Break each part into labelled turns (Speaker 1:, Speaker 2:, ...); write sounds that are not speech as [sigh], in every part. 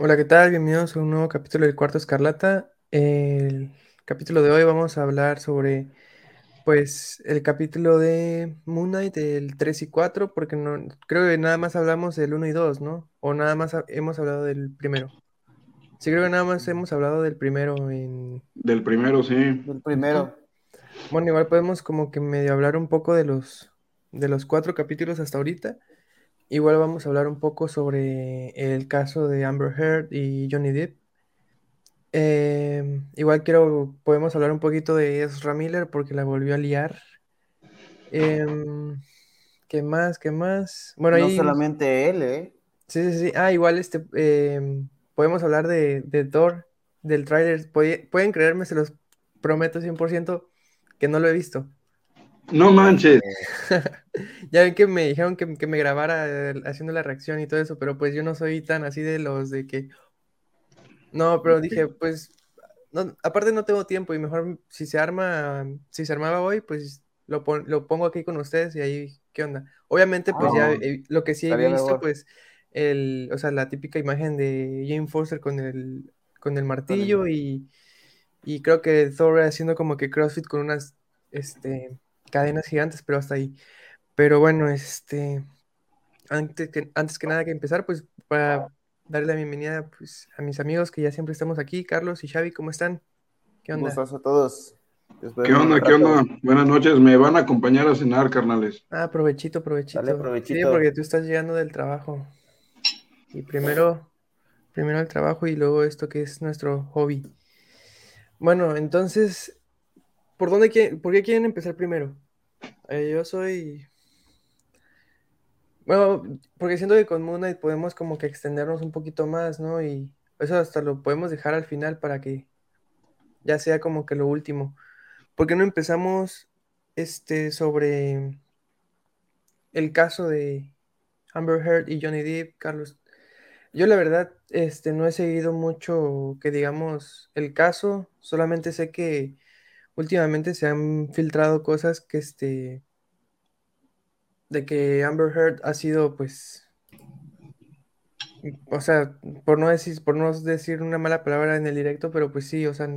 Speaker 1: Hola, ¿qué tal? Bienvenidos a un nuevo capítulo del Cuarto Escarlata. El capítulo de hoy vamos a hablar sobre, pues, el capítulo de Moon Knight, el 3 y 4, porque no, creo que nada más hablamos del 1 y 2, ¿no? O nada más ha- hemos hablado del primero. Sí, creo que nada más hemos hablado del primero en...
Speaker 2: Del primero, sí.
Speaker 3: Del primero.
Speaker 1: Bueno, igual podemos como que medio hablar un poco de los, de los cuatro capítulos hasta ahorita. Igual vamos a hablar un poco sobre el caso de Amber Heard y Johnny Depp. Eh, igual quiero, podemos hablar un poquito de Ezra Miller porque la volvió a liar. Em, ¿qué más? ¿Qué más? Bueno,
Speaker 3: no
Speaker 1: ahí...
Speaker 3: solamente él, ¿eh?
Speaker 1: Sí, sí, sí. Ah, igual este, em, podemos hablar de, de Thor, del tráiler. Puede- Pueden creerme, se los prometo 100% que no lo he visto.
Speaker 2: No manches. [laughs]
Speaker 1: Ya ven que me dijeron que, que me grabara eh, haciendo la reacción y todo eso, pero pues yo no soy tan así de los de que... No, pero dije, pues, no, aparte no tengo tiempo y mejor si se arma, si se armaba hoy, pues lo, pon- lo pongo aquí con ustedes y ahí, ¿qué onda? Obviamente, pues ya
Speaker 3: Ah,
Speaker 1: eh, lo que sí he visto,
Speaker 3: mejor.
Speaker 1: pues, el, o sea, la típica imagen de Jane Foster con el, con el martillo y, y creo que Thor haciendo como que CrossFit con unas, este, cadenas gigantes, pero hasta ahí. Pero bueno, este, antes que, antes que nada que empezar, pues para darle la bienvenida pues, a mis amigos que ya siempre estamos aquí, Carlos y Xavi, ¿cómo están? ¿Qué onda?
Speaker 3: gustazo a todos.
Speaker 2: ¿Qué onda? ¿Qué onda? Buenas noches. Me van a acompañar a cenar, carnales.
Speaker 1: Ah, provechito, provechito.
Speaker 3: Dale,
Speaker 1: Sí,
Speaker 3: provechito.
Speaker 1: porque tú estás llegando del trabajo. Y primero, primero el trabajo y luego esto que es nuestro hobby. Bueno, entonces, ¿por dónde quieren, por qué quieren empezar primero? Eh, yo soy... Bueno, porque siento que con Moon podemos como que extendernos un poquito más, ¿no? Y eso hasta lo podemos dejar al final para que ya sea como que lo último. ¿Por qué no empezamos este sobre el caso de Amber Heard y Johnny Depp, Carlos? Yo la verdad este no he seguido mucho que digamos el caso, solamente sé que últimamente se han filtrado cosas que este de que Amber Heard ha sido pues o sea, por no decir por no decir una mala palabra en el directo, pero pues sí, o sea,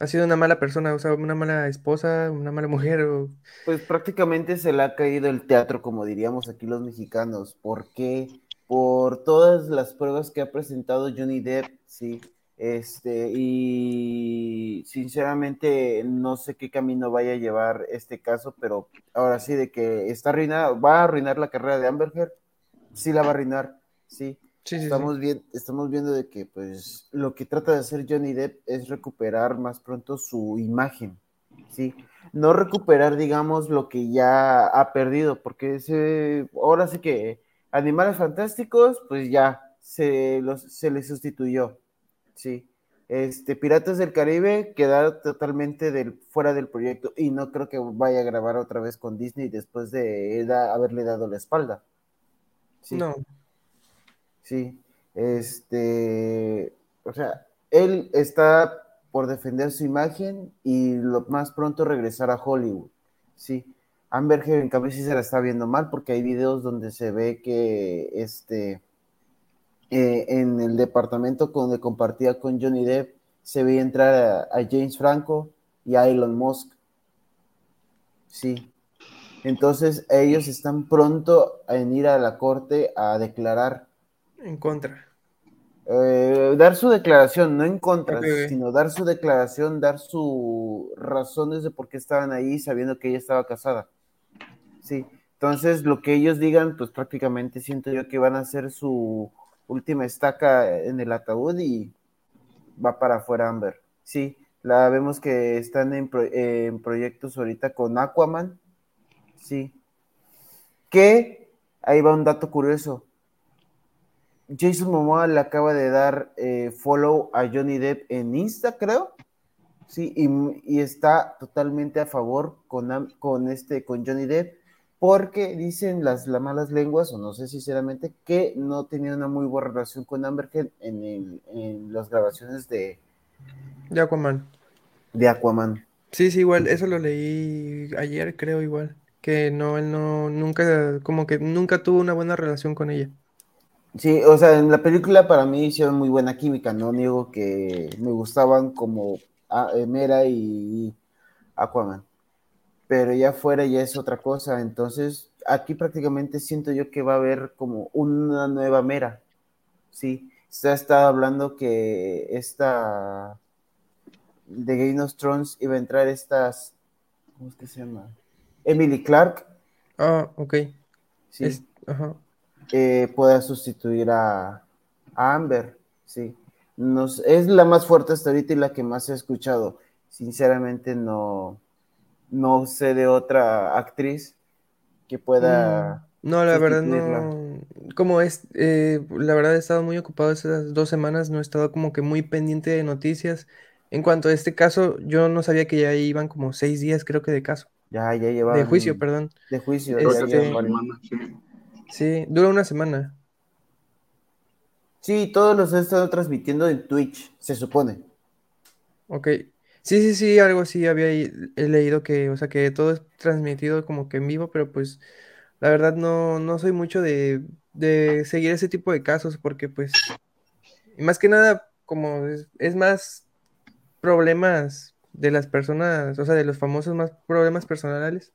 Speaker 1: ha sido una mala persona, o sea, una mala esposa, una mala [laughs] mujer o
Speaker 3: Pues prácticamente se le ha caído el teatro, como diríamos aquí los mexicanos. ¿Por qué? Por todas las pruebas que ha presentado Johnny Depp, sí. Este, y sinceramente no sé qué camino vaya a llevar este caso, pero ahora sí, de que está arruinada, va a arruinar la carrera de Amber Heard, sí la va a arruinar, sí.
Speaker 1: sí, sí, sí.
Speaker 3: Estamos, bien, estamos viendo de que pues lo que trata de hacer Johnny Depp es recuperar más pronto su imagen, ¿sí? No recuperar, digamos, lo que ya ha perdido, porque se, ahora sí que Animales Fantásticos, pues ya se, los, se le sustituyó, ¿sí? Este, Piratas del Caribe queda totalmente del, fuera del proyecto y no creo que vaya a grabar otra vez con Disney después de da- haberle dado la espalda. ¿sí?
Speaker 1: No,
Speaker 3: Sí, este, o sea, él está por defender su imagen y lo más pronto regresar a Hollywood. Sí, Amber Heard en sí se la está viendo mal porque hay videos donde se ve que este eh, en el departamento donde compartía con Johnny Depp se veía entrar a, a James Franco y a Elon Musk. Sí. Entonces ellos están pronto en ir a la corte a declarar
Speaker 1: en contra.
Speaker 3: eh, dar su declaración, no en contra, sino dar su declaración, dar sus razones de por qué estaban ahí sabiendo que ella estaba casada. Sí, entonces lo que ellos digan, pues prácticamente siento yo que van a hacer su última estaca en el ataúd y va para afuera Amber. Sí, la vemos que están en, pro- en proyectos ahorita con Aquaman. Sí. Que ahí va un dato curioso. Jason Momoa le acaba de dar eh, follow a Johnny Depp en Insta, creo. Sí, y, y está totalmente a favor con, con, este, con Johnny Depp, porque dicen las, las malas lenguas, o no sé sinceramente, que no tenía una muy buena relación con Amber Heard en, el- en las grabaciones de,
Speaker 1: De Aquaman.
Speaker 3: de Aquaman.
Speaker 1: Sí, sí, igual, eso lo leí ayer, creo igual, que no, él no, nunca, como que nunca tuvo una buena relación con ella.
Speaker 3: Sí, o sea, en la película para mí hicieron muy buena química, no niego que me gustaban como ah, Mera y Aquaman, pero ya fuera ya es otra cosa, entonces aquí prácticamente siento yo que va a haber como una nueva Mera, sí, se ha estado hablando que esta de Game of Thrones iba a entrar estas, ¿cómo es que se llama? Emily Clark.
Speaker 1: Ah, ok.
Speaker 3: Sí.
Speaker 1: Es- ajá.
Speaker 3: eh, pueda sustituir a, a Amber, sí. Nos, es la más fuerte hasta ahorita y la que más he escuchado. Sinceramente no, no sé de otra actriz que pueda...
Speaker 1: Mm, No, la verdad no. Como es, eh, la verdad he estado muy ocupado esas dos semanas, no he estado como que muy pendiente de noticias. En cuanto a este caso, yo no sabía que ya iban como seis días, creo que de caso,
Speaker 3: Ya, ya lleva...
Speaker 1: de juicio, perdón.
Speaker 3: De juicio.
Speaker 1: Este-
Speaker 3: ya llevan.
Speaker 2: Sí,
Speaker 1: dura una semana.
Speaker 3: Sí, todos los he estado transmitiendo en Twitch, se supone.
Speaker 1: Ok. Sí, sí, sí, algo así había he leído que, o sea, que todo es transmitido como que en vivo, pero pues la verdad no, no soy mucho de, de seguir ese tipo de casos porque pues, y más que nada, como es, es más problemas de las personas, o sea, de los famosos más problemas personales,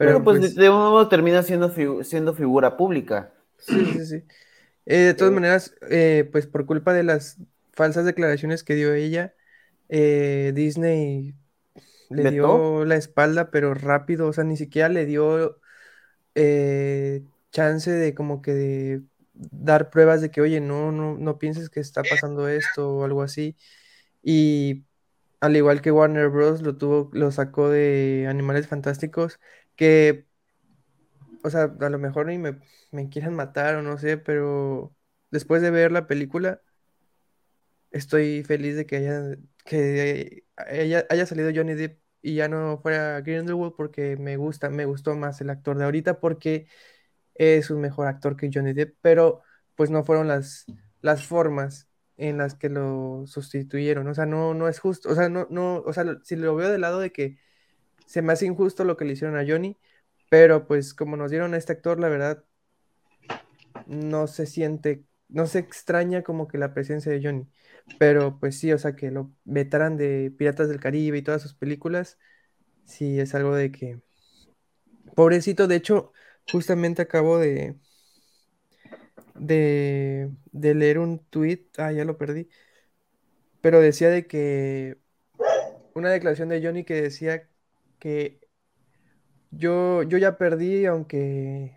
Speaker 3: Pero,
Speaker 1: pero
Speaker 3: pues,
Speaker 1: pues,
Speaker 3: de, de un modo termina siendo, figu- siendo figura pública.
Speaker 1: sí, sí, sí. Eh, de todas
Speaker 3: Eh,
Speaker 1: maneras, eh, pues por culpa de las falsas declaraciones que dio ella, eh, Disney le dio la espalda, pero rápido, o sea, ni siquiera le dio eh, chance de como que de dar pruebas de que, oye, no, no, no pienses que está pasando esto o algo así. Y al igual que Warner Bros. lo tuvo, lo sacó de Animales Fantásticos, que, o sea, a lo mejor ni me, me quieran matar o no sé, pero después de ver la película, estoy feliz de que haya, que haya, salido Johnny Depp y ya no fuera Grindelwald porque me gusta, me gustó más el actor de ahorita porque es un mejor actor que Johnny Depp, pero pues no fueron las, las formas en las que lo sustituyeron, o sea, no, no es justo, o sea, no, no, o sea, si lo veo del lado de que se me hace injusto lo que le hicieron a Johnny, pero pues como nos dieron a este actor, la verdad, no se siente, no se extraña como que la presencia de Johnny, pero pues sí, o sea, que lo vetaran de Piratas del Caribe y todas sus películas, sí es algo de que, pobrecito, de hecho, justamente acabo de, de, de leer un tweet, ah, ya lo perdí, pero decía de que una declaración de Johnny que decía que yo, yo ya perdí, aunque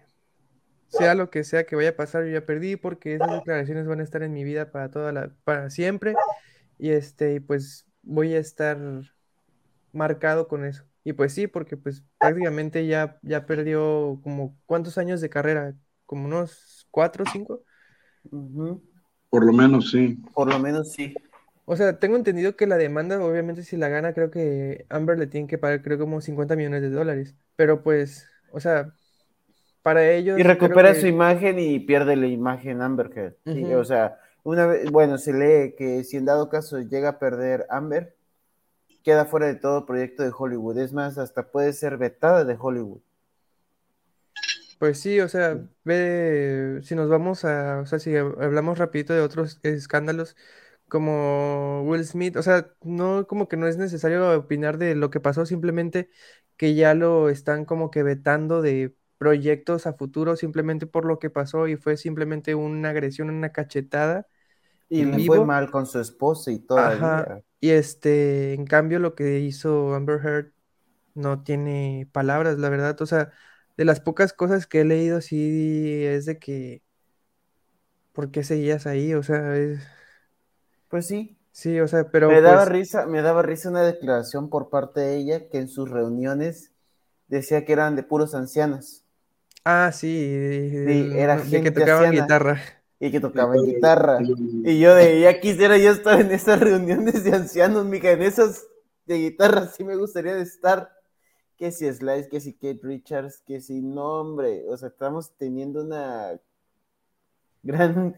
Speaker 1: sea lo que sea que vaya a pasar, yo ya perdí porque esas declaraciones van a estar en mi vida para toda la, para siempre y este, pues voy a estar marcado con eso. Y pues sí, porque pues prácticamente ya, ya perdió como cuántos años de carrera, como unos cuatro o cinco.
Speaker 2: Por lo menos, sí.
Speaker 3: Por lo menos sí.
Speaker 1: O sea, tengo entendido que la demanda, obviamente si la gana, creo que Amber le tiene que pagar, creo como 50 millones de dólares. Pero pues, o sea, para ellos
Speaker 3: Y recupera
Speaker 1: que-
Speaker 3: su imagen y pierde la imagen Amber Heard. Sí,
Speaker 1: Ujú.
Speaker 3: o sea, una vez, bueno, se lee que si en dado caso llega a perder Amber, queda fuera de todo proyecto de Hollywood. Es más, hasta puede ser vetada de Hollywood.
Speaker 1: Pues sí, o sea, ve, si nos vamos a, o sea, si hab- hablamos rapidito de otros escándalos como Will Smith, o sea, no, como que no es necesario opinar de lo que pasó, simplemente que ya lo están como que vetando de proyectos a futuro simplemente por lo que pasó y fue simplemente una agresión, una cachetada
Speaker 3: Y le fue mal con su esposa y.
Speaker 1: Ajá, y este, en cambio lo que hizo Amber Heard no tiene palabras, la verdad, o sea, de las pocas cosas que he leído sí es de que, ¿por qué seguías ahí? O sea, es,
Speaker 3: Pues sí.
Speaker 1: sí, o sea, pero
Speaker 3: me daba
Speaker 1: pues,
Speaker 3: risa, me daba risa una declaración por parte de ella que en sus reuniones decía que eran de puros ancianos
Speaker 1: ah, sí, el-
Speaker 3: era
Speaker 1: que tocaban
Speaker 3: anciana.
Speaker 1: guitarra.
Speaker 3: y que tocaban guitarra. Y yo de ya quisiera yo estar en esas reuniones de ancianos, mija, en esas de guitarra sí me gustaría estar. Que si Slice, que si Kate Richards, que si no, hombre, o sea, estamos teniendo una gran,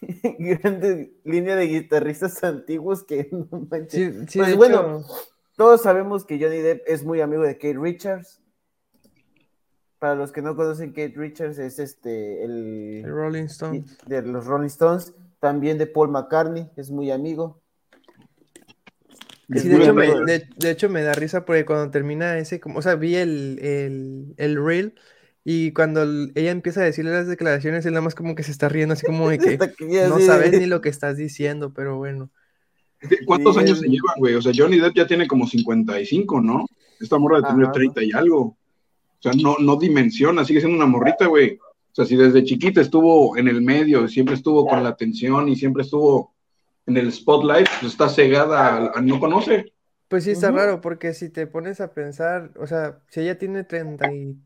Speaker 3: [laughs] grande línea de guitarristas antiguos que no manches.
Speaker 1: Sí, sí,
Speaker 3: Pues bueno,
Speaker 1: hecho,
Speaker 3: Todos sabemos que Johnny Depp es muy amigo de Kate Richards. Para los que no conocen, Kate Richards es este, el,
Speaker 1: El Rolling Stones.
Speaker 3: de los Rolling Stones, también de Paul McCartney, es muy amigo.
Speaker 1: Sí, de hecho, me, de, de hecho me da risa porque cuando termina ese, como, o sea, vi el, el, el reel y cuando el- ella empieza a decirle las declaraciones, él nada más como que se está riendo, así como de [laughs] que no sabes ni lo que estás diciendo, pero bueno.
Speaker 2: ¿Cuántos
Speaker 3: Sí,
Speaker 2: años
Speaker 3: es-
Speaker 2: se llevan, güey? O sea, Johnny Depp ya tiene como 55, ¿no? Esta morra de tener
Speaker 3: Ajá.
Speaker 2: 30 y algo. O sea, no, no dimensiona, sigue siendo una morrita, güey. O sea, si desde chiquita estuvo en el medio, siempre estuvo con la atención y siempre estuvo en el spotlight, pues está cegada, a- a- no conoce.
Speaker 1: Pues sí, está raro, porque si te pones a pensar, o sea, si ella tiene treinta y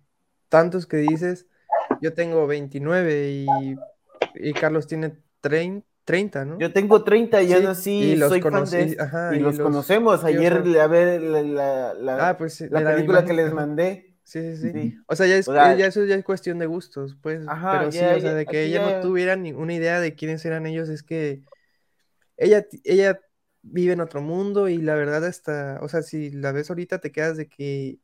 Speaker 1: tantos que dices, yo tengo 29 y, y Carlos tiene trein- 30, ¿no?
Speaker 3: Yo tengo 30 y
Speaker 1: Sí,
Speaker 3: aún así
Speaker 1: y los
Speaker 3: soy fan de
Speaker 1: ajá,
Speaker 3: y
Speaker 1: y
Speaker 3: los
Speaker 1: los-
Speaker 3: conocemos. Ayer a ver la, la- la-
Speaker 1: Ah, pues
Speaker 3: la
Speaker 1: la
Speaker 3: película que les mandé.
Speaker 1: Sí, sí, sí. O sea, ya, es,
Speaker 3: O sea,
Speaker 1: ya eso ya es cuestión de gustos, pues.
Speaker 3: Ajá,
Speaker 1: Pero sí,
Speaker 3: ya-
Speaker 1: o sea, de que ella
Speaker 3: ya-
Speaker 1: no tuviera ninguna idea de quiénes eran ellos, es que ella, ella vive en otro mundo y la verdad hasta, o sea, si la ves ahorita te quedas de que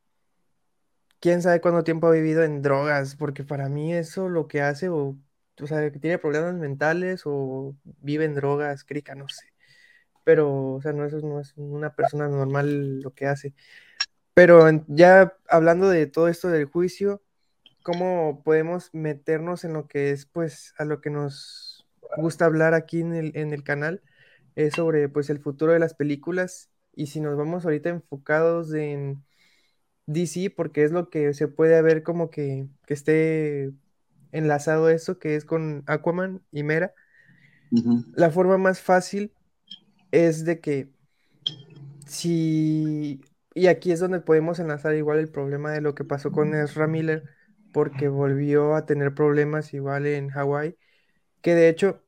Speaker 1: quién sabe cuánto tiempo ha vivido en drogas, porque para mí eso lo que hace, o, o sea, que tiene problemas mentales o vive en drogas, crica, no sé. Pero, o sea, no, eso no es una persona normal lo que hace. Pero ya hablando de todo esto del juicio, ¿cómo podemos meternos en lo que es, pues, a lo que nos gusta hablar aquí en el, en el canal? Es sobre, pues, el futuro de las películas. Y si nos vamos ahorita enfocados en DC, porque es lo que se puede ver como que, que esté enlazado eso, que es con Aquaman y Mera. La forma más fácil es de que si, y aquí es donde podemos enlazar igual el problema de lo que pasó con Ezra Miller, porque volvió a tener problemas igual en Hawái, que de hecho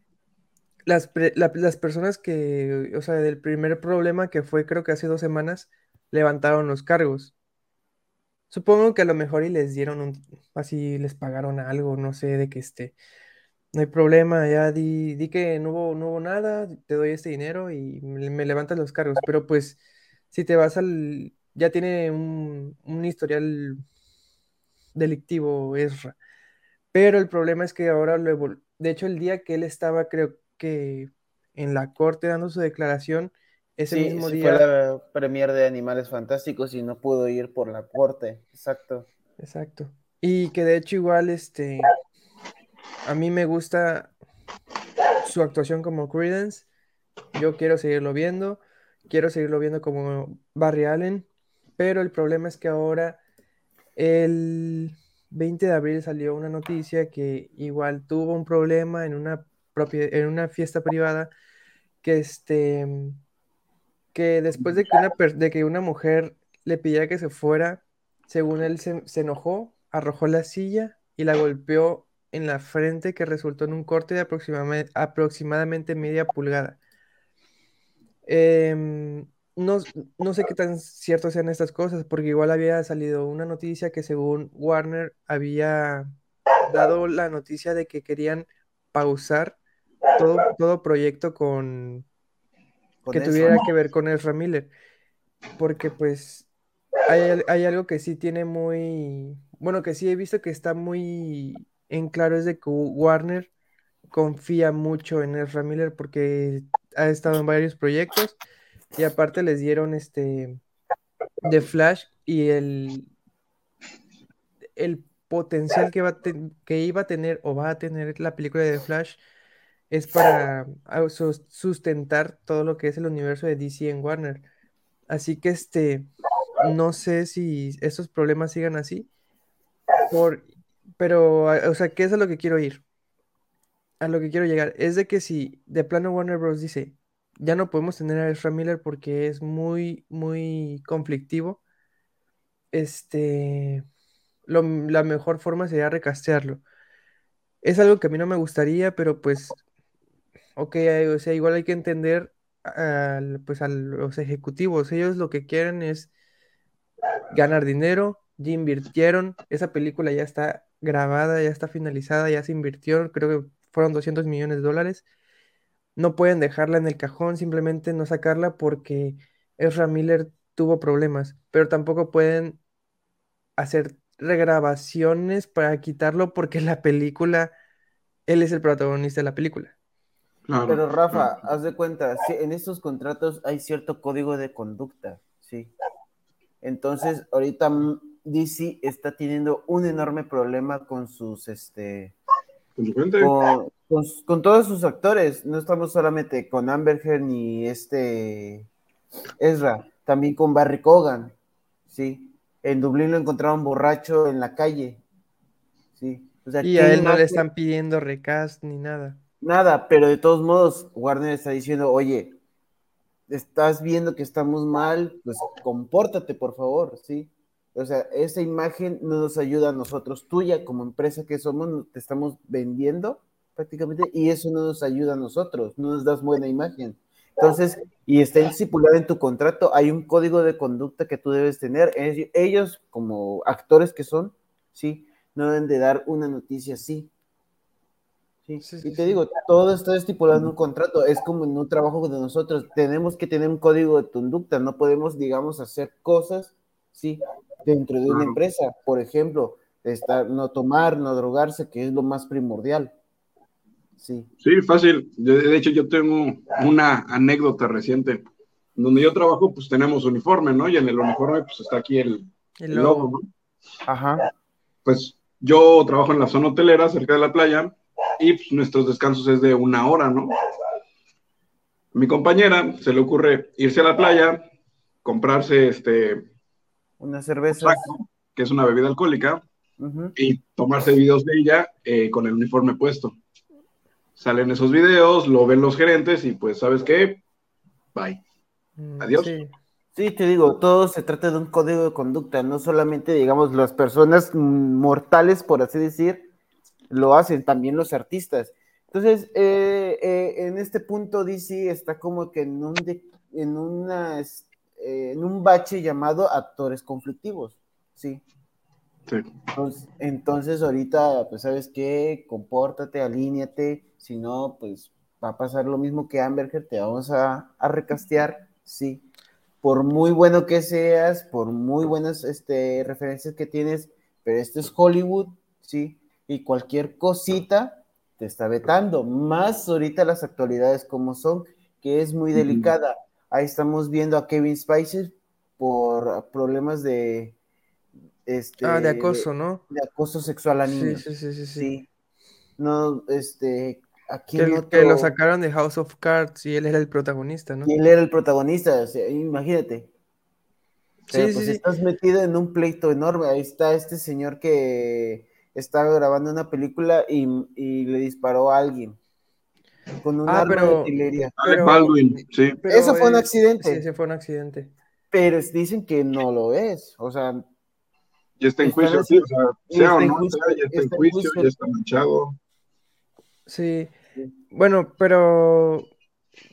Speaker 1: las, las personas que, o sea, del primer problema que fue creo que hace dos semanas, levantaron los cargos. Supongo que a lo mejor y les dieron un, así les pagaron algo, no sé, de que esté. No hay problema, ya di, di que no hubo, no hubo nada, te doy este dinero y me, me levantas los cargos. Pero pues, si te vas al. Ya tiene un, un historial delictivo, Ezra. Pero el problema es que ahora lo evol- De hecho, el día que él estaba, creo que en la corte dando su declaración, ese
Speaker 3: Sí,
Speaker 1: mismo
Speaker 3: sí
Speaker 1: día.
Speaker 3: fue la premier de Animales Fantásticos y no pudo ir por la corte. Exacto.
Speaker 1: Exacto. Y que de hecho igual, este, a mí me gusta su actuación como Credence. Yo quiero seguirlo viendo. Quiero seguirlo viendo como Barry Allen. Pero el problema es que ahora, el 20 de abril salió una noticia que igual tuvo un problema en una en una fiesta privada que este, que después de que una, de que una mujer le pidiera que se fuera, según él se, enojó, arrojó la silla y la golpeó en la frente que resultó en un corte de aproximame- aproximadamente media pulgada. Em, no, no sé qué tan cierto sean estas cosas, porque igual había salido una noticia que según Warner había dado la noticia de que querían pausar todo, todo proyecto con,
Speaker 3: Con
Speaker 1: que
Speaker 3: eso.
Speaker 1: tuviera que ver con Ezra Miller, porque pues hay, hay algo que sí tiene muy, bueno, que sí he visto que está muy en claro es de que Warner confía mucho en Ezra Miller porque ha estado en varios proyectos y aparte les dieron este The Flash y el, el potencial que, va que iba a tener o va a tener la película de Flash es para ah, sus- sustentar todo lo que es el universo de DC en Warner. Así que este, no sé si estos problemas sigan así, por, pero, ah, o sea, ¿qué es a lo que quiero ir? A lo que quiero llegar es de que si de plano Warner Bros. dice, ya no podemos tener a Ezra Miller porque es muy, muy conflictivo, este, la mejor forma sería recastearlo. Es algo que a mí no me gustaría, pero pues Ok, eh, o sea, igual hay que entender pues a los ejecutivos. Ellos lo que quieren es ganar dinero, ya invirtieron, esa película ya está grabada, ya está finalizada, ya se invirtió, creo que fueron 200 millones de dólares. No pueden dejarla en el cajón, simplemente no sacarla porque Ezra Miller tuvo problemas, pero tampoco pueden hacer regrabaciones para quitarlo porque la película, él es el protagonista de la película.
Speaker 2: Claro,
Speaker 3: Pero Rafa,
Speaker 2: claro.
Speaker 3: haz de cuenta, sí, en estos contratos hay cierto código de conducta, sí. Entonces, ahorita DC está teniendo un enorme problema con sus, este,
Speaker 2: Con su gente.
Speaker 3: con, con- con todos sus actores. No estamos solamente con Amber Heard ni este Ezra, también con Barry Cogan, sí. En Dublín lo encontraron borracho en la calle, sí. O sea,
Speaker 1: Y
Speaker 3: ¿qué
Speaker 1: a él no le están pidiendo recast ni nada.
Speaker 3: Nada, pero de todos modos, Warner está diciendo, oye, estás viendo que estamos mal, pues compórtate, por favor, ¿sí? O sea, esa imagen no nos ayuda a nosotros, tuya como empresa que somos, te estamos vendiendo prácticamente, y eso no nos ayuda a nosotros, no nos das buena imagen. Entonces, y está estipulado en tu contrato, hay un código de conducta que tú debes tener. Ellos- como actores que son, sí, no deben de dar una noticia así. Sí,
Speaker 1: Sí,
Speaker 3: y te digo, todo está estipulado en un contrato, es como en un trabajo de nosotros, tenemos que tener un código de conducta, no podemos, digamos, hacer cosas, sí, dentro de una empresa, por ejemplo, estar, no tomar, no drogarse, que es lo más primordial, sí.
Speaker 2: Sí, fácil. De, de hecho, yo tengo una anécdota reciente. Donde yo trabajo, pues tenemos uniforme, ¿no? Y en el uniforme, pues está aquí el,
Speaker 1: El
Speaker 2: el logo,
Speaker 1: logo.
Speaker 2: ¿no?
Speaker 3: Ajá,
Speaker 2: Pues yo trabajo en la zona hotelera, cerca de la playa, y pues, nuestros descansos es de una hora, ¿no? A mi compañera se le ocurre irse a la playa, comprarse este
Speaker 3: unas cervezas,
Speaker 2: saco, que es una bebida alcohólica, y tomarse videos de ella eh, con el uniforme puesto. Salen esos videos, lo ven los gerentes y pues, ¿sabes qué? Bye.
Speaker 1: Mm,
Speaker 2: Adiós.
Speaker 1: sí.
Speaker 3: Sí, te digo, todo se trata de un código de conducta, no solamente, digamos, las personas mortales, por así decir, lo hacen, también los artistas. Entonces, eh, eh, en este punto DC está como que en un, de- en una, es- eh, en un bache llamado actores conflictivos, ¿sí?
Speaker 2: Sí.
Speaker 3: Entonces, entonces ahorita, pues, ¿sabes qué? Compórtate, alíñate, si no, pues, va a pasar lo mismo que Amber Heard, te vamos a, a recastear, sí por muy bueno que seas, por muy buenas este, referencias que tienes, pero esto es Hollywood, ¿sí? Y cualquier cosita te está vetando, más ahorita las actualidades como son, que es muy delicada. Ahí estamos viendo a Kevin Spacey por problemas de, este,
Speaker 1: Ah, de acoso, ¿no?
Speaker 3: de acoso sexual a niños.
Speaker 1: sí, sí, sí, sí.
Speaker 3: Sí. No, este, aquí
Speaker 1: Que,
Speaker 3: no
Speaker 1: que lo sacaron de House of Cards y él era el protagonista, ¿no?
Speaker 3: y él era el protagonista, o sea, imagínate. Pero
Speaker 1: Sí,
Speaker 3: pues
Speaker 1: sí, sí.
Speaker 3: estás metido en un pleito enorme. Ahí está este señor que estaba grabando una película y, y le disparó a alguien con un
Speaker 1: Ah,
Speaker 3: arma de
Speaker 1: pero-
Speaker 3: artillería.
Speaker 2: Alec
Speaker 1: Pero-
Speaker 2: Baldwin, sí.
Speaker 1: Pero
Speaker 3: Eso fue un accidente.
Speaker 1: Sí, ese fue un accidente.
Speaker 3: Pero dicen que no lo es. O sea,
Speaker 2: Ya está en juicio, sí, o sea, sea o no
Speaker 3: juicio,
Speaker 2: sea, ya está en
Speaker 3: está en
Speaker 2: juicio,
Speaker 3: juicio.
Speaker 2: ya está manchado.
Speaker 1: Sí.
Speaker 3: Sí.
Speaker 1: Bueno, pero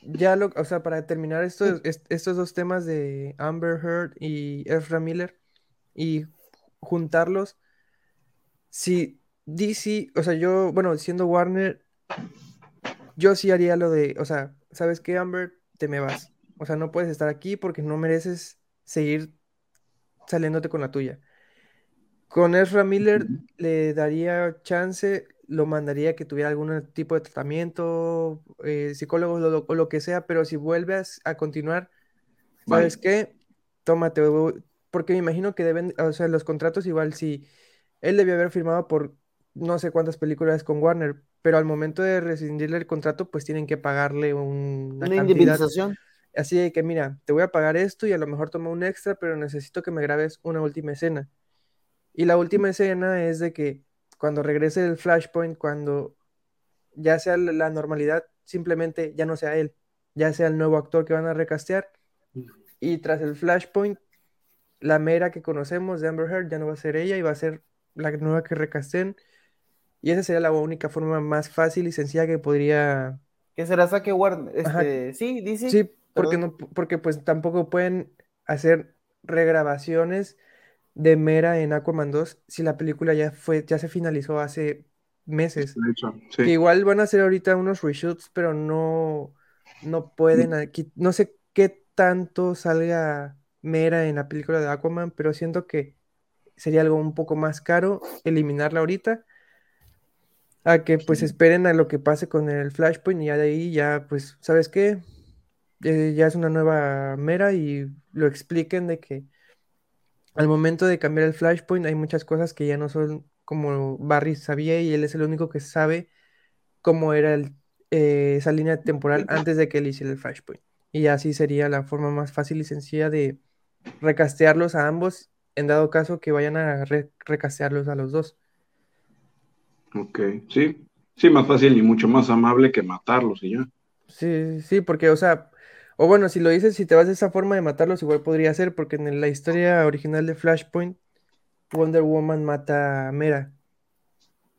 Speaker 1: ya lo, o sea, para terminar estos, est- estos dos temas de Amber Heard y Ezra Miller y juntarlos, si DC, o sea, yo, bueno, siendo Warner, yo sí haría lo de, o sea, ¿sabes qué, Amber? Te me vas. O sea, no puedes estar aquí porque no mereces seguir saliéndote con la tuya. Con Ezra Miller le daría chance, lo mandaría que tuviera algún tipo de tratamiento, eh, psicólogo o lo, que sea, pero si vuelves a continuar, ¿sabes qué? Tómate, porque me imagino que deben, o sea, los contratos igual si él debió haber firmado por no sé cuántas películas con Warner, pero al momento de rescindirle el contrato, pues tienen que pagarle un- una
Speaker 3: una indemnización.
Speaker 1: Así de que, mira, te voy a pagar esto y a lo mejor toma un extra, pero necesito que me grabes una última escena. Y la última escena es de que cuando regrese el Flashpoint, cuando ya sea la la normalidad, simplemente ya no sea él, ya sea el nuevo actor que van a recastear. Y tras el Flashpoint, la mera que conocemos de Amber Heard ya no va a ser ella y va a ser la nueva que recasten. Y esa sería la única forma más fácil y sencilla que podría
Speaker 3: Que se la saque Warner. Este, sí, dice.
Speaker 1: Sí, porque
Speaker 3: perdón.
Speaker 1: no, porque pues tampoco pueden hacer regrabaciones de Mera en Aquaman 2 si la película ya fue, ya se finalizó hace meses.
Speaker 2: De hecho,
Speaker 1: Que
Speaker 2: sí.
Speaker 1: igual van a hacer ahorita unos reshoots, pero no, no pueden aquí, no sé qué tanto salga Mera en la película de Aquaman, pero siento que sería algo un poco más caro eliminarla ahorita a que pues esperen a lo que pase con el Flashpoint y ya de ahí ya pues, ¿sabes qué? Eh, ya es una nueva mera y lo expliquen de que al momento de cambiar el Flashpoint hay muchas cosas que ya no son como Barry sabía y él es el único que sabe cómo era el, eh, esa línea temporal antes de que él hiciera el Flashpoint. Y así sería la forma más fácil y sencilla de recastearlos a ambos en dado caso que vayan a recastearlos a los dos.
Speaker 2: Ok, sí, sí, más fácil y mucho más amable que matarlos y ya.
Speaker 1: Sí, sí, porque, o sea, o bueno, si lo dices, si te vas de esa forma de matarlos, igual podría ser, porque en la historia original de Flashpoint, Wonder Woman mata a Mera,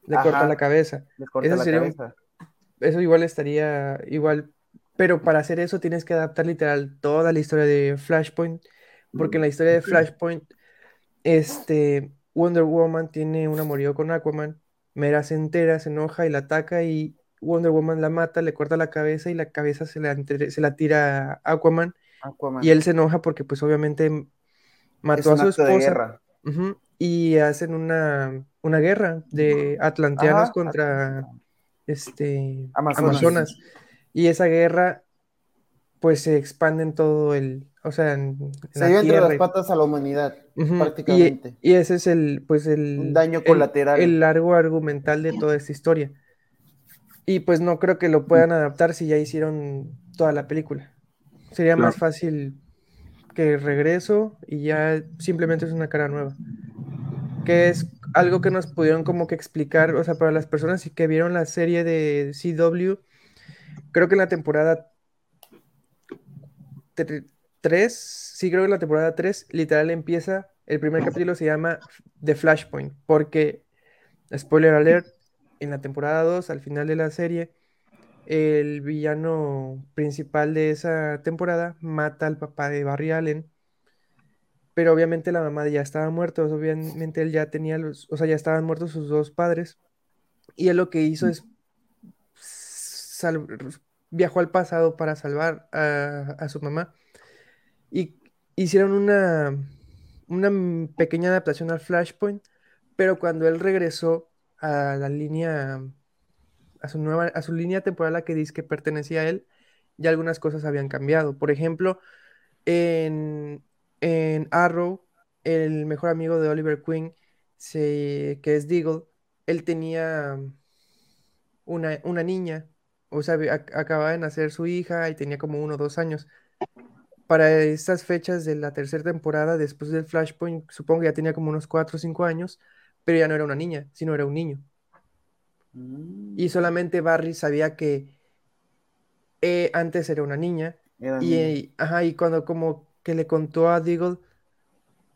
Speaker 1: le corta la cabeza.
Speaker 3: Le corta la cabeza.
Speaker 1: eso igual estaría igual, pero para hacer eso tienes que adaptar literal toda la historia de Flashpoint, porque en la historia de Flashpoint, este, Wonder Woman tiene un amorío con Aquaman Mera se entera, se enoja y la ataca y Wonder Woman la mata, le corta la cabeza y la cabeza se la, se la tira a Aquaman, Y él se enoja porque pues obviamente mató a su esposa. y hacen una, una, guerra de atlanteanos contra este, Amazonas. Y esa guerra pues se expande en todo el, o sea, en,
Speaker 3: se dio entre las patas a la humanidad, prácticamente.
Speaker 1: Y, ese es el, pues el...
Speaker 3: daño colateral.
Speaker 1: El, largo argumental de toda esta historia. Y pues no creo que lo puedan adaptar si ya hicieron toda la película. Sería más fácil que regreso y ya simplemente es una cara nueva. Que es algo que nos pudieron como que explicar, o sea, para las personas que vieron la serie de CW, creo que en la temporada 3, sí creo que la temporada 3 literal empieza, el primer capítulo se llama The Flashpoint, porque, spoiler alert, en la temporada 2, al final de la serie, el villano principal de esa temporada mata al papá de Barry Allen, pero obviamente la mamá ya estaba muerta, obviamente él ya tenía los, o sea, ya estaban muertos sus dos padres, y él lo que hizo es viajó al pasado para salvar a, su mamá y hicieron una, una pequeña adaptación al Flashpoint, pero cuando él regresó a la línea, a su nueva, a su línea temporal a que dice que pertenecía a él, ya algunas cosas habían cambiado. Por ejemplo, en, en Arrow, el mejor amigo de Oliver Queen, que es Deagle, él tenía una, una niña, o sea, acababa de nacer su hija y tenía como uno o dos años para estas fechas de la tercera temporada, después del Flashpoint, supongo que ya tenía como unos 4 o 5 años, pero ya no era una niña, sino era un niño. Mm. Y solamente Barry sabía que eh, antes era una niña. y, ajá, y cuando como que le contó a Deagle,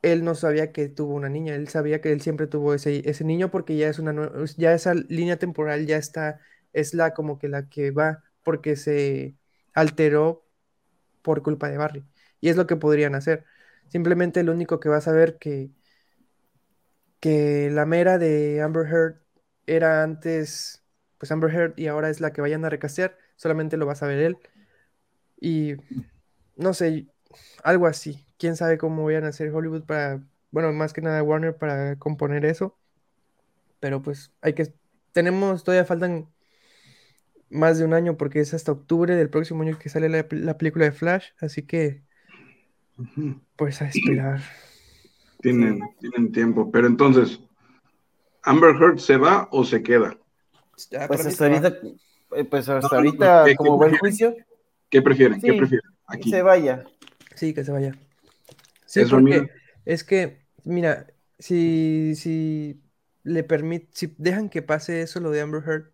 Speaker 1: él no sabía que tuvo una niña, él sabía que él siempre tuvo ese, ese niño porque ya es una ya esa línea temporal ya está, es la como que la que va porque se alteró por culpa de Barry. Y es lo que podrían hacer. Simplemente lo único que va a saber que, que la mera de Amber Heard era antes, pues Amber Heard y ahora es la que vayan a recastear, solamente lo va a saber él. Y no sé, algo así. Quién sabe cómo vayan a hacer Hollywood para, bueno, más que nada Warner para componer eso. Pero pues hay que, tenemos, todavía faltan más de un año porque es hasta octubre del próximo año que sale la, película de Flash, así que pues a esperar. [clears throat]
Speaker 2: Tienen, tienen tiempo, pero entonces, ¿Amber Heard se va o se queda?
Speaker 3: pues hasta ahorita, eh, pues hasta ahorita, como va el juicio.
Speaker 2: ¿Qué prefieren? ¿Qué prefieren?
Speaker 3: Aquí. Se vaya.
Speaker 1: Sí, que se vaya. Sí, porque es que, mira, si, si le permite, si dejan que pase eso, lo de Amber Heard,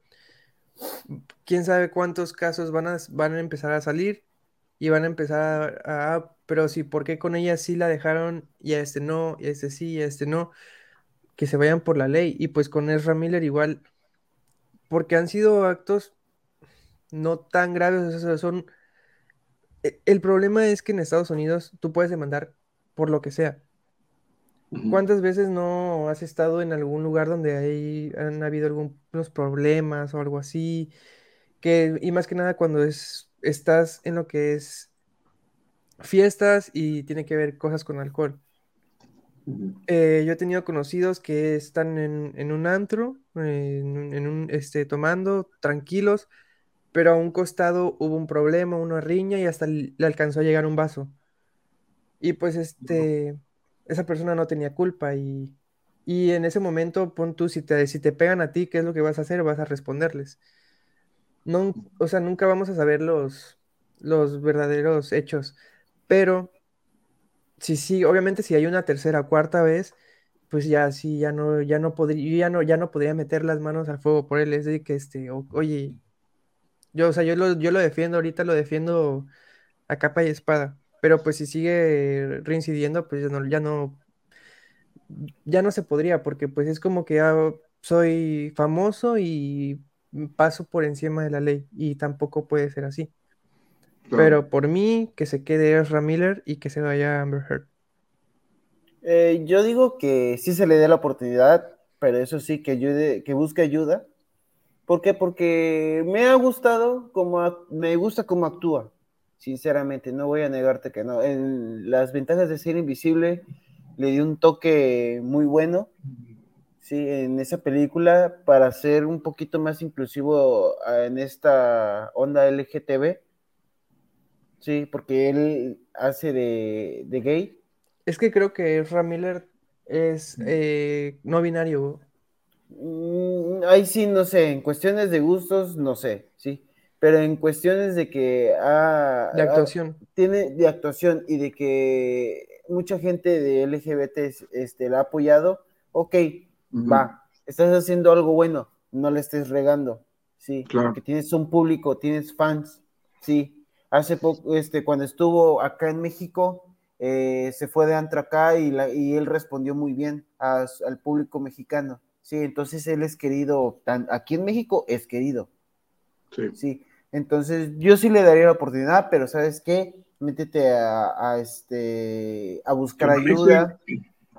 Speaker 1: quién sabe cuántos casos van a, van a empezar a salir y van a empezar a, pero sí, ¿por qué con ella sí la dejaron y a este no, y a este sí, y a este no? Que se vayan por la ley. Y pues con Ezra Miller igual, porque han sido actos no tan graves, son... E, el problema es que en Estados Unidos tú puedes demandar por lo que sea. ¿Cuántas veces no has estado en algún lugar donde hay, han habido algunos problemas o algo así? Que, y más que nada cuando es, estás en lo que es fiestas y tiene que ver cosas con alcohol. Eh, yo he tenido conocidos que están en, en un antro, en, un- en un, este, tomando, tranquilos, pero a un costado hubo un problema, una riña y hasta le le alcanzó a llegar un vaso. Y pues este, esa persona no tenía culpa y, y en ese momento, pon tú, si te, si te pegan a ti, ¿qué es lo que vas a hacer? Vas a responderles. No, o sea, nunca vamos a saber los, los verdaderos hechos, pero si sí, obviamente si hay una tercera o cuarta vez, pues ya sí, ya no, ya no podría, ya no, ya no podría meter las manos al fuego por él, es de que este, oye, yo, o sea, yo lo, yo lo defiendo ahorita, lo defiendo a capa y espada. Pero pues si sigue reincidiendo, pues ya no, ya no, ya no se podría, porque pues es como que ya soy famoso y paso por encima de la ley, y tampoco puede ser así.
Speaker 2: Claro.
Speaker 1: Pero por mí, que se quede Ezra Miller y que se vaya Amber Heard.
Speaker 3: Eh, yo digo que sí se le dé la oportunidad, pero eso sí, que ayude, que busque ayuda. ¿Por qué? Porque me ha gustado como me gusta cómo actúa, sinceramente, no voy a negarte que no. En las ventajas de ser invisible le dio un toque muy bueno, sí, en esa película para ser un poquito más inclusivo ah, en esta onda LGTB, sí, porque él hace de, de gay.
Speaker 1: Es que creo que Ezra Miller es eh, no binario.
Speaker 3: Mm, Ahí sí, no sé, en cuestiones de gustos, no sé, sí, pero en cuestiones de que ah,
Speaker 1: De
Speaker 3: ah,
Speaker 1: actuación.
Speaker 3: tiene de actuación y de que mucha gente de LGBT este, la ha apoyado, ok, va, estás haciendo algo bueno, no le estés regando, sí,
Speaker 2: Claro.
Speaker 3: porque tienes un público, tienes fans, sí. Hace poco, este, cuando estuvo acá en México, eh, se fue de antro acá y, la- y él respondió muy bien a al público mexicano, sí, entonces él es querido, tan- aquí en México es querido,
Speaker 2: Sí.
Speaker 3: Sí, entonces yo sí le daría la oportunidad, pero ¿sabes qué? Métete a, a, este, a buscar
Speaker 2: Que
Speaker 3: ayuda.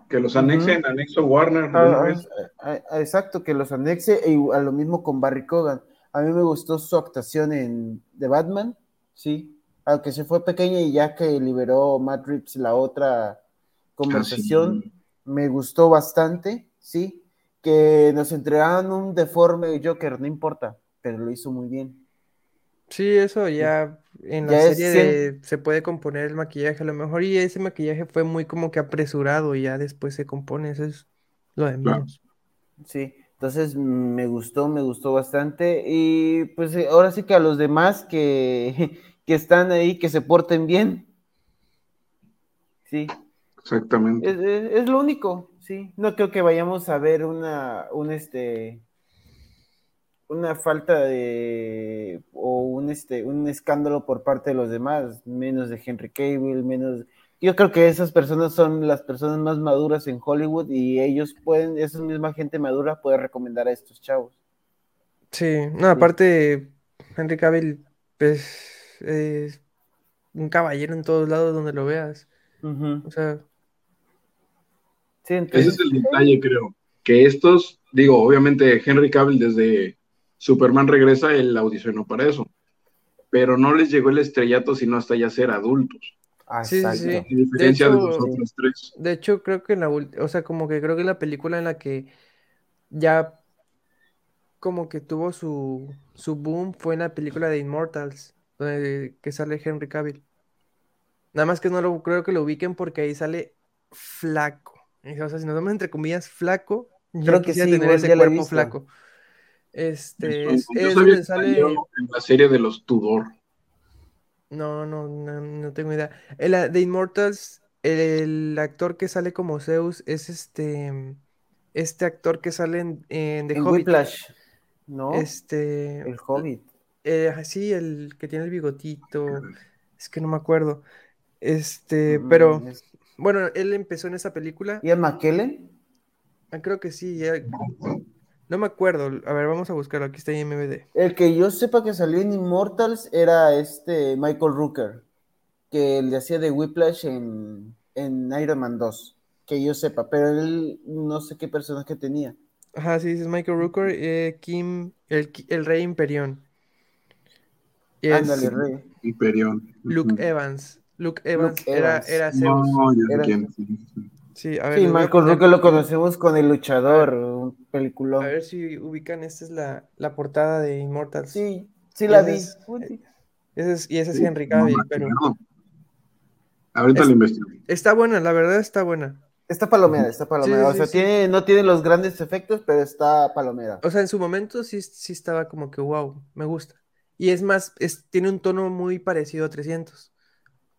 Speaker 2: Que los anexen, anexo Warner.
Speaker 3: Ah,
Speaker 2: vez.
Speaker 3: ah, ah, exacto, que los anexe, e igual- a lo mismo con Barry Cogan. A mí me gustó su actuación en The Batman, sí, aunque se fue pequeña y ya que liberó Matt Reeves la otra conversación,
Speaker 2: Ah, sí.
Speaker 3: me gustó bastante, sí, que nos entregaron un deforme Joker, no importa, pero lo hizo muy bien.
Speaker 1: Sí, eso ya en la
Speaker 3: Ya
Speaker 1: serie de- se puede componer el maquillaje a lo mejor y ese maquillaje fue muy como que apresurado y ya después se compone, eso es lo de
Speaker 2: Claro.
Speaker 1: menos.
Speaker 3: Sí, entonces mm, me gustó, me gustó bastante. Y pues eh, ahora sí que a los demás que, [laughs] que están ahí, que se porten bien. Sí,
Speaker 2: Exactamente.
Speaker 3: es, es- es lo único, sí. No creo que vayamos a ver una, un este, una falta de, o un este, un escándalo por parte de los demás, menos de Henry Cavill, menos. Yo creo que esas personas son las personas más maduras en Hollywood y ellos pueden, esa misma gente madura puede recomendar a estos chavos.
Speaker 1: Sí, no, aparte Henry Cavill pues, es un caballero en todos lados donde lo veas. O sea,
Speaker 3: Sí,
Speaker 2: Ese es el detalle, creo. Que estos, digo, obviamente Henry Cavill desde Superman regresa, él audicionó para eso. Pero no les llegó el estrellato sino hasta ya ser adultos.
Speaker 1: Sí, sí,
Speaker 3: exacto.
Speaker 1: sí.
Speaker 2: Diferencia de,
Speaker 1: hecho-
Speaker 2: los otros tres.
Speaker 1: de hecho creo que en la o sea, como que creo que la película en la que ya como que tuvo su, su boom fue en la película de Immortals, donde que sale Henry Cavill. Nada más que no lo creo que lo ubiquen porque ahí sale flaco. O sea, si nos vemos entre comillas flaco, ya
Speaker 3: Creo que
Speaker 1: quisiera
Speaker 3: sí,
Speaker 1: tener ese cuerpo flaco. Este es, es donde sale.
Speaker 2: en la serie de los Tudor.
Speaker 1: No, no, no, no tengo idea. En la de Immortals, el actor que sale como Zeus es este. Este actor que sale en, en The
Speaker 3: En
Speaker 1: Hobbit.
Speaker 3: Whiplash, ¿no?
Speaker 1: Este.
Speaker 3: El Hobbit.
Speaker 1: eh, sí, el que tiene el bigotito. Es que no me acuerdo. Este, pero
Speaker 3: Mm, es-
Speaker 1: bueno, él empezó en esa película.
Speaker 3: ¿Ian McKellen?
Speaker 1: Ah, creo que sí, ya. No me acuerdo. A ver, vamos a buscarlo. Aquí está en MVD.
Speaker 3: El que yo sepa que salió en Immortals era este Michael Rooker, que le hacía de Whiplash en, en Iron Man 2, que yo sepa, pero él no sé qué personaje tenía.
Speaker 1: Ajá, sí, es Michael Rooker, eh, Kim, el, Rey Imperión.
Speaker 3: Ándale, Rey.
Speaker 2: Hyperion.
Speaker 1: Luke. Evans. Luke Evans
Speaker 3: Luke
Speaker 1: era,
Speaker 3: Evans.
Speaker 1: era Zeus.
Speaker 2: No, ya sé
Speaker 3: Era-.
Speaker 2: Sí,
Speaker 1: a ver.
Speaker 3: Sí, Michael
Speaker 1: poner-
Speaker 3: Rooker lo conocemos con El Luchador, un peliculón.
Speaker 1: A ver si ubican, esta es la, la portada de Immortals.
Speaker 3: Sí, sí la vi.
Speaker 1: es- Ese es- y ese es
Speaker 2: Sí,
Speaker 1: Henry Cavill,
Speaker 2: no,
Speaker 1: pero
Speaker 2: no. Ahorita
Speaker 1: Es-
Speaker 2: lo investigo.
Speaker 1: está buena, la verdad está buena.
Speaker 3: Está palomera, está palomera.
Speaker 1: Sí,
Speaker 3: o sea,
Speaker 1: sí.
Speaker 3: Tiene, no tiene los grandes efectos, pero está palomera.
Speaker 1: O sea, en su momento sí, sí estaba como que wow, me gusta. Y es más, es, tiene un tono muy parecido a 300.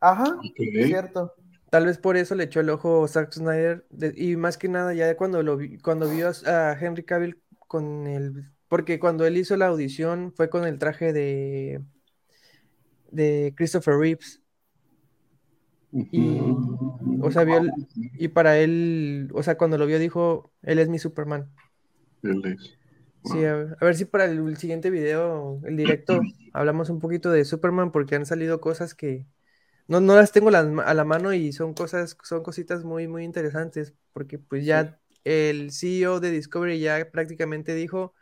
Speaker 3: Ajá, es cierto.
Speaker 1: Tal vez por eso le echó el ojo Zack Snyder. de- y más que nada, ya cuando, lo vi- cuando vio a, a Henry Cavill con el. Porque cuando él hizo la audición fue con el traje de. de Christopher Reeves. Y, o sea, vio el- y para él, o sea, cuando lo vio dijo, él es mi Superman.
Speaker 2: Él es.
Speaker 1: Sí, a ver, a ver si para el siguiente video, el directo, [clears throat] hablamos un poquito de Superman porque han salido cosas que no, no las tengo las a la mano y son cosas, son cositas muy, muy interesantes porque pues ya el CEO de Discovery ya prácticamente dijo,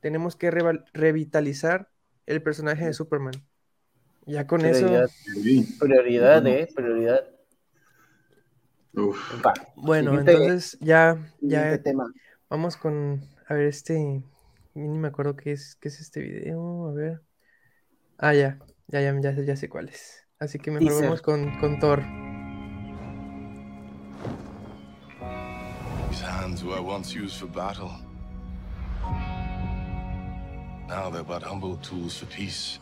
Speaker 1: tenemos que revitalizar el personaje de Superman. Ya con eso,
Speaker 3: Prioridad, eh, prioridad.
Speaker 2: Uf.
Speaker 1: Bueno,
Speaker 3: siguiente-
Speaker 1: entonces ya, ya
Speaker 3: tema.
Speaker 1: vamos con, a ver, este, ni me acuerdo qué es, qué es este video, a ver. Ah, ya, ya, ya, ya, sé- ya sé cuál es. Así que mejor
Speaker 3: Teaser.
Speaker 1: vamos con, con Thor.
Speaker 4: These hands were once used for battle. Now they're but humble tools for peace.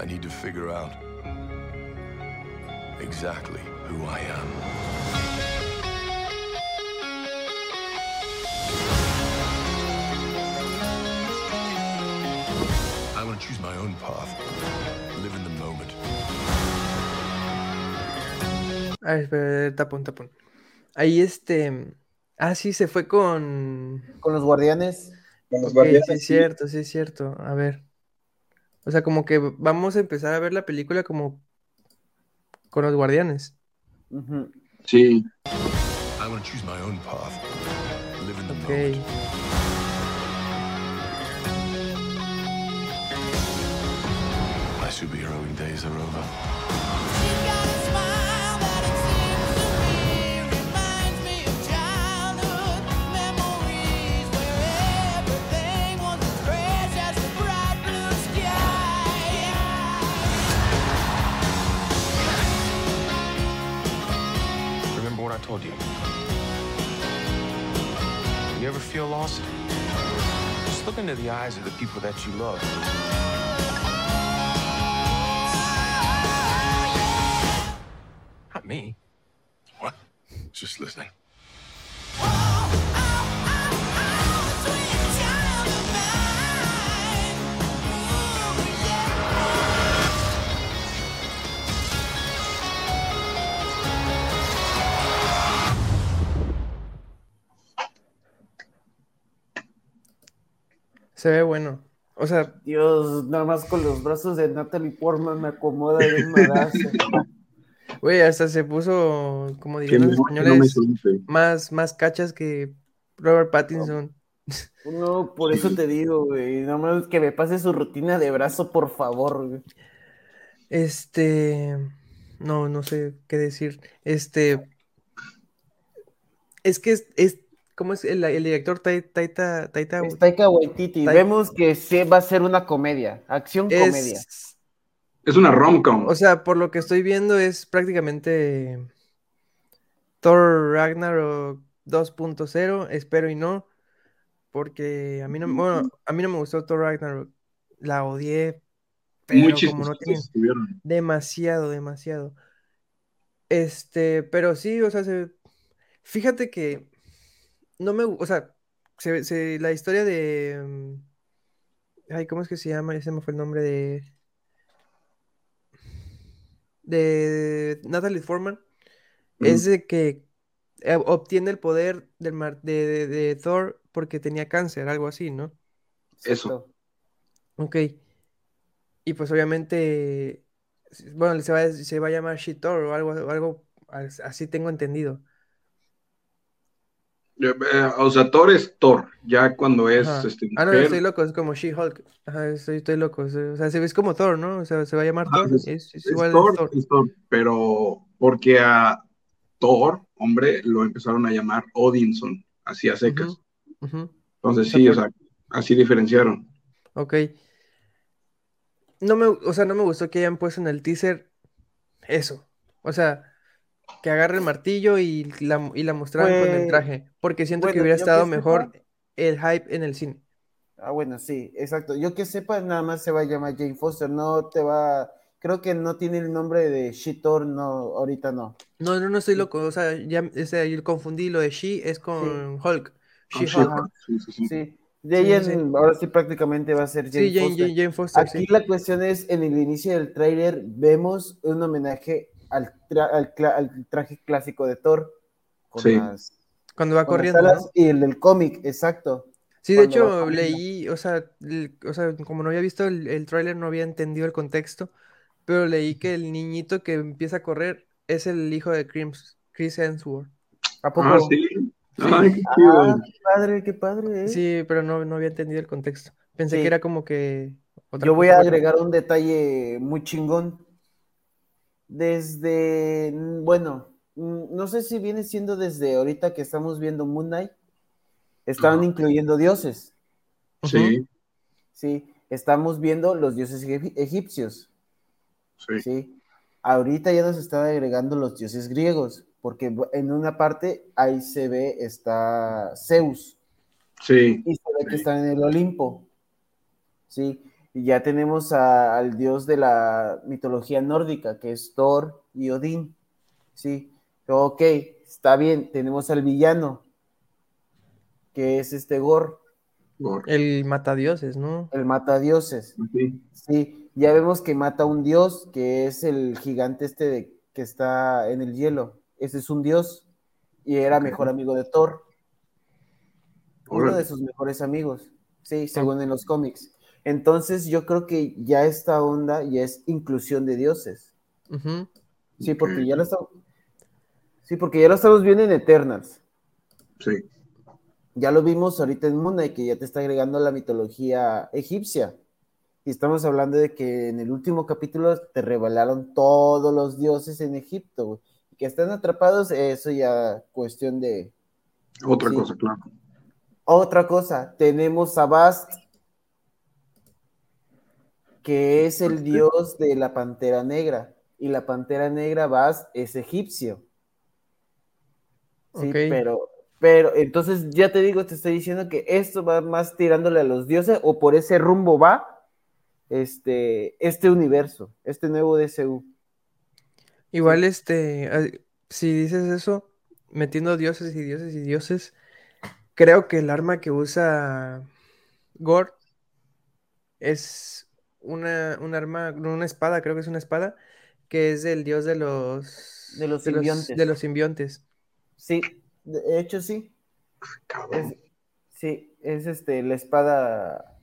Speaker 4: I need to figure out exactly who I am. Choose my own path. Live in the moment.
Speaker 1: A ver, espera, tapón, tapón. Ahí este. Ah, sí, se fue con.
Speaker 3: Con los guardianes.
Speaker 2: Con los guardianes,
Speaker 1: sí, es
Speaker 2: sí.
Speaker 1: cierto, sí, es cierto. A ver. O sea, como que vamos a empezar a ver la película como con los guardianes.
Speaker 3: Ujú.
Speaker 2: Sí.
Speaker 4: I want to choose my own path. Live in the
Speaker 1: Ok.
Speaker 4: moment. The days are over.
Speaker 5: Remember what I told you? You ever feel lost? Just look into the eyes of the people that you love. Not me.
Speaker 4: What? Just listening.
Speaker 1: Se ve bueno. O sea,
Speaker 3: Dios, nada más con los brazos de Natalie Portman me acomoda de un. [laughs]
Speaker 1: güey, hasta se puso, como dirían
Speaker 2: no,
Speaker 1: los
Speaker 2: no
Speaker 1: españoles,
Speaker 2: suelte.
Speaker 1: más, más cachas que Robert Pattinson.
Speaker 3: No, por eso te digo, güey. Nada más que me pase su rutina de brazo, por favor, güey.
Speaker 1: Este, no, no sé qué decir. Este, es que es, es ¿cómo es el, el director Tai- Taita, Taita,
Speaker 3: Taika Waititi.
Speaker 1: Tai-
Speaker 3: Vemos que sí va a ser una comedia. Acción comedia.
Speaker 2: Es una rom-com.
Speaker 1: o sea, por lo que estoy viendo es prácticamente Thor Ragnarok 2.0, espero y no, porque a mí no, bueno, a mí no me gustó Thor Ragnarok, la odié, pero como no tienen demasiado, demasiado. Este, pero sí, o sea, se- fíjate que no me, o sea, se, se- la historia de, mm, ay, ¿cómo es que se llama? Ese me fue el nombre de, de Natalie Portman, es de que eh, obtiene el poder del mar- de, de- de Thor porque tenía cáncer, algo así, ¿no?
Speaker 2: Eso.
Speaker 1: Ok. Y pues obviamente, bueno, se va, a- se va a llamar She-Thor o algo, algo as- así tengo entendido.
Speaker 2: Eh, eh, O sea, Thor es Thor. Ya cuando es este,
Speaker 1: Ah, no, estoy loco, es como She-Hulk. Ajá, estoy, estoy loco. es- O sea, se ve como Thor, ¿no? O sea, se va a llamar
Speaker 2: Ajá,
Speaker 1: Thor.
Speaker 2: es-
Speaker 1: Es, es
Speaker 2: es
Speaker 1: igual
Speaker 2: Thor,
Speaker 1: Thor.
Speaker 2: es Thor, pero porque a Thor, hombre, lo empezaron a llamar Odinson, así a secas. Entonces sí, o sea, así diferenciaron.
Speaker 1: Ok. No me, o sea, no me gustó que hayan puesto en el teaser eso. O sea, que agarre el martillo y la, y la mostraran con el
Speaker 3: Pues,
Speaker 1: traje. Porque siento que hubiera estado
Speaker 3: que
Speaker 1: mejor
Speaker 3: sepa-
Speaker 1: el hype en el cine.
Speaker 3: Ah, bueno, sí, exacto. Yo que sepa, nada más se va a llamar Jane Foster, no te va, creo que no tiene el nombre de She-Thor, no, ahorita no.
Speaker 1: No, no, no estoy loco. O sea, ya ese, yo confundí lo de She es con Hulk.
Speaker 2: Ah,
Speaker 1: She-Hulk.
Speaker 2: She-Hulk, sí, sí, sí.
Speaker 3: Sí, de
Speaker 1: Sí,
Speaker 3: ella
Speaker 1: sí, sí.
Speaker 3: en- ahora sí prácticamente va a ser Jane
Speaker 1: Sí, Jane,
Speaker 3: Foster.
Speaker 1: Jane, Jane Foster,
Speaker 3: Aquí
Speaker 1: sí.
Speaker 3: la cuestión es, en el inicio del tráiler vemos un homenaje al, tra- al cla- al traje clásico de Thor, con
Speaker 2: Sí.
Speaker 3: las,
Speaker 1: Cuando va
Speaker 3: con las
Speaker 1: corriendo,
Speaker 3: alas
Speaker 1: ¿no?
Speaker 3: y el del cómic, exacto.
Speaker 1: Sí, de hecho leí, o sea, el- o sea, como no había visto el, el tráiler, no había entendido el contexto, pero leí que el niñito que empieza a correr es el hijo de Chris, Chris Hemsworth.
Speaker 3: ¿A poco?
Speaker 2: Ah, sí. Ay, qué.
Speaker 3: Ah, padre, qué padre, ¿eh?
Speaker 1: Sí, pero no, no había entendido el contexto. Pensé
Speaker 3: Sí.
Speaker 1: que era como que otra
Speaker 3: Yo voy
Speaker 1: cosa,
Speaker 3: a agregar un detalle muy chingón. Desde, mm, bueno, mm, no sé si viene siendo desde ahorita que estamos viendo Moon Knight, estaban incluyendo dioses,
Speaker 2: Sí,
Speaker 3: ¿sí? Estamos viendo los dioses egip- egipcios,
Speaker 2: sí.
Speaker 3: ¿sí? Ahorita ya nos están agregando los dioses griegos, porque en una parte ahí se ve está Zeus,
Speaker 2: Sí,
Speaker 3: y se ve que
Speaker 2: Sí.
Speaker 3: están en el Olimpo. Sí, y ya tenemos a- al dios de la mitología nórdica, que es Thor y Odín. Sí, ok, está bien, tenemos al villano, que es este Gor,
Speaker 2: Gor.
Speaker 1: El matadioses, ¿no?
Speaker 3: el matadioses.
Speaker 2: Sí.
Speaker 3: Sí, ya vemos que mata a un dios, que es el gigante este de- que está en el hielo. Ese es un dios y era mejor amigo de Thor. uno de sus mejores amigos, sí, según en los cómics. Entonces yo creo que ya esta onda ya es inclusión de dioses. Sí, porque ya lo estamos, sí, porque ya lo estamos viendo en Eternals.
Speaker 2: Sí.
Speaker 3: Ya lo vimos ahorita en Moon Knight, que ya te está agregando la mitología egipcia. Y estamos hablando de que en el último capítulo te revelaron todos los dioses en Egipto, güey. Y que están atrapados, eso ya cuestión de,
Speaker 2: Otra
Speaker 3: Sí.
Speaker 2: cosa, claro.
Speaker 3: Otra cosa, tenemos a Bast, que es el dios de la pantera negra. Y la pantera negra, Bast, es egipcio. Sí, pero, pero entonces ya te digo, te estoy diciendo que esto va más tirándole a los dioses, o por ese rumbo va este, este universo, este nuevo DCU.
Speaker 1: Igual, este, ah, si dices eso, metiendo dioses y dioses y dioses, creo que el arma que usa Gore es una, un arma, una espada, creo que es una espada, que es del dios de los,
Speaker 3: De los
Speaker 1: de
Speaker 3: simbiontes.
Speaker 1: de los simbiontes.
Speaker 3: Sí, de hecho sí.
Speaker 2: Cabrón.
Speaker 3: Es- sí, es este, la espada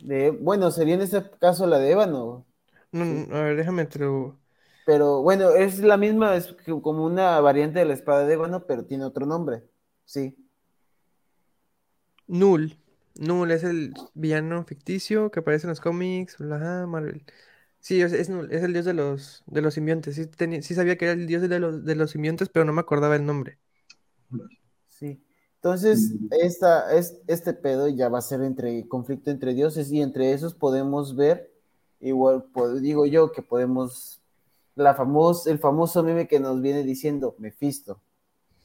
Speaker 3: de, bueno, sería en este caso la de ébano,
Speaker 1: No,
Speaker 3: Sí.
Speaker 1: no, a ver, déjame te lo-
Speaker 3: pero bueno, es la misma, es como una variante de la espada de ébano, pero tiene otro nombre. Sí,
Speaker 1: Null. Null es el villano ficticio que aparece en los cómics, bla, Marvel. Sí, es, es Null, es el dios de los, de los simbiontes. Sí, tenía- sí sabía que era el dios de los, de los simbiontes, pero no me acordaba el nombre.
Speaker 3: sí. Entonces, esta, es, este pedo ya va a ser entre conflicto entre dioses y entre esos podemos ver, igual digo yo que podemos, la famos, el famoso meme que nos viene diciendo Mephisto.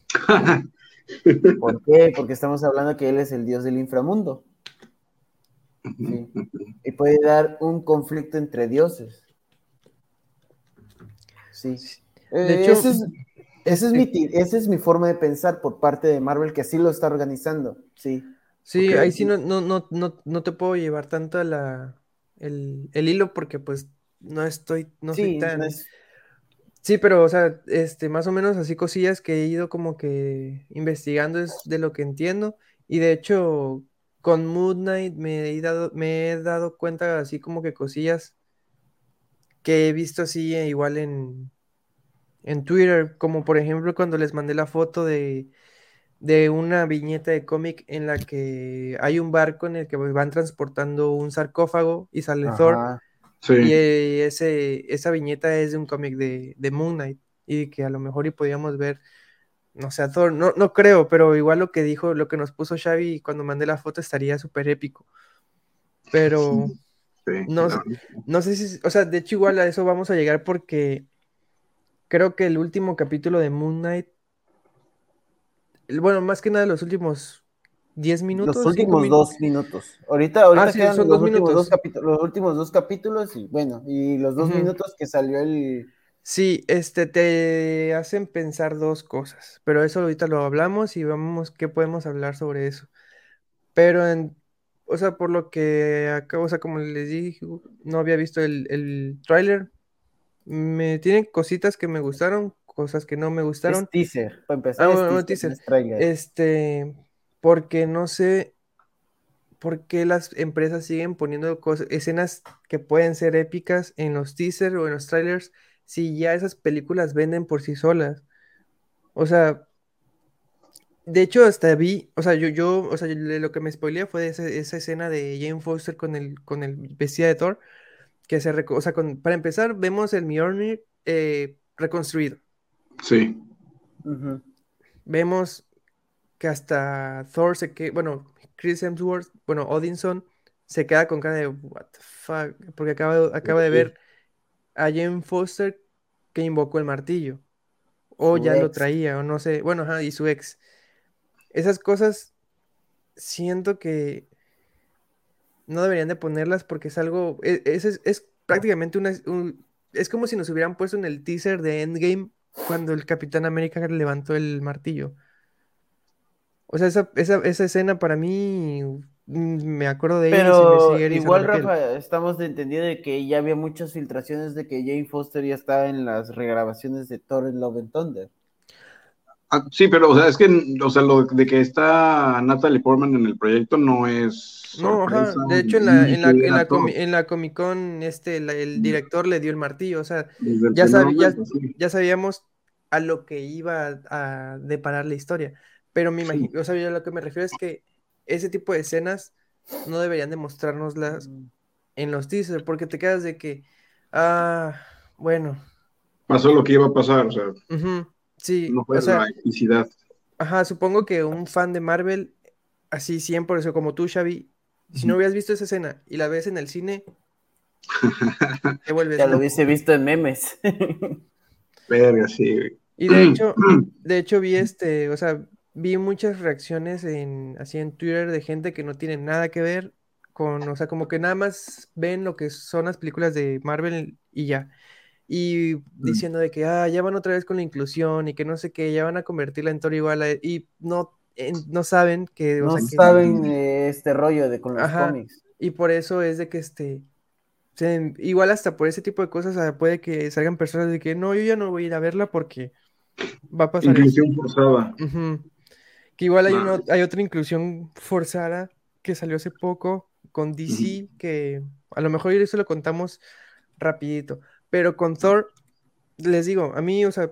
Speaker 3: [laughs] ¿Por qué? Porque estamos hablando que él es el dios del inframundo. Sí. Y puede dar un conflicto entre dioses. Sí.
Speaker 1: De
Speaker 3: Eh,
Speaker 1: hecho,
Speaker 3: ese es, ese es mi, ti- esa es mi forma de pensar por parte de Marvel, que así lo está organizando. Sí.
Speaker 1: Sí, ahí sí no, no, no, no, no te puedo llevar tanto la, el, el hilo porque pues no estoy, no soy
Speaker 3: sí,
Speaker 1: tan...
Speaker 3: no es-
Speaker 1: Sí, pero o sea, este, más o menos así cosillas que he ido como que investigando es de lo que entiendo. Y de hecho, con Moon Knight me he dado, me he dado cuenta así como que cosillas que he visto así eh, igual en, en Twitter, como por ejemplo cuando les mandé la foto de, de una viñeta de cómic en la que hay un barco en el que van transportando un sarcófago y sale Thor.
Speaker 2: Sí.
Speaker 1: eh, ese, esa viñeta es de un cómic de, de Moon Knight. y que a lo mejor y podíamos ver, no sé, a Thor, no, no creo, pero igual lo que dijo, lo que nos puso Xavi cuando mandé la foto estaría súper épico. Pero
Speaker 2: Sí,
Speaker 1: No no sé si, o sea, de hecho igual a eso vamos a llegar porque creo que el último capítulo de Moon Knight, bueno, más que nada los últimos 10 minutos,
Speaker 3: Los últimos
Speaker 1: min-
Speaker 3: dos minutos. Ahorita, ahorita
Speaker 1: Ah, sí,
Speaker 3: quedan
Speaker 1: son
Speaker 3: los
Speaker 1: dos
Speaker 3: últimos
Speaker 1: minutos.
Speaker 3: dos, los últimos dos capítulos y bueno, y los dos
Speaker 1: Ujú.
Speaker 3: minutos que salió el...
Speaker 1: Sí, este te hacen pensar dos cosas, pero eso ahorita lo hablamos y vamos qué podemos hablar sobre eso. Pero en, o sea, por lo que acabo, o sea, como les dije, no había visto el, el tráiler. Me tienen cositas que me gustaron, cosas que no me gustaron.
Speaker 3: Es teaser, para empezar
Speaker 1: Ah,
Speaker 3: es
Speaker 1: bueno,
Speaker 3: teaser,
Speaker 1: teaser.
Speaker 3: no es tráiler.
Speaker 1: Este, porque no sé por qué las empresas siguen poniendo cosas, escenas que pueden ser épicas en los teasers o en los trailers, si ya esas películas venden por sí solas. O sea, de hecho hasta vi, o sea, yo, yo, o sea, lo que me spoileé fue esa, esa escena de Jane Foster con el, con el vestida de Thor, que se, o sea, con- para empezar vemos el Mjolnir eh, reconstruido.
Speaker 2: Sí.
Speaker 1: Vemos que hasta Thor se queda, bueno, Chris Hemsworth, bueno, Odinson se queda con cara de what the fuck, porque acaba, acaba de ver a Jane Foster que invocó el martillo, o
Speaker 3: Su
Speaker 1: ya lo traía, o no sé, bueno, ajá, y su ex. Esas cosas siento que no deberían de ponerlas porque es algo, e- es, es, es prácticamente una, un- es como si nos hubieran puesto en el teaser de Endgame cuando el Capitán América levantó el martillo. O sea, esa, esa, esa escena para mí mm, me acuerdo de ella y me
Speaker 3: igual. Rafa, estamos de entendido de que ya había muchas filtraciones de que Jane Foster ya estaba en las regrabaciones de Thor en Love and Thunder.
Speaker 2: Ah, sí, pero o sea, es que o sea, lo de que está Natalie Portman en el proyecto no es
Speaker 1: No, ajá, de hecho en la, en la, en la, comi- en la Comic Con este, la- el director le dio el martillo, o sea, ya, sab- sabíamos a lo que iba a, a deparar la historia, pero me
Speaker 2: Sí.
Speaker 1: imagino, o sea, yo a lo que me refiero es que ese tipo de escenas no deberían demostrárnoslas en los teasers, porque te quedas de que, ah, bueno,
Speaker 2: Pasó lo que iba a pasar, o sea,
Speaker 1: sí,
Speaker 2: no fue
Speaker 1: o sea,
Speaker 2: la epicidad.
Speaker 1: ajá, supongo que un fan de Marvel, así 100%, como tú, Xavi, si no hubieras visto esa escena y la ves en el cine, [laughs] te vuelves
Speaker 3: Ya lo hubiese visto en memes.
Speaker 2: Verga, sí, güey.
Speaker 1: Y de [clears throat] hecho, de hecho vi este, o sea, vi muchas reacciones en, así en Twitter de gente que no tiene nada que ver con, o sea, como que nada más ven lo que son las películas de Marvel y ya. Y diciendo de que, ah, ya van otra vez con la inclusión y que no sé qué, ya van a convertirla en Thor igual a- y no, en- no saben que, o
Speaker 3: No
Speaker 1: sea, que
Speaker 3: saben eh, este rollo de con los
Speaker 1: Ajá.
Speaker 3: cómics.
Speaker 1: y por eso es de que este, se- igual hasta por ese tipo de cosas puede que salgan personas de que no, yo ya no voy a ir a verla porque va a pasar.
Speaker 2: Inclusión forzada.
Speaker 1: Que igual hay, hay otra inclusión forzada que salió hace poco con DC, que a lo mejor eso lo contamos rapidito, pero con Thor, les digo, a mí, o sea,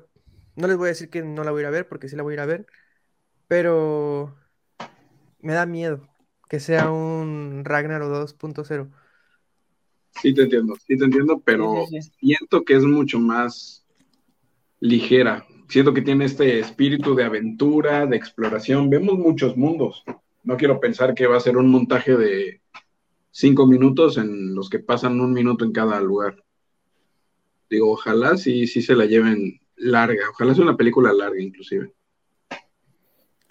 Speaker 1: no les voy a decir que no la voy a ir a ver, porque sí la voy a ir a ver, pero me da miedo que sea un Ragnarok 2.0.
Speaker 2: Sí te entiendo, sí te entiendo, pero
Speaker 3: Sí, sí, sí.
Speaker 2: siento que es mucho más ligera. Siento que tiene este espíritu de aventura, de exploración. Vemos muchos mundos. No quiero pensar que va a ser un montaje de cinco minutos en los que pasan un minuto en cada lugar. Digo, ojalá sí, sí se la lleven larga. Ojalá sea una película larga, inclusive.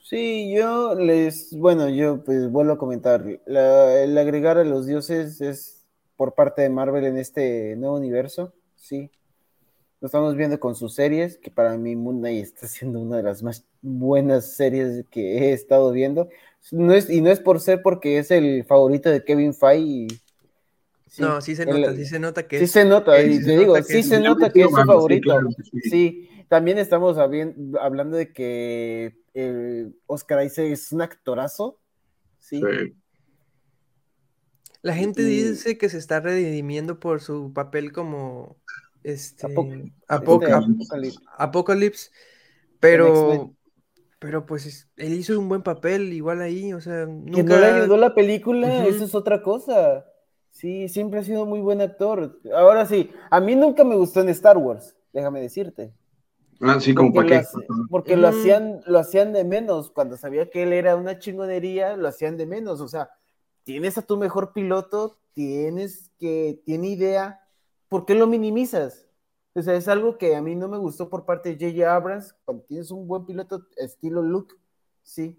Speaker 3: Sí, yo les, bueno, yo pues vuelvo a comentar, la- el agregar a los dioses es por parte de Marvel en este nuevo universo, sí. Lo estamos viendo con sus series, que para mí Moon Knight está siendo una de las más buenas series que he estado viendo. No es, y no es por ser porque es el favorito de Kevin Feige. sí,
Speaker 1: No, sí se nota, sí se nota que
Speaker 3: Sí
Speaker 1: es-
Speaker 3: se nota, y te digo, sí se nota que es su favorito.
Speaker 2: claro sí.
Speaker 3: Sí, también estamos hablando de que el Oscar Isaac es un actorazo. Sí.
Speaker 2: Sí.
Speaker 1: La gente
Speaker 3: Y-
Speaker 1: dice que se está redimiendo por su papel como este
Speaker 3: Apoc-
Speaker 1: Apoc-
Speaker 3: este,
Speaker 1: Ap-
Speaker 3: Apocalypse.
Speaker 1: Apocalypse, pero pero pues es- él hizo un buen papel igual ahí, o sea,
Speaker 3: Que
Speaker 1: nunca
Speaker 3: no le ayudó la película,
Speaker 1: Ujú.
Speaker 3: eso es otra cosa. Sí, siempre ha sido muy buen actor. Ahora sí, a mí nunca me gustó en Star Wars, déjame decirte.
Speaker 2: Ah, sí, como
Speaker 3: Porque,
Speaker 2: para
Speaker 3: lo,
Speaker 2: qué.
Speaker 3: porque lo
Speaker 1: Mm.
Speaker 3: hacían, lo hacían de menos. Cuando sabía que él era una chingonería, lo hacían de menos. O sea, tienes a tu mejor piloto, tienes que, tiene idea, ¿por qué lo minimizas? O sea, es algo que a mí no me gustó por parte de J.J. Abrams, cuando tienes un buen piloto estilo Luke, sí.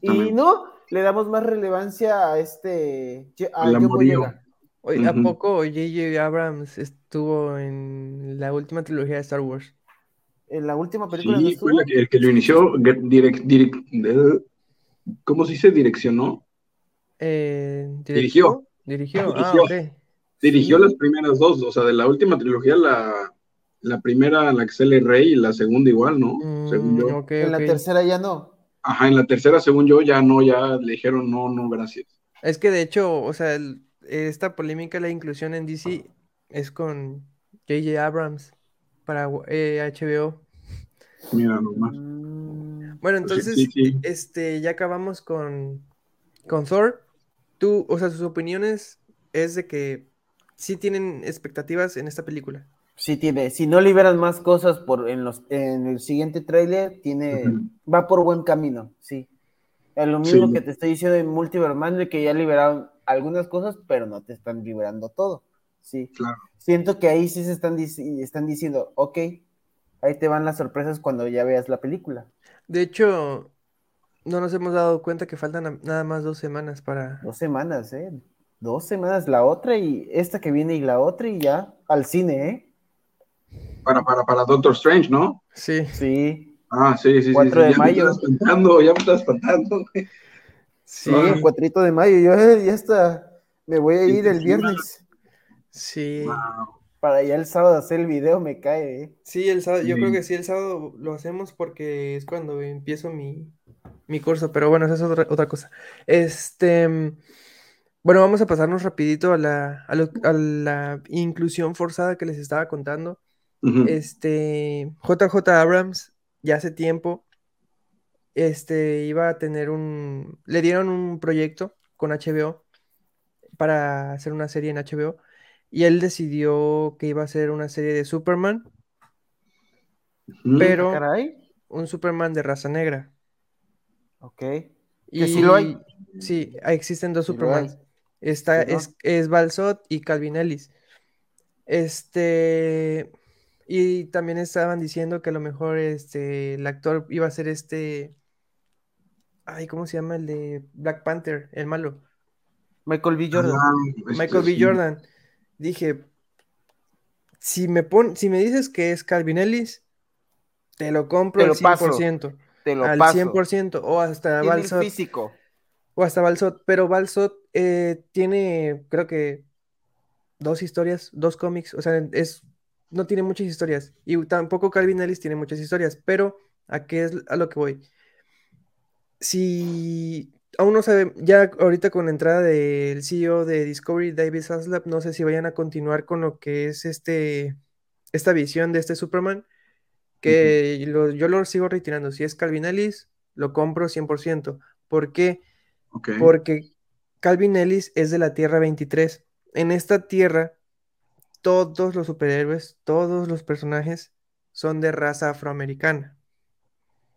Speaker 3: Y no, le damos más relevancia a este, a.
Speaker 1: Oye, ¿A poco J.J. Abrams estuvo en la última trilogía de Star Wars?
Speaker 3: En la última película
Speaker 2: Sí, fue la que- el que lo inició, direct, direct, eh, ¿cómo se dice? Direccionó.
Speaker 1: Eh,
Speaker 2: Dirigió.
Speaker 1: ¿Dirigió? Ah,
Speaker 2: Dirigió.
Speaker 1: ok.
Speaker 2: Dirigió las primeras dos, o sea, de la última trilogía, la, la primera, la que sale Rey, y la segunda igual, ¿no? según
Speaker 1: Mm,
Speaker 2: yo.
Speaker 1: ok,
Speaker 3: En la tercera ya no.
Speaker 2: Ajá, en la tercera, según yo, ya no, ya le dijeron no, no, gracias.
Speaker 1: Es que de hecho, o sea, el- esta polémica, la inclusión en DC es con J.J. Abrams para eh, HBO.
Speaker 2: Mira nomás.
Speaker 3: Mm,
Speaker 1: Bueno,
Speaker 2: sí,
Speaker 1: entonces,
Speaker 2: sí, sí.
Speaker 1: este, ya acabamos con, con Thor. Tú, o sea, sus opiniones es de que sí tienen expectativas en esta película.
Speaker 3: Sí tiene, si no liberan más cosas por en los en el siguiente tráiler, tiene va por buen camino, sí. Es lo mismo
Speaker 2: Sí.
Speaker 3: que te estoy diciendo en Multiverse Mansion, que ya liberaron algunas cosas, pero no te están liberando todo. Sí.
Speaker 2: Claro.
Speaker 3: Siento que ahí sí se están, están diciendo, ok, ahí te van las sorpresas cuando ya veas la película.
Speaker 1: De hecho, no nos hemos dado cuenta que faltan nada más dos semanas para...
Speaker 3: Dos semanas, ¿eh? Dos semanas la otra y esta que viene y la otra y ya al cine, ¿eh?
Speaker 2: Para, para, para Doctor Strange, ¿no?
Speaker 1: Sí,
Speaker 3: Sí.
Speaker 2: Ah, sí, sí, sí.
Speaker 3: 4
Speaker 2: sí,
Speaker 3: de
Speaker 2: ya
Speaker 3: mayo.
Speaker 2: Me estás espantando, ya me estás espantando, güey.
Speaker 1: sí,
Speaker 3: Sí, el 4 de mayo, yo eh, ya está, me voy a ir el viernes
Speaker 1: sí.
Speaker 2: Wow.
Speaker 3: para ya el sábado hacer el video, me cae, ¿eh?
Speaker 1: Sí, el sábado, yo creo
Speaker 2: Sí.
Speaker 1: que sí, el sábado lo hacemos porque es cuando empiezo mi, mi curso, pero bueno, esa es otra, otra cosa. Este, bueno, vamos a pasarnos rapidito a la, a lo- a la inclusión forzada que les estaba contando.
Speaker 2: Ujú.
Speaker 1: Este, JJ Abrams, ya hace tiempo, este, iba a tener un, le dieron un proyecto con HBO para hacer una serie en HBO y él decidió que iba a hacer una serie de Superman,
Speaker 2: Ujú.
Speaker 1: pero
Speaker 3: Caray,
Speaker 1: un Superman de raza negra.
Speaker 3: ok.
Speaker 1: Y
Speaker 3: sí lo hay.
Speaker 1: Sí, ah, existen dos
Speaker 3: Sí
Speaker 1: Supermans. Está, es, es Balsot y Calvin Ellis. Este, y también estaban diciendo que a lo mejor este, el actor iba a ser este, ay, ¿cómo se llama? El de Black Panther, el malo,
Speaker 3: Michael B. Jordan.
Speaker 2: Ah, este,
Speaker 1: Michael B.
Speaker 2: sí.
Speaker 1: Jordan. Dije, si me pon, si me dices que es Calvin Ellis, te lo compro
Speaker 3: Te
Speaker 1: al
Speaker 3: lo paso.
Speaker 1: 100%,
Speaker 3: Te lo
Speaker 1: al
Speaker 3: paso.
Speaker 1: 100%, o hasta Balsot.
Speaker 3: físico.
Speaker 1: O hasta Balsot, pero Balsot eh, tiene, creo que, dos historias, dos cómics, o sea, es, no tiene muchas historias, y tampoco Calvin Ellis tiene muchas historias, pero ¿a qué es a lo que voy? Si aún no sabe, ya ahorita con la entrada del CEO de Discovery, David Zaslav, no sé si vayan a continuar con lo que es este, esta visión de este Superman, que lo- yo lo sigo retirando, si es Calvin Ellis, lo compro 100%. ¿Por qué?
Speaker 2: Ok.
Speaker 1: Porque Calvin Ellis es de la Tierra 23. En esta Tierra, todos los superhéroes, todos los personajes son de raza afroamericana.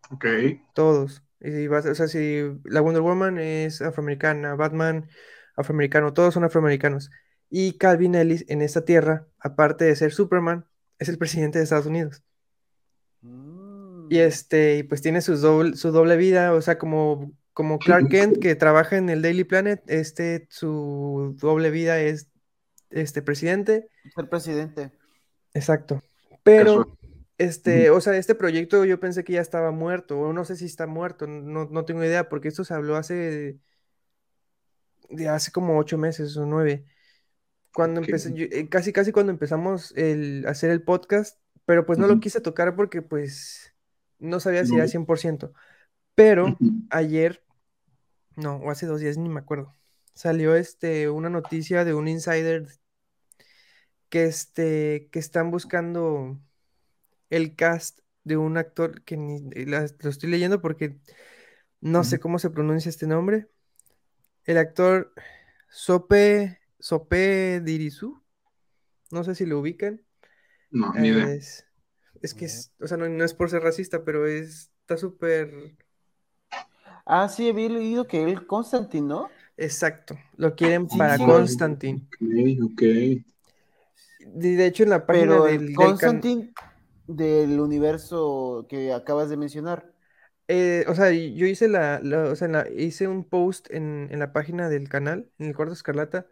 Speaker 2: Ok.
Speaker 1: Todos. Y si vas- o sea, si la Wonder Woman es afroamericana, Batman afroamericano, todos son afroamericanos. Y Calvin Ellis en esta Tierra, aparte de ser Superman, es el presidente de Estados Unidos.
Speaker 3: Mm.
Speaker 1: Y este, y pues tiene su doble, su doble vida, o sea, como, como Clark Kent que trabaja en el Daily Planet, este, su doble vida es este presidente.
Speaker 3: Ser presidente.
Speaker 1: Exacto. Pero,
Speaker 2: Casual.
Speaker 1: este, o sea, este proyecto yo pensé que ya estaba muerto, o no sé si está muerto, no, no tengo idea, porque esto se habló hace, de hace como ocho meses o nueve. Cuando empecé, yo- eh, casi casi cuando empezamos el, a hacer el podcast, pero pues no lo quise tocar porque pues no sabía si
Speaker 2: No.
Speaker 1: era 100%. Pero ayer, no, o hace dos días, ni me acuerdo, salió este, una noticia de un insider que, este, que están buscando el cast de un actor que ni, la- lo estoy leyendo porque no sé cómo se pronuncia este nombre. El actor Sope, Sope Dirisu, no sé si lo ubican.
Speaker 2: No, ni idea.
Speaker 1: Es- es que, es- o sea, no, no es por ser racista, pero es, está súper
Speaker 3: Ah, sí, había leído que él, Constantine, ¿no?
Speaker 1: exacto. Lo quieren
Speaker 3: Sí,
Speaker 1: para
Speaker 3: sí.
Speaker 1: Constantine.
Speaker 2: Ok, ok.
Speaker 1: De, de hecho, en la página
Speaker 3: Pero
Speaker 1: del,
Speaker 3: el
Speaker 1: del
Speaker 3: universo que acabas de mencionar.
Speaker 1: eh, o sea, yo hice la, la- o sea, la- hice un post en, en la página del canal, en el Cuarto Escarlata,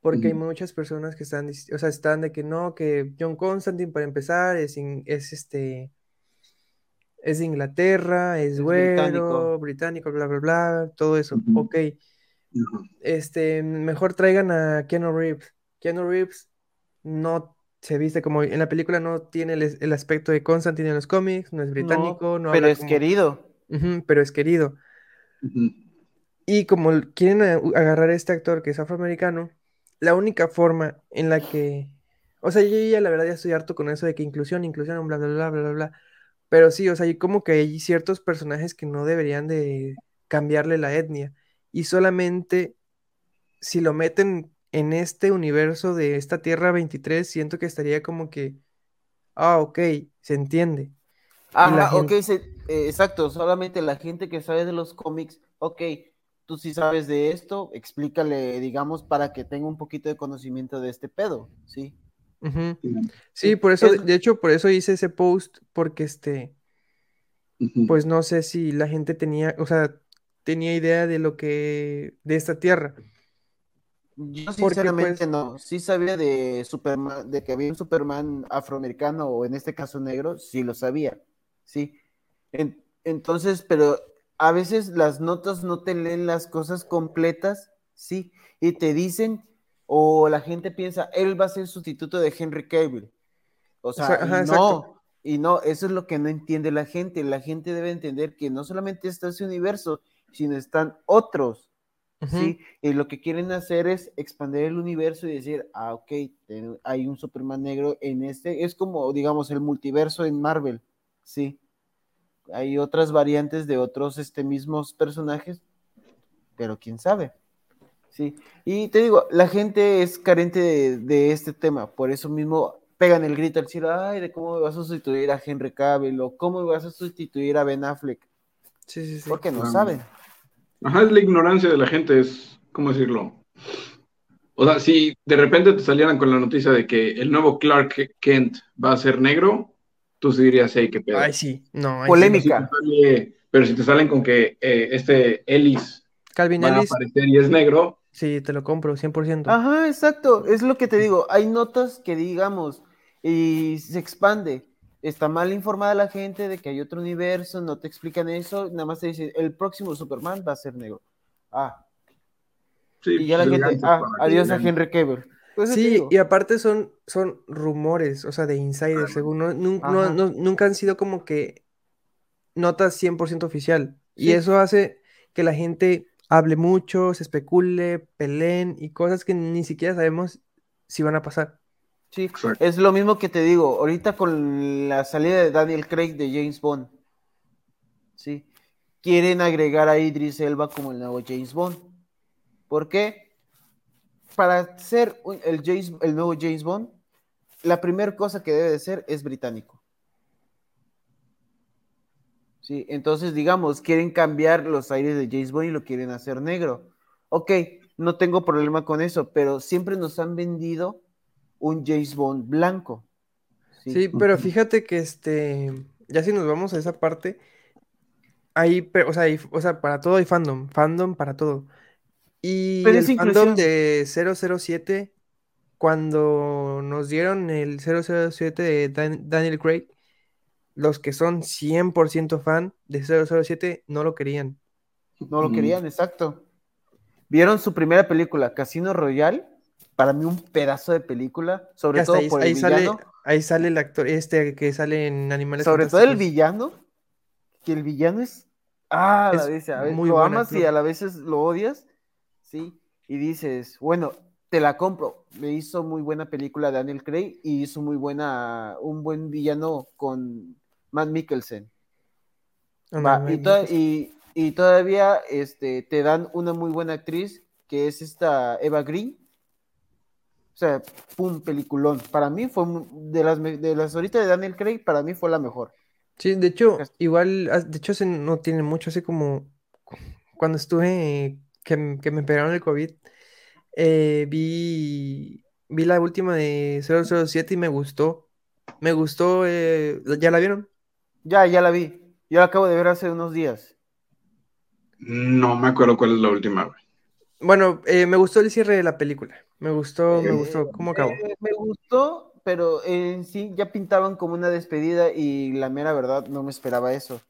Speaker 1: porque hay muchas personas que están, o sea, están de que no, que John Constantine para empezar es, in- es este, es de Inglaterra, es
Speaker 3: Es
Speaker 1: güero,
Speaker 3: británico.
Speaker 1: británico, bla, bla, bla, todo eso.
Speaker 2: Ujú.
Speaker 1: Ok, este, mejor traigan a Keanu Reeves. Keanu Reeves no se viste como, en la película no tiene el, el aspecto de Constantine en los cómics, no es británico, no
Speaker 3: pero es
Speaker 1: como-
Speaker 3: querido.
Speaker 1: Ujú, pero es querido. Y como quieren agarrar a este actor que es afroamericano, la única forma en la que, o sea, yo ya la verdad ya estoy harto con eso de que inclusión, inclusión, bla, bla, bla, bla, bla. Pero sí, o sea, hay como que hay ciertos personajes que no deberían de cambiarle la etnia. Y solamente si lo meten en este universo de esta Tierra 23, siento que estaría como que, ah, ok, se entiende.
Speaker 3: Ajá, ok,
Speaker 1: gente-
Speaker 3: se- eh, exacto, solamente la gente que sabe de los cómics, ok, tú sí sabes de esto, explícale, digamos, para que tenga un poquito de conocimiento de este pedo, ¿sí?
Speaker 2: Sí.
Speaker 1: Sí, por eso, de- hecho, por eso hice ese post, porque este, pues no sé si la gente tenía, o sea, tenía idea de lo que, de esta tierra.
Speaker 3: Yo
Speaker 1: Porque,
Speaker 3: sinceramente
Speaker 1: pues-
Speaker 3: no, sí sabía de Superman, de que había un Superman afroamericano o en este caso negro, sí lo sabía, sí. En- entonces, pero a veces las notas no te leen las cosas completas, sí, y te dicen, o la gente piensa, él va a ser sustituto de Henry Cavill. O sea,
Speaker 1: sea, ajá,
Speaker 3: y
Speaker 1: exacto.
Speaker 3: no, y no, eso es lo que no entiende la gente. La gente debe entender que no solamente está ese universo, sino están otros. Sí, y lo que quieren hacer es expandir el universo y decir, ah, ok, hay un Superman negro en este, es como, digamos, el multiverso en Marvel, sí. Hay otras variantes de otros este, mismos personajes, pero quién sabe. Sí, y te digo, la gente es carente de, de este tema, por eso mismo pegan el grito al cielo, ay, de cómo me vas a sustituir a Henry Cavill o cómo me vas a sustituir a Ben Affleck,
Speaker 1: Sí, sí, sí.
Speaker 3: porque no
Speaker 2: Ah.
Speaker 3: saben.
Speaker 2: Ajá, es la ignorancia de la gente, es, ¿cómo decirlo? O sea, si de repente te salieran con la noticia de que el nuevo Clark Kent va a ser negro, tú sí dirías, hey, qué pedo.
Speaker 1: Ay, sí, no, ay, sí.
Speaker 3: Polémica.
Speaker 2: Si te sale- pero si te salen con que eh, este Ellis
Speaker 1: Calvin
Speaker 2: va a
Speaker 1: Ellis,
Speaker 2: aparecer y es negro,
Speaker 1: sí, te lo compro, 100%.
Speaker 3: Ajá, exacto, es lo que te digo. Hay notas que digamos y se expande. Está mal informada la gente de que hay otro universo, no te explican eso, nada más te dicen, el próximo Superman va a ser negro. Ah,
Speaker 2: sí,
Speaker 3: y ya la
Speaker 2: pues,
Speaker 3: gente, ah, adiós a. Henry Cavill. Pues
Speaker 1: Sí, y aparte son, son rumores, o sea, de insiders, según no, nunca han sido como que notas 100% oficial. Y eso hace que la gente hable mucho, se especule, peleen y cosas que ni siquiera sabemos si van a pasar.
Speaker 3: Sí, es lo mismo que te digo, ahorita con la salida de Daniel Craig de James Bond. Sí, quieren agregar a Idris Elba como el nuevo James Bond. ¿Por qué? Para ser un- el, James- el nuevo James Bond, la primera cosa que debe de ser es británico. Sí, entonces digamos, quieren cambiar los aires de James Bond y lo quieren hacer negro. Ok, no tengo problema con eso, pero siempre nos han vendido un James Bond blanco.
Speaker 1: Sí, pero fíjate que este, ya si nos vamos a esa parte, hay, o sea, hay- o sea, para todo hay fandom, fandom para todo. Y
Speaker 3: Pero
Speaker 1: el
Speaker 3: es
Speaker 1: fandom
Speaker 3: inclusión.
Speaker 1: de 007, cuando nos dieron el 007 de Dan- Daniel Craig, los que son 100% fan de 007 no lo querían.
Speaker 3: No lo
Speaker 2: Mm.
Speaker 3: querían, exacto. ¿Vieron su primera película, Casino Royale? Para mí un pedazo de película, sobre todo
Speaker 1: ahí,
Speaker 3: por el
Speaker 1: ahí sale,
Speaker 3: villano.
Speaker 1: ahí sale el actor este que sale en Animales
Speaker 3: Sobre todo el villano, que el villano es... Ah, la
Speaker 1: Es
Speaker 3: vez, a veces
Speaker 1: muy
Speaker 3: lo amas y a la vez lo odias, ¿sí? Y dices, bueno, te la compro. Me hizo muy buena película Daniel Craig y hizo muy buena, un buen villano con Matt Mikkelsen. Va,
Speaker 1: no,
Speaker 3: y, to- y- y todavía este, te dan una muy buena actriz, que es esta Eva Green. sea, pum, peliculón. Para mí fue un- de las, de las ahorita de Daniel Craig, para mí fue la mejor.
Speaker 1: Sí, de hecho, igual, ah, de hecho, hace no tiene mucho, hace como cu- cuando estuve, que, que me pegaron el COVID, eh, vi, vi la última de 007 y me gustó. Me gustó, eh, ¿ya la vieron?
Speaker 3: Ya, ya la vi. Yo la acabo de ver hace unos días.
Speaker 2: No me acuerdo cuál es la última, güey.
Speaker 1: Bueno, eh, me gustó el cierre de la película. Me gustó, me
Speaker 3: Eh,
Speaker 1: gustó cómo acabó.
Speaker 3: Eh, me gustó, pero en sí ya pintaban como una despedida y la mera verdad no me esperaba eso.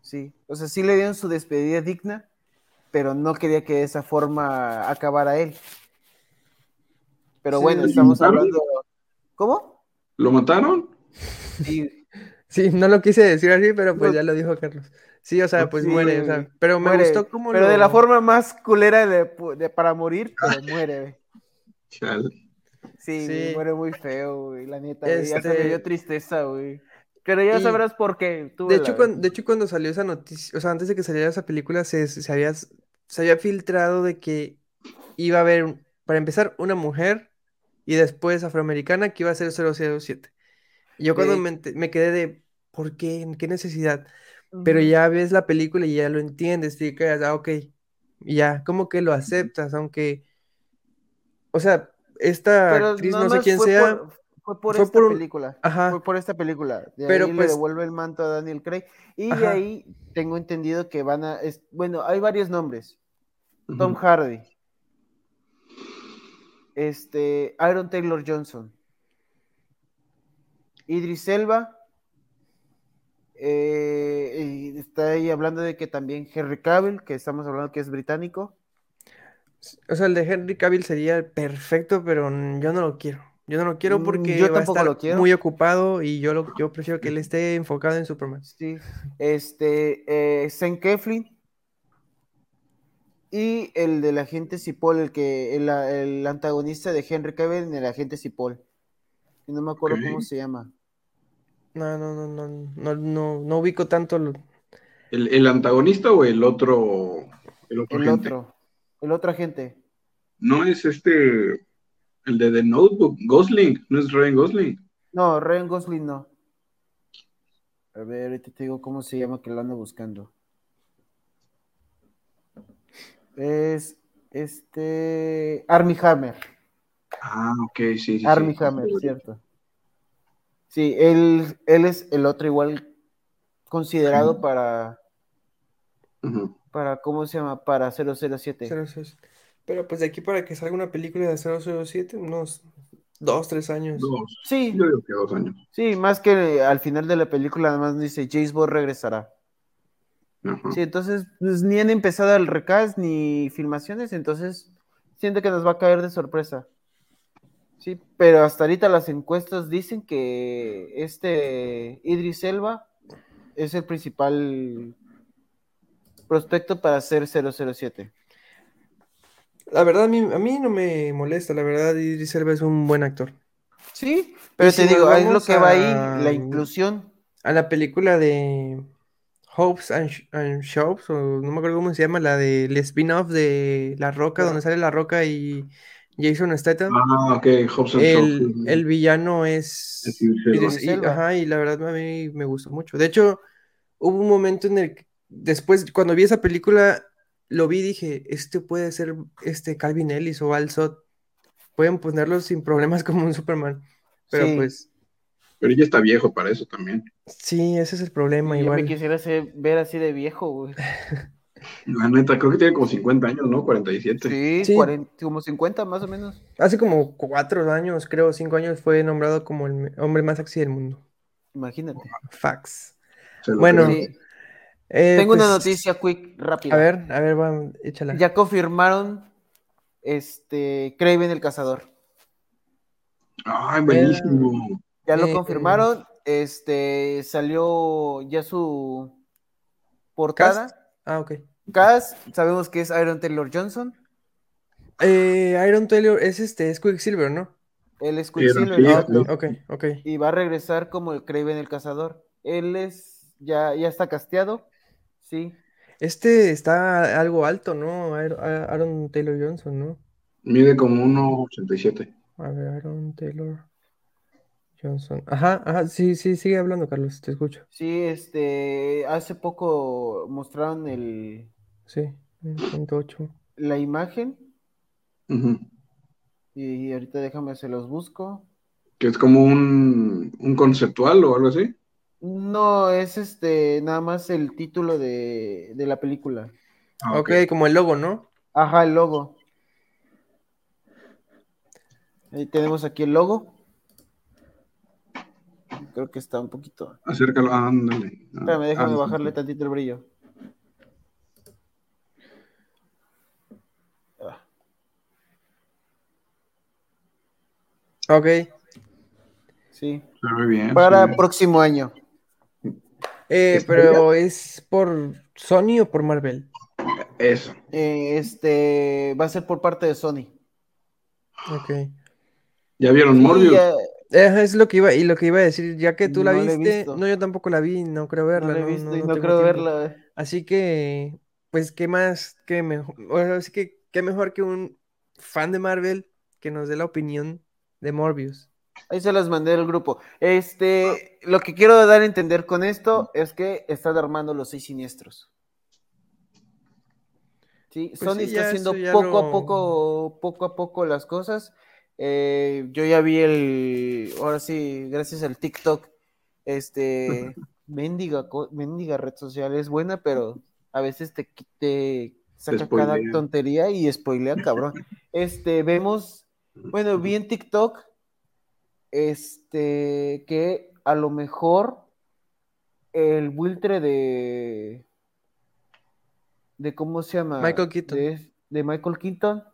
Speaker 3: Sí, o sea, sí le dieron su despedida digna, pero no quería que de esa forma acabara él. Pero
Speaker 1: Sí,
Speaker 3: bueno,
Speaker 1: ¿lo
Speaker 3: estamos
Speaker 2: mataron?
Speaker 3: hablando. ¿Cómo?
Speaker 2: ¿Lo mataron?
Speaker 3: Sí,
Speaker 1: Sí, no lo quise decir así, pero pues
Speaker 3: No.
Speaker 1: ya lo dijo Carlos. Sí, o sea, pues
Speaker 3: Sí,
Speaker 1: muere, o sea, pero me gustó cómo
Speaker 3: pero de la forma más culera de, de- para morir, pero [laughs] muere. güey.
Speaker 2: Chale.
Speaker 3: Sí,
Speaker 1: Sí.
Speaker 3: muere muy feo, güey, la neta, güey, ya se me
Speaker 1: Este-
Speaker 3: dio tristeza, güey. Pero ya
Speaker 1: Y-
Speaker 3: sabrás por qué. tú
Speaker 1: De hecho, cuando, de hecho, cuando salió esa noticia, o sea, antes de que saliera esa película, se, se había, se había filtrado de que iba a haber, para empezar, una mujer y después afroamericana que iba a ser 007. Yo cuando me, quedé de, ¿por qué? ¿Qué necesidad? Pero ya ves la película y ya lo entiendes, y quedas, ah, ok, y ya, como que lo aceptas, aunque, o sea, esta
Speaker 3: Pero
Speaker 1: actriz, no sé quién
Speaker 3: fue
Speaker 1: sea,
Speaker 3: por- fue por
Speaker 1: fue
Speaker 3: esta
Speaker 1: por un-
Speaker 3: película.
Speaker 1: ajá.
Speaker 3: Fue por esta película. De
Speaker 1: Pero,
Speaker 3: ahí
Speaker 1: pues-
Speaker 3: le devuelve el manto a Daniel Craig. Y de ahí tengo entendido que van a. es- bueno, hay varios nombres. Tom. Hardy. Este. Aaron Taylor Johnson. Idris Elba. eh, está ahí hablando de que también Henry Cavill, que estamos hablando que es británico.
Speaker 1: O sea, el de Henry Cavill sería perfecto, pero yo no lo quiero. Yo no lo quiero
Speaker 3: Mm,
Speaker 1: porque
Speaker 3: yo
Speaker 1: va a estar
Speaker 3: lo quiero.
Speaker 1: muy ocupado y yo, lo, yo prefiero que él esté enfocado en Superman.
Speaker 3: Sí, este, eh, Sam Keflin y el del agente Cipoll, el que, el, el antagonista de Henry Cavill en el agente Cipoll. Y no me acuerdo cómo se llama.
Speaker 1: No, no, no, no, no, no, no ubico tanto. lo-
Speaker 2: ¿El, el antagonista o el otro? El otro
Speaker 3: El
Speaker 2: agente?
Speaker 3: otro, el otro agente.
Speaker 2: No es este, el de The Notebook, Gosling, no es Ryan Gosling.
Speaker 3: No, Ryan Gosling no. A ver, ahorita te digo cómo se llama que lo ando buscando. Es este Armie Hammer.
Speaker 2: Ah, ok, sí, sí. sí.
Speaker 3: Armie Hammer, cierto. Sí, él, él es el otro igual considerado para, para, ¿cómo se llama? Para 007.
Speaker 1: 007. Pero pues de aquí para que salga una película de 007, unos dos, tres años.
Speaker 2: Dos.
Speaker 3: Sí,
Speaker 2: Yo digo que dos años.
Speaker 3: sí, más que al final de la película nada más dice James Bond regresará.
Speaker 2: Ajá.
Speaker 3: Sí, entonces pues, ni han empezado el recast ni filmaciones, entonces siento que nos va a caer de sorpresa. Sí, pero hasta ahorita las encuestas dicen que este Idris Elba es el principal prospecto para ser 007.
Speaker 1: La verdad, a mí, a mí no me molesta, la verdad, Idris Elba es un buen actor.
Speaker 3: Sí, pero
Speaker 1: Y
Speaker 3: te
Speaker 1: si
Speaker 3: digo, es lo que va ahí,
Speaker 1: a-
Speaker 3: la inclusión.
Speaker 1: A la película de Hopes and, Sh- and Shops, o no me acuerdo cómo se llama, la del spin-off de La Roca, donde sale La Roca y Jason Statham.
Speaker 2: Ah, ok, Hobson
Speaker 1: El, el villano es
Speaker 2: Es
Speaker 1: y- ajá, y la verdad a mí me gustó mucho. De hecho, hubo un momento en el que después, cuando vi esa película, lo vi y dije, este puede ser este Calvin Ellis o Al Sot. Pueden ponerlo sin problemas [laughs] como un Superman. Pero
Speaker 3: Sí.
Speaker 1: pues,
Speaker 2: Pero ya está viejo para eso también.
Speaker 1: sí, ese es el problema.
Speaker 3: Yo me
Speaker 1: Igual.
Speaker 3: quisiera ver así de viejo, güey. [laughs]
Speaker 2: La neta, creo que tiene como 50 años, ¿no? 47.
Speaker 3: Sí,
Speaker 1: Sí.
Speaker 3: 40, como 50 más o menos.
Speaker 1: Hace como cuatro años, creo, cinco años, fue nombrado como el hombre más sexy del mundo.
Speaker 3: Imagínate.
Speaker 1: Fax. Bueno.
Speaker 3: Sí.
Speaker 1: Eh,
Speaker 3: Tengo una
Speaker 1: pues,
Speaker 3: noticia quick, rápida.
Speaker 1: A ver, a ver, va, échala.
Speaker 3: Ya confirmaron este Craven el cazador.
Speaker 2: Ay, buenísimo.
Speaker 3: Ya lo
Speaker 1: Eh,
Speaker 3: confirmaron. Este salió ya su portada.
Speaker 1: ¿Cast? Ah, ok.
Speaker 3: Cast, sabemos que es Iron Taylor Johnson.
Speaker 1: Eh, Iron Taylor es este, es Quicksilver, ¿no?
Speaker 3: Él es Quicksilver,
Speaker 2: sí,
Speaker 3: exacto.
Speaker 1: Ok, ok.
Speaker 3: Y va a regresar como el Craven el cazador. Él es ya, ya está casteado. Sí.
Speaker 1: Este está algo alto, ¿no? Aaron, Aaron Taylor Johnson, ¿no?
Speaker 2: Mide como 1,87.
Speaker 1: A ver, Aaron Taylor Johnson. Ajá, ajá, sí, sí, sigue hablando, Carlos, te escucho.
Speaker 3: Sí, este, hace poco mostraron el,
Speaker 1: Sí, 1.8.
Speaker 3: la imagen y ahorita déjame, se los busco.
Speaker 2: Que es como un, un conceptual o algo así.
Speaker 3: No, es este, nada más el título de, de la película.
Speaker 2: Ah,
Speaker 1: ok, como el logo, ¿no?
Speaker 3: Ajá, el logo. Ahí tenemos aquí el logo. Creo que está un poquito.
Speaker 2: Acércalo, ándale. Ah,
Speaker 3: Espérame, déjame
Speaker 2: ah,
Speaker 3: bajarle tantito el brillo.
Speaker 1: Ok.
Speaker 3: Sí,
Speaker 2: ve bien.
Speaker 3: para
Speaker 2: bien.
Speaker 3: próximo año.
Speaker 1: Eh,
Speaker 2: ¿Está
Speaker 1: pero ¿es por Sony o por Marvel?
Speaker 2: Eso.
Speaker 3: Eh, este va a ser por parte de Sony.
Speaker 1: Ok.
Speaker 2: ¿Ya vieron Morbius?
Speaker 3: ya-
Speaker 1: es lo que iba, y lo que iba a decir, ya que tú la
Speaker 3: No la he
Speaker 1: viste, no, yo tampoco la vi, no creo
Speaker 3: no
Speaker 1: verla,
Speaker 3: la he
Speaker 1: no,
Speaker 3: visto
Speaker 1: no,
Speaker 3: y
Speaker 1: no
Speaker 3: no
Speaker 1: tengo
Speaker 3: creo
Speaker 1: tiempo.
Speaker 3: verla.
Speaker 1: Así que, pues, ¿qué más? ¿Qué mejor? Así que, ¿qué mejor que un fan de Marvel que nos dé la opinión de Morbius?
Speaker 3: Ahí se las mandé al grupo. Este, lo que quiero dar a entender con esto es que están armando los seis siniestros. Sí,
Speaker 1: Pues
Speaker 3: Sony
Speaker 1: sí,
Speaker 3: está haciendo poco a poco, poco a poco las cosas. Eh, yo ya vi el, ahora sí, gracias al TikTok, este, [laughs] mendiga, mendiga red social es buena, pero a veces te, te saca cada tontería y spoilea, cabrón. [laughs] Este, vemos, bueno, vi en TikTok, este, que a lo mejor el buitre de, de ¿cómo se llama?
Speaker 1: Michael Keaton.
Speaker 3: De, de Michael Keaton,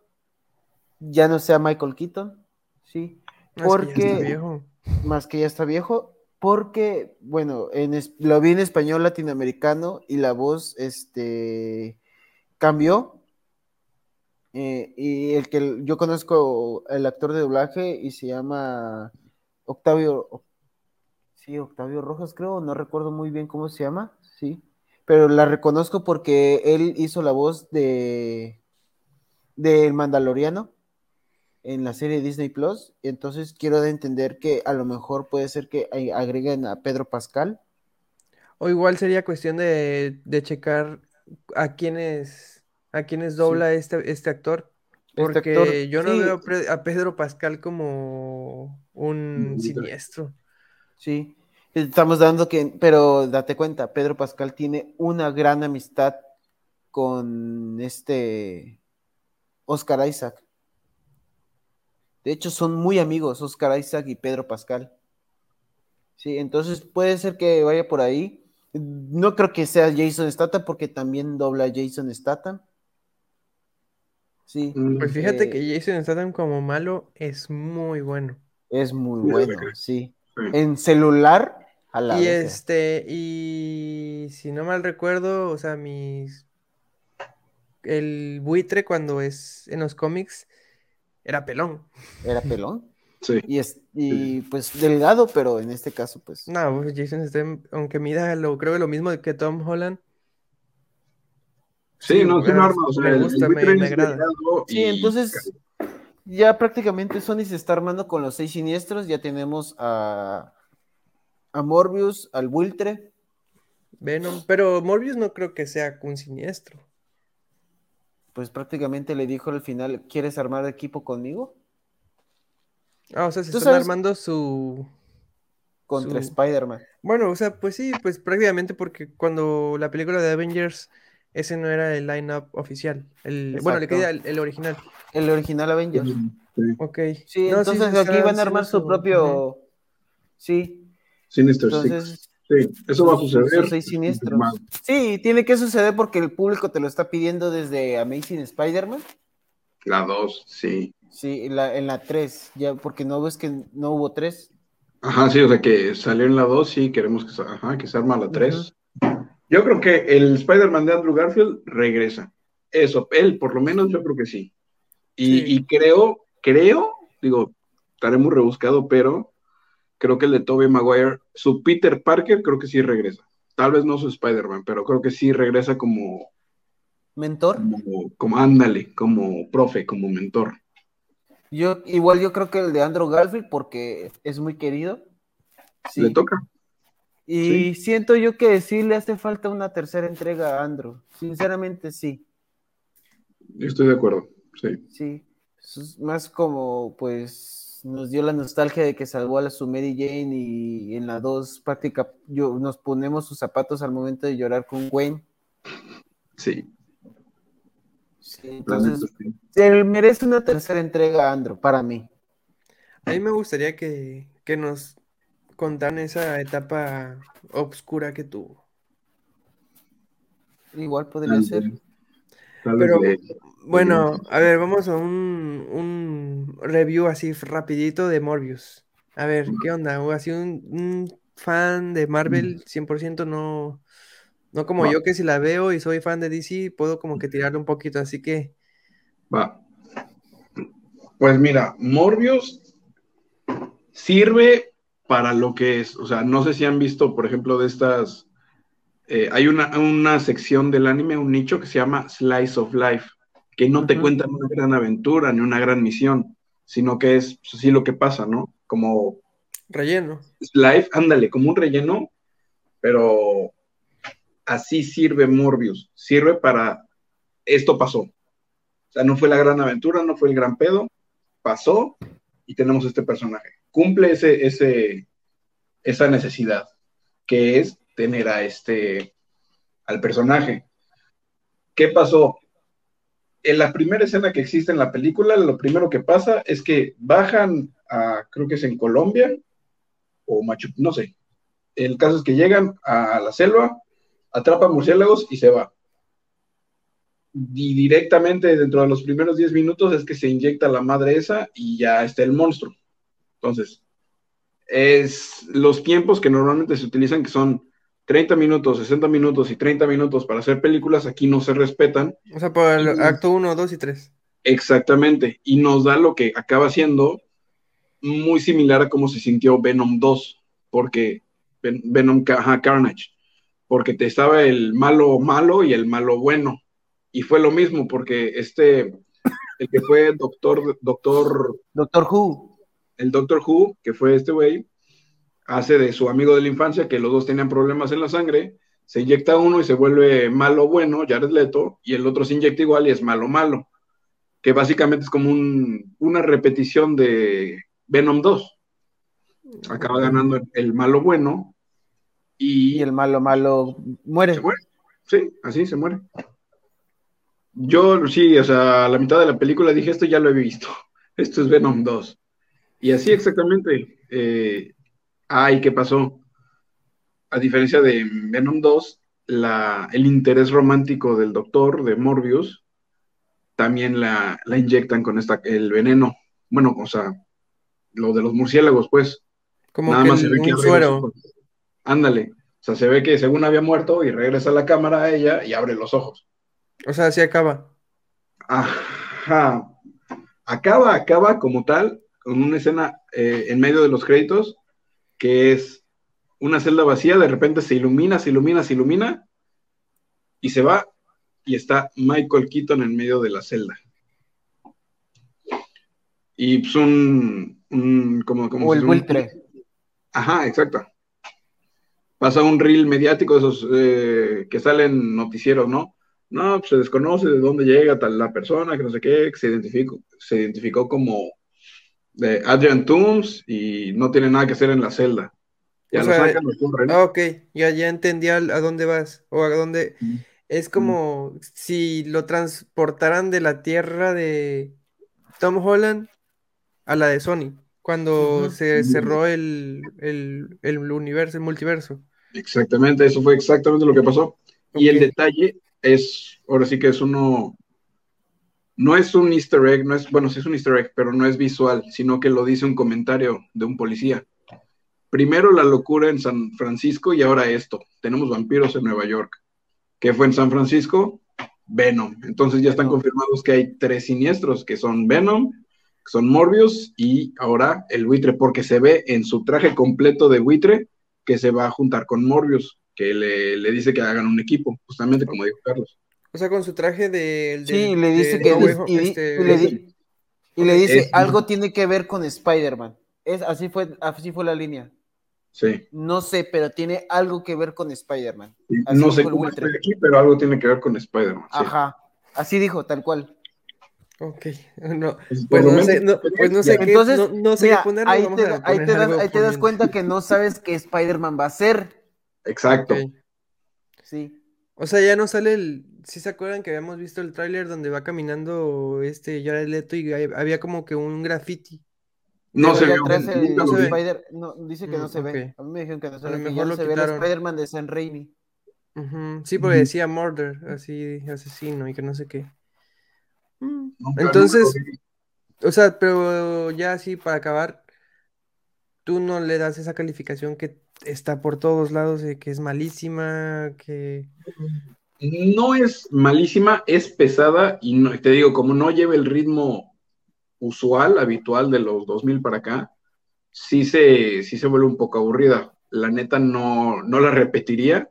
Speaker 3: ya no sea Michael Keaton, sí,
Speaker 1: No, es que ya está
Speaker 3: porque
Speaker 1: viejo.
Speaker 3: más que ya está viejo, porque, bueno, en lo vi en español latinoamericano y la voz, este, cambió. Eh, y el que yo conozco, el actor de doblaje, y se llama Octavio, sí, Octavio Rojas, creo, no recuerdo muy bien cómo se llama, sí, pero la reconozco porque él hizo la voz de del Mandaloriano en la serie Disney Plus. Entonces quiero entender que a lo mejor puede ser que agreguen a Pedro Pascal.
Speaker 1: O igual sería cuestión de, de checar a quiénes, a quiénes dobla este, este actor. Porque
Speaker 3: actor,
Speaker 1: yo no
Speaker 3: sí.
Speaker 1: veo a Pedro Pascal como un siniestro.
Speaker 3: Sí, estamos dando que, pero date cuenta, Pedro Pascal tiene una gran amistad con este Oscar Isaac. De hecho, son muy amigos Oscar Isaac y Pedro Pascal. Sí, entonces puede ser que vaya por ahí. No creo que sea Jason Statham porque también dobla Jason Statham. Sí,
Speaker 1: Pues fíjate
Speaker 3: Eh,
Speaker 1: que Jason Statham como malo es muy bueno.
Speaker 3: es muy
Speaker 2: Sí,
Speaker 3: bueno, sí.
Speaker 2: sí.
Speaker 3: En celular, a la
Speaker 1: Y este, y si no mal recuerdo, o sea, mis el buitre cuando es en los cómics era pelón.
Speaker 3: Era pelón. [laughs]
Speaker 2: Sí.
Speaker 3: Y, es, y pues delgado, pero en este caso, pues.
Speaker 1: No, pues Jason Statham, aunque mida lo, creo que lo mismo que Tom Holland.
Speaker 2: Sí, no,
Speaker 1: me-
Speaker 2: lo arma. O sea,
Speaker 1: me
Speaker 2: el- el
Speaker 1: gusta, me- me
Speaker 2: es
Speaker 1: agrada.
Speaker 3: Sí,
Speaker 2: y-
Speaker 3: entonces ya prácticamente Sony se está armando con los seis siniestros. Ya tenemos a, a Morbius, al Wiltre.
Speaker 1: Venom, pero Morbius no creo que sea un siniestro.
Speaker 3: Pues prácticamente le dijo al final: ¿Quieres armar equipo conmigo?
Speaker 1: Ah, o sea, se
Speaker 3: ¿Tú
Speaker 1: están
Speaker 3: sabes?
Speaker 1: armando su
Speaker 3: Contra
Speaker 1: Su-
Speaker 3: Spider-Man.
Speaker 1: Bueno, o sea, pues sí, pues prácticamente porque cuando la película de Avengers, ese no era el line-up oficial. El, bueno, le queda el, el original.
Speaker 3: El original Avengers.
Speaker 2: Sí.
Speaker 1: Ok.
Speaker 3: Sí,
Speaker 1: No,
Speaker 3: entonces aquí van a armar su propio. Sí,
Speaker 2: Sinister Six.
Speaker 3: entonces.
Speaker 2: Sí, eso va a suceder.
Speaker 3: seis siniestros. Sí, tiene que suceder porque el público te lo está pidiendo desde Amazing Spider-Man.
Speaker 2: La 2, sí.
Speaker 3: Sí, en la, en la 3, ya, porque no ves que no hubo 3.
Speaker 2: Ajá, sí, o sea que salió en la 2, sí, queremos que, ajá, que se arma la 3. Yo creo que el Spider-Man de Andrew Garfield regresa. Eso, él por lo menos yo creo que sí. Y,
Speaker 1: Sí.
Speaker 2: y creo, creo, digo, estaré muy rebuscado, pero creo que el de Tobey Maguire, su Peter Parker, creo que sí regresa. Tal vez no su Spider-Man, pero creo que sí regresa como,
Speaker 3: Mentor.
Speaker 2: como, como ándale, como profe, como mentor.
Speaker 3: Yo, igual yo creo que el de Andrew Garfield, porque es muy querido. Sí.
Speaker 2: Le toca.
Speaker 3: Y siento yo que sí le hace falta una tercera entrega a Andrew. Sinceramente, sí.
Speaker 2: Estoy de acuerdo. Sí.
Speaker 3: Sí. Es más como, pues, nos dio la nostalgia de que salvó a la su Mary Jane y en la 2 práctica yo, nos ponemos sus zapatos al momento de llorar con Gwen.
Speaker 2: Sí.
Speaker 3: Sí, entonces,
Speaker 2: sí.
Speaker 3: se merece una tercera entrega a Andrew, para mí.
Speaker 1: A mí me gustaría que, que nos contaran esa etapa oscura que tuvo.
Speaker 3: Igual podría
Speaker 2: Tal
Speaker 3: ser.
Speaker 2: tal
Speaker 1: Pero bueno, a ver, vamos a un, un review así rapidito de Morbius. A ver, ¿qué onda? O así un, un fan de Marvel 100% no, no como
Speaker 2: Va.
Speaker 1: yo que si la veo y soy fan de DC, puedo como que tirarle un poquito, así que
Speaker 2: Va. Pues mira, Morbius sirve para lo que es. O sea, no sé si han visto, por ejemplo, de estas. eh, hay una, una sección del anime, un nicho que se llama Slice of Life, que no te cuentan una gran aventura ni una gran misión, sino que es pues, así lo que pasa, ¿no? Como
Speaker 1: relleno.
Speaker 2: Life, ándale, como un relleno, pero así sirve Morbius. Sirve para esto pasó. O sea, no fue la gran aventura, no fue el gran pedo, pasó y tenemos este personaje. Cumple ese, ese, esa necesidad, que es tener a este, al personaje. ¿Qué pasó? En la primera escena que existe en la película, lo primero que pasa es que bajan a, creo que es en Colombia, o Machu, no sé. El caso es que llegan a la selva, atrapan murciélagos y se va. Y directamente dentro de los primeros 10 minutos es que se inyecta la madre esa y ya está el monstruo. Entonces, es los tiempos que normalmente se utilizan, que son 30 minutos, 60 minutos y 30 minutos para hacer películas, aquí no se respetan.
Speaker 1: O sea, por el
Speaker 2: Y-
Speaker 1: acto 1, 2 y 3.
Speaker 2: Exactamente. Y nos da lo que acaba siendo muy similar a cómo se sintió Venom 2, porque Ven- Venom ajá, Carnage, porque te estaba el malo malo y el malo bueno. Y fue lo mismo, porque este, el que fue doctor, doctor,
Speaker 3: Doctor Who.
Speaker 2: El Doctor Who, que fue este güey, hace de su amigo de la infancia, que los dos tenían problemas en la sangre, se inyecta uno y se vuelve malo bueno, Jared Leto, y el otro se inyecta igual y es malo malo, que básicamente es como un- una repetición de Venom 2. Acaba ganando el, el malo bueno y,
Speaker 3: Y el malo malo muere.
Speaker 2: se muere. Sí, así se muere. Yo sí, o sea, a la mitad de la película dije, esto ya lo he visto. [laughs] Esto es Venom 2. Y así exactamente. Eh, ay, ¿qué pasó? A diferencia de Venom 2, la, el interés romántico del doctor, de Morbius, también la, la inyectan con esta, el veneno. Bueno, o sea, lo de los murciélagos, pues.
Speaker 1: Como
Speaker 2: Nada
Speaker 1: que
Speaker 2: más se ve que
Speaker 1: suero.
Speaker 2: ojos. Ándale. O sea, se ve que según había muerto y regresa a la cámara a ella y abre los ojos.
Speaker 1: O sea, así acaba.
Speaker 2: Ajá. Acaba, acaba como tal, una escena eh, en medio de los créditos, que es una celda vacía, de repente se ilumina, se ilumina, se ilumina, y se va, y está Michael Keaton en medio de la celda. Y pues un, un como, como
Speaker 3: O el
Speaker 2: un-
Speaker 3: buitre.
Speaker 2: Ajá, exacto. Pasa un reel mediático de esos eh, que salen noticieros, ¿no? No, pues se desconoce de dónde llega tal la persona, que no sé qué, que se identificó, se identificó como de Adrian Toomes y no tiene nada que hacer en la celda. Ya
Speaker 1: O
Speaker 2: lo
Speaker 1: sea,
Speaker 2: sacan, lo corren.
Speaker 1: Ah, ok, ya, ya entendí a, dónde vas. O a dónde.
Speaker 2: Mm.
Speaker 1: Es como si lo transportaran de la tierra de Tom Holland a la de Sony. Cuando se cerró el, el, el universo, el multiverso.
Speaker 2: Exactamente, eso fue exactamente lo que pasó. Y el detalle es, ahora sí que es uno, no es un easter egg, no es, bueno, sí es un easter egg, pero no es visual, sino que lo dice un comentario de un policía. Primero la locura en San Francisco y ahora esto. Tenemos vampiros en Nueva York. ¿Qué fue en San Francisco? Venom. Entonces ya están confirmados que hay tres siniestros, que son Venom, que son Morbius y ahora el buitre, porque se ve en su traje completo de buitre que se va a juntar con Morbius, que le, le dice que hagan un equipo, justamente como dijo Carlos.
Speaker 1: O sea, con su traje de,
Speaker 3: Sí, le dice
Speaker 1: de
Speaker 3: que
Speaker 1: No
Speaker 3: y
Speaker 1: este,
Speaker 3: y le di- Y le dice,
Speaker 2: Es-
Speaker 3: algo tiene que ver con Spider-Man. Es, así, fue, así fue la línea.
Speaker 2: Sí.
Speaker 3: No sé, pero tiene algo que ver con Spider-Man.
Speaker 2: No sé cómo estoy aquí, pero algo tiene que ver con Spider-Man. sí.
Speaker 3: Ajá. Así dijo, tal cual.
Speaker 1: Ok, [laughs] no,
Speaker 2: Pues,
Speaker 1: pues
Speaker 2: por lo
Speaker 1: no sé, no, pues no sé qué,
Speaker 3: Entonces,
Speaker 1: no, no sé
Speaker 3: mira,
Speaker 1: qué ponerle,
Speaker 3: ahí, te, ahí te das,
Speaker 1: algo
Speaker 3: ahí te das
Speaker 1: poniendo.
Speaker 3: cuenta que no sabes qué Spider-Man va a ser.
Speaker 2: Exacto.
Speaker 3: Sí.
Speaker 1: O sea, ya no sale el. ¿Sí se acuerdan que habíamos visto el tráiler donde va caminando este Jared Leto y hay- había como que un graffiti?
Speaker 2: No se ve.
Speaker 3: atrás el
Speaker 2: nunca lo
Speaker 1: se
Speaker 2: vi.
Speaker 1: ve.
Speaker 3: Spider, no, dice que no
Speaker 1: Mm,
Speaker 3: se ve.
Speaker 1: ok.
Speaker 3: A mí me dijeron que no se
Speaker 1: A lo
Speaker 3: ve, que
Speaker 1: mejor
Speaker 3: ya no
Speaker 1: lo
Speaker 3: se ve el
Speaker 1: quitaron.
Speaker 3: Spider-Man de San Raimi.
Speaker 1: Ujú, Sí, porque
Speaker 2: Ujú.
Speaker 1: decía murder, así, asesino y que no sé qué. Mm,
Speaker 2: Nunca-
Speaker 1: Entonces,
Speaker 2: nunca lo vi.
Speaker 1: o sea, pero ya así para acabar, tú no le das esa calificación que está por todos lados de que es malísima, que...
Speaker 2: No es malísima, es pesada y no, te digo, como no lleva el ritmo usual, habitual de los 2000 para acá, sí se, sí se vuelve un poco aburrida. La neta no, no la repetiría,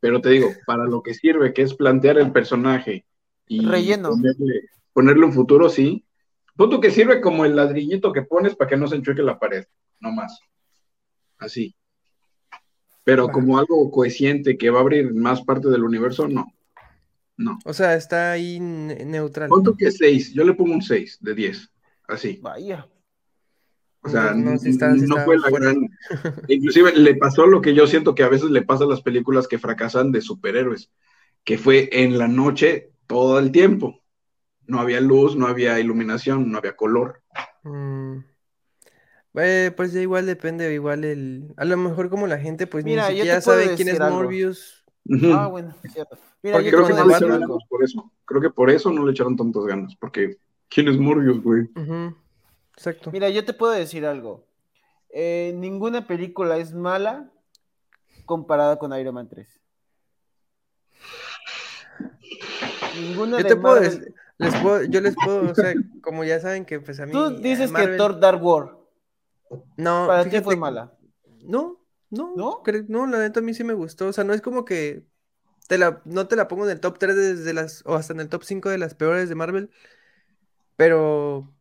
Speaker 2: pero te digo, para lo que sirve, que es plantear el personaje y
Speaker 3: Relleno.
Speaker 2: Ponerle, ponerle un futuro, sí. Punto que sirve como el ladrillito que pones para que no se enchueque la pared, no más. Así. Pero como algo cohesiente que va a abrir más parte del universo, no. No.
Speaker 1: O sea, está ahí ne- neutral.
Speaker 2: Punto que 6, yo le pongo un 6 de 10, así.
Speaker 3: Vaya.
Speaker 2: O sea,
Speaker 1: No,
Speaker 2: no,
Speaker 1: está- está
Speaker 2: fue la gran. [laughs] Inclusive le pasó lo que yo siento que a veces le pasa a las películas que fracasan de superhéroes, que fue en la noche todo el tiempo. No había luz, no había iluminación, no había color.
Speaker 1: Mm. Eh, pues ya igual depende, igual el... A lo mejor como la gente pues
Speaker 3: Mira,
Speaker 1: ni siquiera sabe quién es
Speaker 3: algo.
Speaker 1: Morbius.
Speaker 3: Ah, bueno, es cierto. Mira,
Speaker 1: Porque
Speaker 3: yo
Speaker 2: Creo que no le echaron ganas por eso. Creo que por eso no le echaron tantas ganas, porque ¿quién es Morbius, güey?
Speaker 1: Exacto.
Speaker 3: Mira, yo te puedo decir algo. Eh, ninguna película es mala comparada con Iron Man 3. Ninguna
Speaker 1: Yo
Speaker 3: de
Speaker 1: te puedo
Speaker 3: Marvel-
Speaker 1: decir, les puedo, yo les puedo, o sea, como ya saben que pues a mí...
Speaker 3: Tú dices que
Speaker 1: Marvel-
Speaker 3: Thor Dark War
Speaker 1: No,
Speaker 3: para ti
Speaker 1: fíjate
Speaker 3: fue
Speaker 1: que-
Speaker 3: mala.
Speaker 1: No, no,
Speaker 3: ¿No?
Speaker 1: cre- no, la neta a mí sí me gustó. O sea, no es como que te la, no te la pongo en el top 3 desde las, o hasta en el top 5 de las peores de Marvel, pero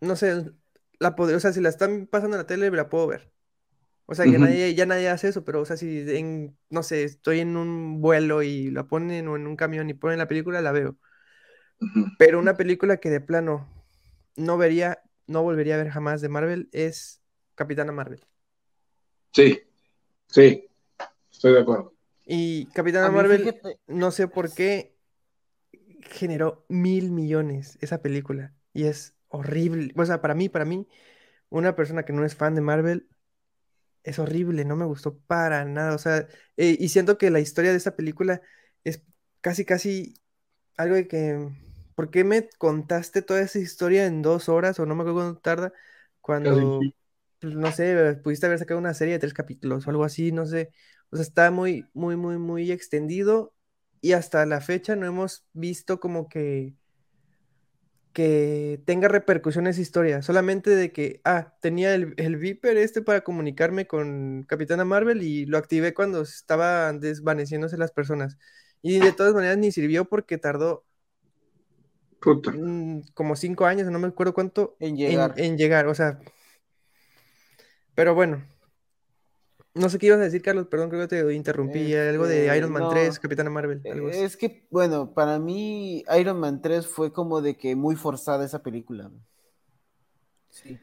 Speaker 1: no sé, la pod- o sea, si la están pasando en la tele, la puedo ver. O sea, ya
Speaker 2: Ujú.
Speaker 1: nadie, ya nadie hace eso, pero o sea, si en, no sé, estoy en un vuelo y la ponen o en un camión y ponen la película, la veo. Pero una película que de plano no vería, no volvería a ver jamás de Marvel es Capitana Marvel.
Speaker 2: Sí, sí, estoy de acuerdo.
Speaker 1: Y Capitana Marvel,
Speaker 3: fíjate,
Speaker 1: no sé por qué, generó mil millones esa película. Y es horrible. O sea, para mí, para mí, una persona que no es fan de Marvel, es horrible, no me gustó para nada. O sea, eh, y siento que la historia de esta película es casi, casi algo de que, ¿por qué me contaste toda esa historia en dos horas o no me acuerdo cuánto tarda? Cuando, pues, no sé, pudiste haber sacado una serie de tres capítulos o algo así, no sé. O sea, está muy, muy, muy, muy extendido y hasta la fecha no hemos visto como que que tenga repercusiones esa historia, solamente de que, ah, tenía el, el Viper este para comunicarme con Capitana Marvel y lo activé cuando estaban desvaneciéndose las personas. Y de todas maneras ni sirvió porque tardó
Speaker 2: Puta.
Speaker 1: mm, como cinco años, no me acuerdo cuánto,
Speaker 3: En llegar.
Speaker 1: en llegar, o sea. Pero bueno. No sé qué ibas a decir, Carlos, perdón, creo que te interrumpí. Algo de
Speaker 3: Este,
Speaker 1: Iron Man
Speaker 3: no.
Speaker 1: 3, Capitana Marvel, algo así.
Speaker 3: Es que, bueno, para mí Iron Man 3 fue como de que muy forzada esa película. Sí.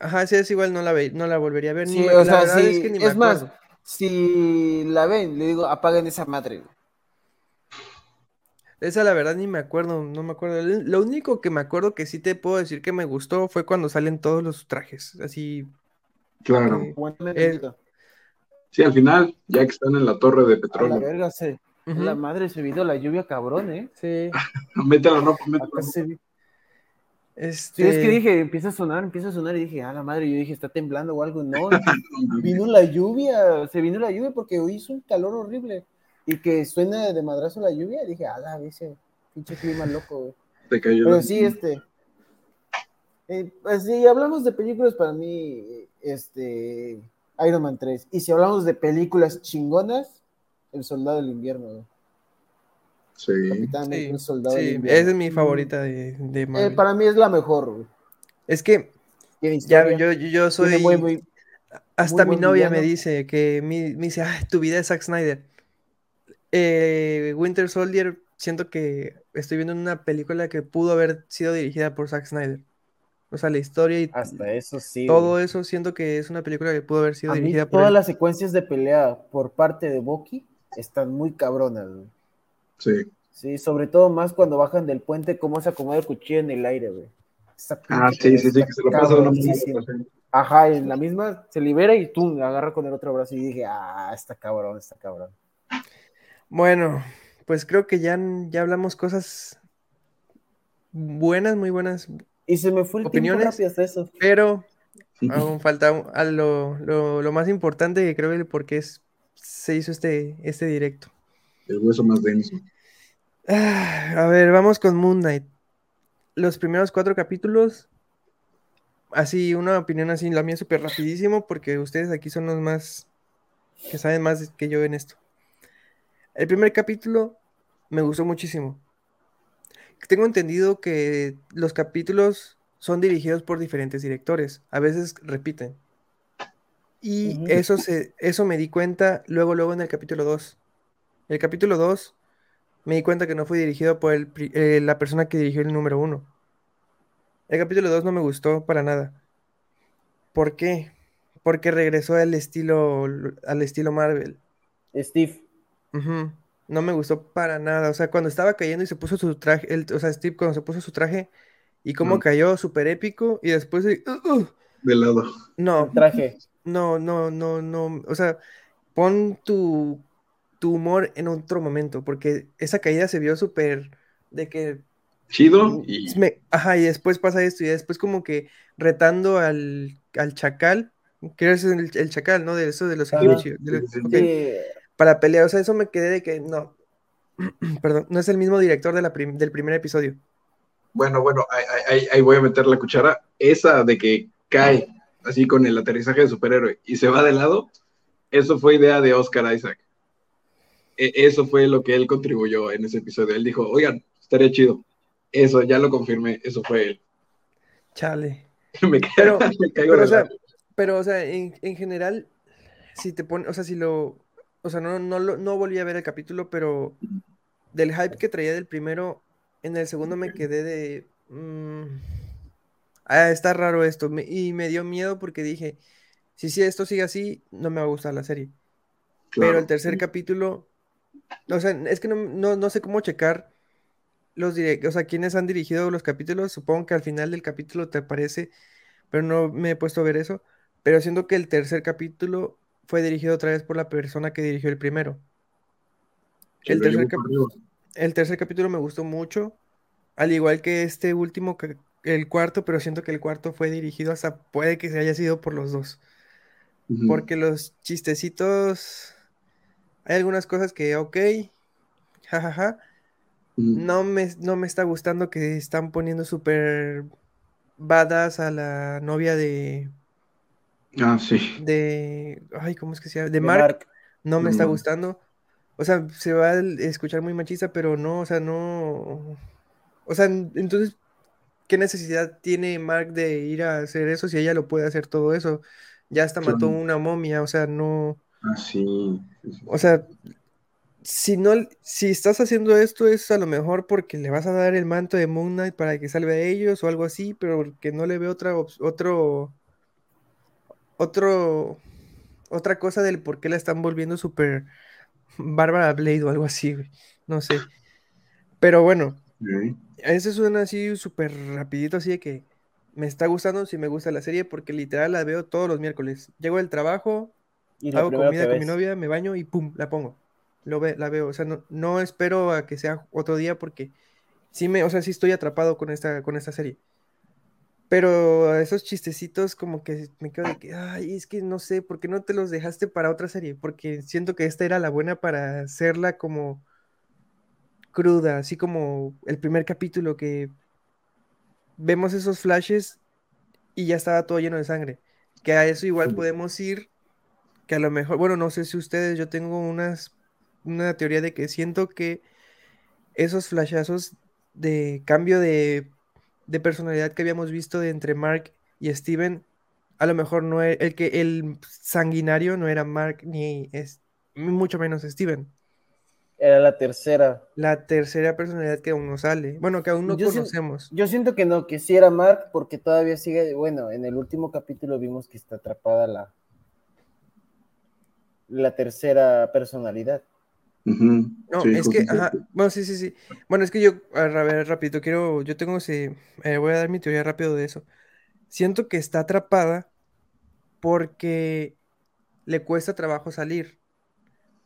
Speaker 1: Ajá, sí, es igual, no la, ve, no la volvería a ver. ni
Speaker 3: Sí,
Speaker 1: me-
Speaker 3: o
Speaker 1: la
Speaker 3: sea,
Speaker 1: verdad
Speaker 3: sí,
Speaker 1: es que ni me
Speaker 3: es más, si la ven, le digo, apaguen esa madre.
Speaker 1: Esa la verdad ni me acuerdo, no me acuerdo. Lo único que me acuerdo que sí te puedo decir que me gustó fue cuando salen todos los trajes. Así.
Speaker 2: Claro.
Speaker 1: Eh,
Speaker 3: tantito.
Speaker 2: Sí, al final, ya que están en la torre de
Speaker 3: A la
Speaker 2: petróleo,
Speaker 3: verga, se, a la madre se vino la lluvia cabrón, ¿eh?
Speaker 1: Sí.
Speaker 2: mete la ropa, mete la ropa.
Speaker 3: se
Speaker 1: Este.
Speaker 3: Sí, es que dije, empieza a sonar, empieza a sonar y dije, a la madre, yo dije, está temblando o algo. No, [laughs] vino la lluvia, se vino la lluvia porque hoy hizo un calor horrible. Y que suena de madrazo la lluvia, dije, a la vez, pinche clima loco, güey.
Speaker 2: Te cayó
Speaker 3: Pero sí, este. eh, pues si hablamos de películas, para mí, este. Iron Man 3. Y si hablamos de películas chingonas, El Soldado del Invierno, güey.
Speaker 2: Sí.
Speaker 3: Capitán
Speaker 1: Sí,
Speaker 3: soldado del invierno.
Speaker 1: esa es mi favorita de, de
Speaker 3: eh, para mí es la mejor, güey.
Speaker 1: Es que ya yo, yo, soy.
Speaker 3: muy, muy-
Speaker 1: Hasta
Speaker 3: muy
Speaker 1: mi novia me dice que mi- me dice, "Ay, tu vida es Zack Snyder. Eh, Winter Soldier, siento que estoy viendo una película que pudo haber sido dirigida por Zack Snyder. O sea, la historia y
Speaker 3: hasta eso sí.
Speaker 1: todo
Speaker 3: güey.
Speaker 1: eso siento que es una película que pudo haber sido
Speaker 3: A mí
Speaker 1: dirigida por
Speaker 3: todas
Speaker 1: él.
Speaker 3: las secuencias de pelea por parte de Bucky están muy cabronas, güey.
Speaker 2: Sí.
Speaker 3: Sí, sobre todo más cuando bajan del puente, cómo se acomoda el cuchillo en el aire, güey. Esa
Speaker 2: Ah, sí, sí, sí, que se lo pasa
Speaker 3: cabroncísima.
Speaker 2: manera.
Speaker 3: Ajá, en la misma se libera y tú agarra con el otro brazo y dije, ah, está cabrón, está cabrón.
Speaker 1: Bueno, pues creo que ya, ya hablamos cosas buenas, muy buenas,
Speaker 3: Y se me fue el
Speaker 1: ¿Opiniones?
Speaker 3: tiempo rápido hasta eso.
Speaker 1: pero aún falta a lo, lo- lo más importante que creo que por qué es, se hizo este, este directo.
Speaker 2: El hueso más denso.
Speaker 1: Ah, a ver, vamos con Moon Knight. Los primeros cuatro capítulos, así, una opinión así, la mía súper rapidísimo, porque ustedes aquí son los más que saben más que yo en esto. El primer capítulo me gustó muchísimo. Tengo entendido que los capítulos son dirigidos por diferentes directores, a veces repiten. Y eso, se, eso me di cuenta luego, luego en el capítulo 2. El capítulo 2 me di cuenta que no fue dirigido por el eh, la persona que dirigió el número 1. El capítulo 2 no me gustó para nada. ¿Por qué? Porque regresó al estilo, al estilo Marvel.
Speaker 3: Steve,
Speaker 1: No me gustó para nada. O sea, cuando estaba cayendo y se puso su traje, el- o sea, Steve cuando se puso su traje y cómo
Speaker 2: Mm.
Speaker 1: cayó súper épico y después de- uh, uh,
Speaker 2: De lado.
Speaker 1: no,
Speaker 3: el traje.
Speaker 1: no, no, no, no. O sea, pon tu, tu humor en otro momento, porque esa caída se vio súper de que
Speaker 2: Chido y
Speaker 1: me- ajá, y después pasa esto, y después como que retando al, al chacal, que es el, el chacal, ¿no? De eso de los de para pelear, o sea, eso me quedé de que no, [clears throat] perdón, no es el mismo director de la prim- del primer episodio.
Speaker 2: Bueno, bueno, ahí, ahí- ahí voy a meter la cuchara. Esa de que cae así con el aterrizaje de superhéroe y se va de lado, eso fue idea de Oscar Isaac. E- eso fue lo que él contribuyó en ese episodio. Él dijo, oigan, estaría chido. Eso, ya lo confirmé, eso fue él.
Speaker 1: Chale. [laughs]
Speaker 2: me,
Speaker 1: Pero- [laughs]
Speaker 2: me caigo
Speaker 1: Pero,
Speaker 2: de
Speaker 1: o sea,
Speaker 2: lado.
Speaker 1: pero, o sea, en, en general, si te pones, o sea, si lo, o sea, no, no, no volví a ver el capítulo, pero del hype que traía del primero, en el segundo me quedé de, mm, ah, está raro esto, me- y me dio miedo porque dije, si, si esto sigue así, no me va a gustar la serie. Pero el tercer capítulo, o sea, es que no, no, no sé cómo checar los direct, o sea, quiénes han dirigido los capítulos. Supongo que al final del capítulo te aparece, pero no me he puesto a ver eso. Pero siento que el tercer capítulo fue dirigido otra vez por la persona que dirigió el primero. El tercer, el capítulo me gustó mucho, al igual que este último, el cuarto, pero siento que el cuarto fue dirigido hasta, puede que se haya sido por los dos. Porque los chistecitos, hay algunas cosas que, ok, jajaja,
Speaker 2: Ujú.
Speaker 1: no me, no me está gustando que están poniendo súper badass a la novia de,
Speaker 2: Ah, sí.
Speaker 1: de, ay, ¿cómo es que se llama? De
Speaker 3: de
Speaker 1: Mark,
Speaker 3: Mark.
Speaker 1: no me está gustando. O sea, se va a escuchar muy machista, pero no, o sea, no. O sea, en- entonces, ¿qué necesidad tiene Mark de ir a hacer eso si ella lo puede hacer todo eso? Ya hasta mató una momia, o sea, no.
Speaker 2: Ah, sí.
Speaker 1: O sea, si no, si estás haciendo esto es a lo mejor porque le vas a dar el manto de Moon Knight para que salve a ellos o algo así, pero que no le veo otra otro otro otra cosa del por qué la están volviendo súper Bárbara Blade o algo así, güey. No sé. Pero bueno,
Speaker 2: Ok.
Speaker 1: ese suena así súper rapidito, así de que me está gustando, si me gusta la serie, porque literal la veo todos los miércoles. Llego del trabajo,
Speaker 3: Y
Speaker 1: hago comida con mi novia, me baño y pum, la pongo. Lo ve, la veo. O sea, no, no espero a que sea otro día porque sí me, o sea, sí estoy atrapado con esta, con esta serie. Pero esos chistecitos como que me quedo de que, ay, es que no sé, ¿por qué no te los dejaste para otra serie? Porque siento que esta era la buena para hacerla como cruda, así como el primer capítulo que vemos esos flashes y ya estaba todo lleno de sangre. Que a eso igual podemos ir, que a lo mejor, bueno, no sé si ustedes, yo tengo unas, una teoría de que siento que esos flashazos de cambio de, de personalidad que habíamos visto de entre Mark y Steven, a lo mejor no e- el que el sanguinario no era Mark ni es mucho menos Steven.
Speaker 3: Era la tercera.
Speaker 1: La tercera personalidad que aún no sale. Bueno, que aún no
Speaker 3: Yo
Speaker 1: conocemos.
Speaker 3: Yo siento que no, que sí era Mark, porque todavía sigue, bueno, en el último capítulo vimos que está atrapada la, la tercera personalidad.
Speaker 1: No,
Speaker 2: sí,
Speaker 1: es que, ajá, bueno, sí, sí, sí. Bueno, es que yo, a ver, a ver, rapidito, quiero, yo tengo ese, eh, voy a dar mi teoría rápido de eso. Siento que está atrapada porque le cuesta trabajo salir.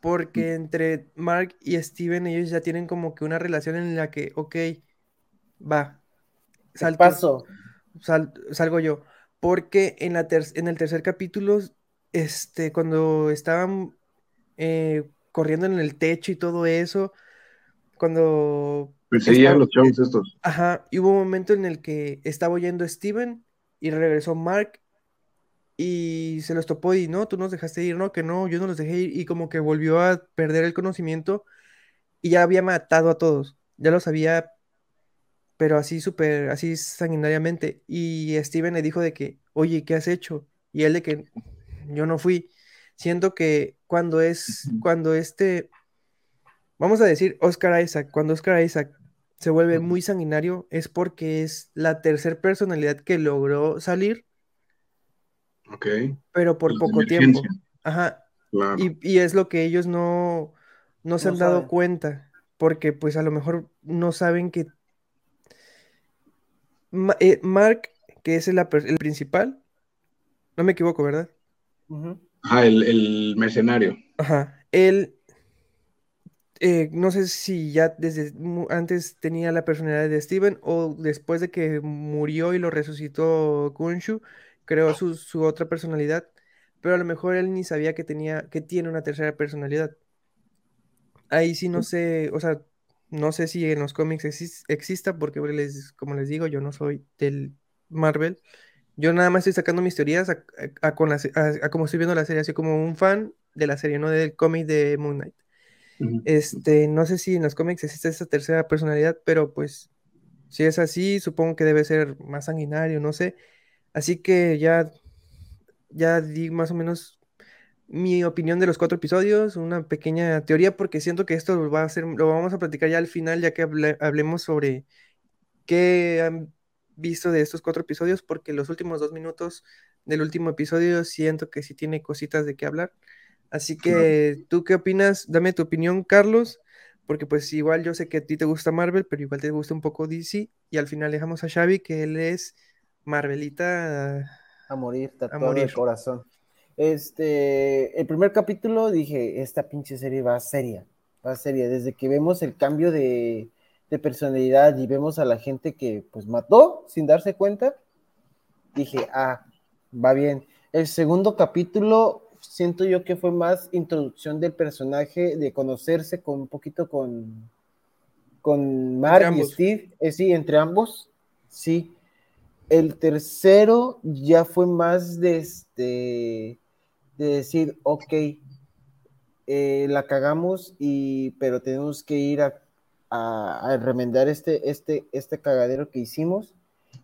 Speaker 1: Porque entre Mark y Steven, ellos ya tienen como que una relación en la que, ok, va, salto,
Speaker 3: paso.
Speaker 1: sal- salgo yo. Porque en la ter- en el tercer capítulo, este, cuando estaban eh, corriendo en el techo y todo eso, cuando estaba-
Speaker 2: los chavos estos.
Speaker 1: Ajá, y hubo un momento en el que estaba oyendo Steven y regresó Mark y se los topó y no, tú nos dejaste ir, no, que no, yo no los dejé ir y como que volvió a perder el conocimiento y ya había matado a todos, ya los había, pero así súper, así sanguinariamente y Steven le dijo de que, oye, ¿qué has hecho? Y él de que yo no fui. Siento que cuando es, cuando este, vamos a decir Oscar Isaac, cuando Oscar Isaac se vuelve muy sanguinario es porque es la tercer personalidad que logró salir,
Speaker 2: Ok.
Speaker 1: pero por poco tiempo. Ajá,
Speaker 2: Claro.
Speaker 1: y, y es lo que ellos no, no se
Speaker 3: No
Speaker 1: han dado
Speaker 3: saben.
Speaker 1: cuenta, porque pues a lo mejor no saben que Ma- eh, Mark, que es el, principal, no me equivoco, ¿verdad?
Speaker 3: Ujú.
Speaker 2: Ajá, el, mercenario.
Speaker 1: Ajá, él, eh, no sé si ya desde antes tenía la personalidad de Steven o después de que murió y lo resucitó Kunshu, creó su, otra personalidad, pero a lo mejor él ni sabía que tenía, que tiene una tercera personalidad. Ahí sí no sé, o sea, no sé si en los cómics exis- exista, porque les, como les digo, yo no soy del Marvel. Yo nada más estoy sacando mis teorías a, a- a con la a- como estoy viendo la serie, así como un fan de la serie, no del cómic de Moon Knight. Este, no sé si en los cómics existe esa tercera personalidad, pero pues si es así, supongo que debe ser más sanguinario, no sé. Así que ya, ya di más o menos mi opinión de los cuatro episodios, una pequeña teoría, porque siento que esto lo va a hacer, lo vamos a platicar ya al final, ya que hable- hablemos sobre qué visto de estos cuatro episodios, porque los últimos dos minutos del último episodio siento que sí tiene cositas de qué hablar. Así que, ¿tú qué opinas? Dame tu opinión, Carlos, porque pues igual yo sé que a ti te gusta Marvel, pero igual te gusta un poco DC, y al final dejamos a Xavi, que él es Marvelita.
Speaker 3: A morir, tatuado de
Speaker 1: morir.
Speaker 3: corazón. Este, el primer capítulo dije, esta pinche serie va seria, va seria. Desde que vemos el cambio de, de personalidad y vemos a la gente que pues mató sin darse cuenta, dije, ah, va bien. El segundo capítulo siento yo que fue más introducción del personaje, de conocerse con un poquito con, con Mark y. Steve, eh, sí, entre ambos, sí. El tercero ya fue más de este de decir, ok, eh, la cagamos y pero tenemos que ir a, a- remendar este, este, este cagadero que hicimos.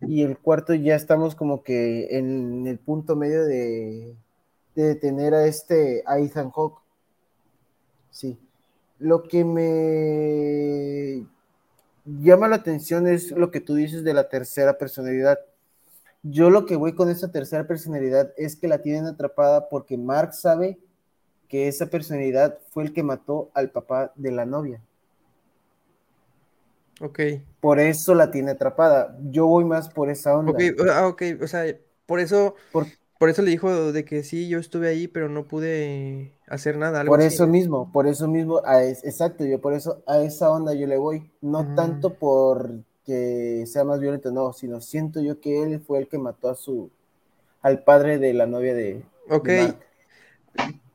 Speaker 3: Y el cuarto ya estamos como que en el punto medio de, de detener a este a Ethan. Sí. Lo que me llama la atención es lo que tú dices de la tercera personalidad. Yo lo que voy con esa tercera personalidad es que la tienen atrapada porque Mark sabe que esa personalidad fue el que mató al papá de la novia.
Speaker 1: Ok,
Speaker 3: Por eso la tiene atrapada. Yo voy más por esa onda.
Speaker 1: ok, ah, ok, o sea, por eso,
Speaker 3: Por,
Speaker 1: por eso le dijo de que sí, yo estuve ahí, pero no pude hacer nada, algo
Speaker 3: por
Speaker 1: así,
Speaker 3: eso mismo, por eso mismo, a es- exacto, yo por eso a esa onda yo le voy. No
Speaker 1: Mm.
Speaker 3: tanto por que sea más violento, no, sino siento yo que él fue el que mató a su al padre de la novia de, de
Speaker 1: Ok,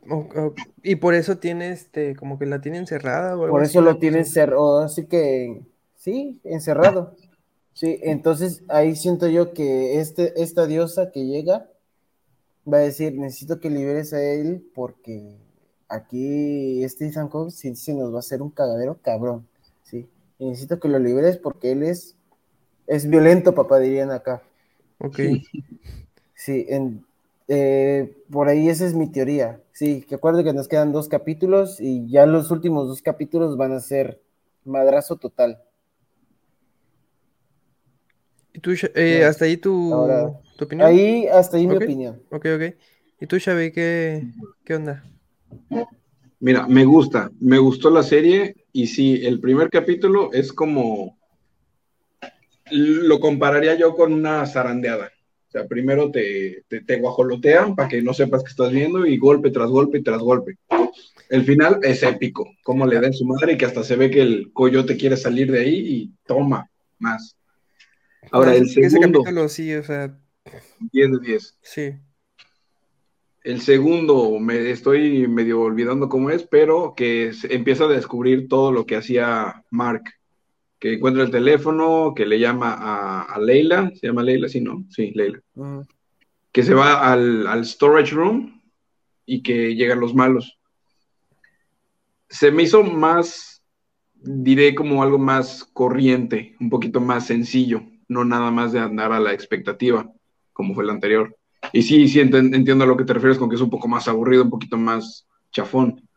Speaker 1: o- o- y por eso tiene este, como que la tiene encerrada o
Speaker 3: Por eso lo tienen
Speaker 1: puso.
Speaker 3: cerrado, así que sí, encerrado. Sí, entonces ahí siento yo que este, esta diosa que llega va a decir, necesito que liberes a él porque aquí este Ethan Hawke sí se nos va a hacer un cagadero cabrón, sí. y necesito que lo liberes porque él es, es violento, papá, dirían acá.
Speaker 1: Ok.
Speaker 3: Sí, en, eh, por ahí esa es mi teoría. Sí, que acuerdo que nos quedan dos capítulos y ya los últimos dos capítulos van a ser madrazo total.
Speaker 1: ¿Y tú, eh, hasta ahí tu,
Speaker 3: Ahora,
Speaker 1: tu opinión?
Speaker 3: Ahí hasta ahí mi opinión.
Speaker 1: Ok, ok. ¿Y tú, Xavi, qué, qué onda?
Speaker 2: Mira, me gusta, me gustó la serie y sí, el primer capítulo es como, lo compararía yo con una zarandeada. O sea, primero te, te, te guajolotean para que no sepas que estás viendo y golpe tras golpe tras golpe. El final es épico, como le den su madre y que hasta se ve que el coyote quiere salir de ahí y toma más. Ahora,
Speaker 1: No,
Speaker 2: el
Speaker 1: ese- ese
Speaker 2: segundo,
Speaker 1: capítulo sí, o sea,
Speaker 2: 10 de 10.
Speaker 1: sí.
Speaker 2: El segundo, me estoy medio olvidando cómo es, pero que empieza a descubrir todo lo que hacía Mark. Que encuentra el teléfono, que le llama a, a Leila, ¿se llama Leila? Sí, ¿no? Sí, Leila. Que se va al, al storage room y que llegan los malos. Se me hizo más, diré como algo más corriente, un poquito más sencillo, no nada más de andar a la expectativa, como fue el anterior. Y sí, sí, entiendo a lo que te refieres con que es un poco más aburrido, un poquito más chafón.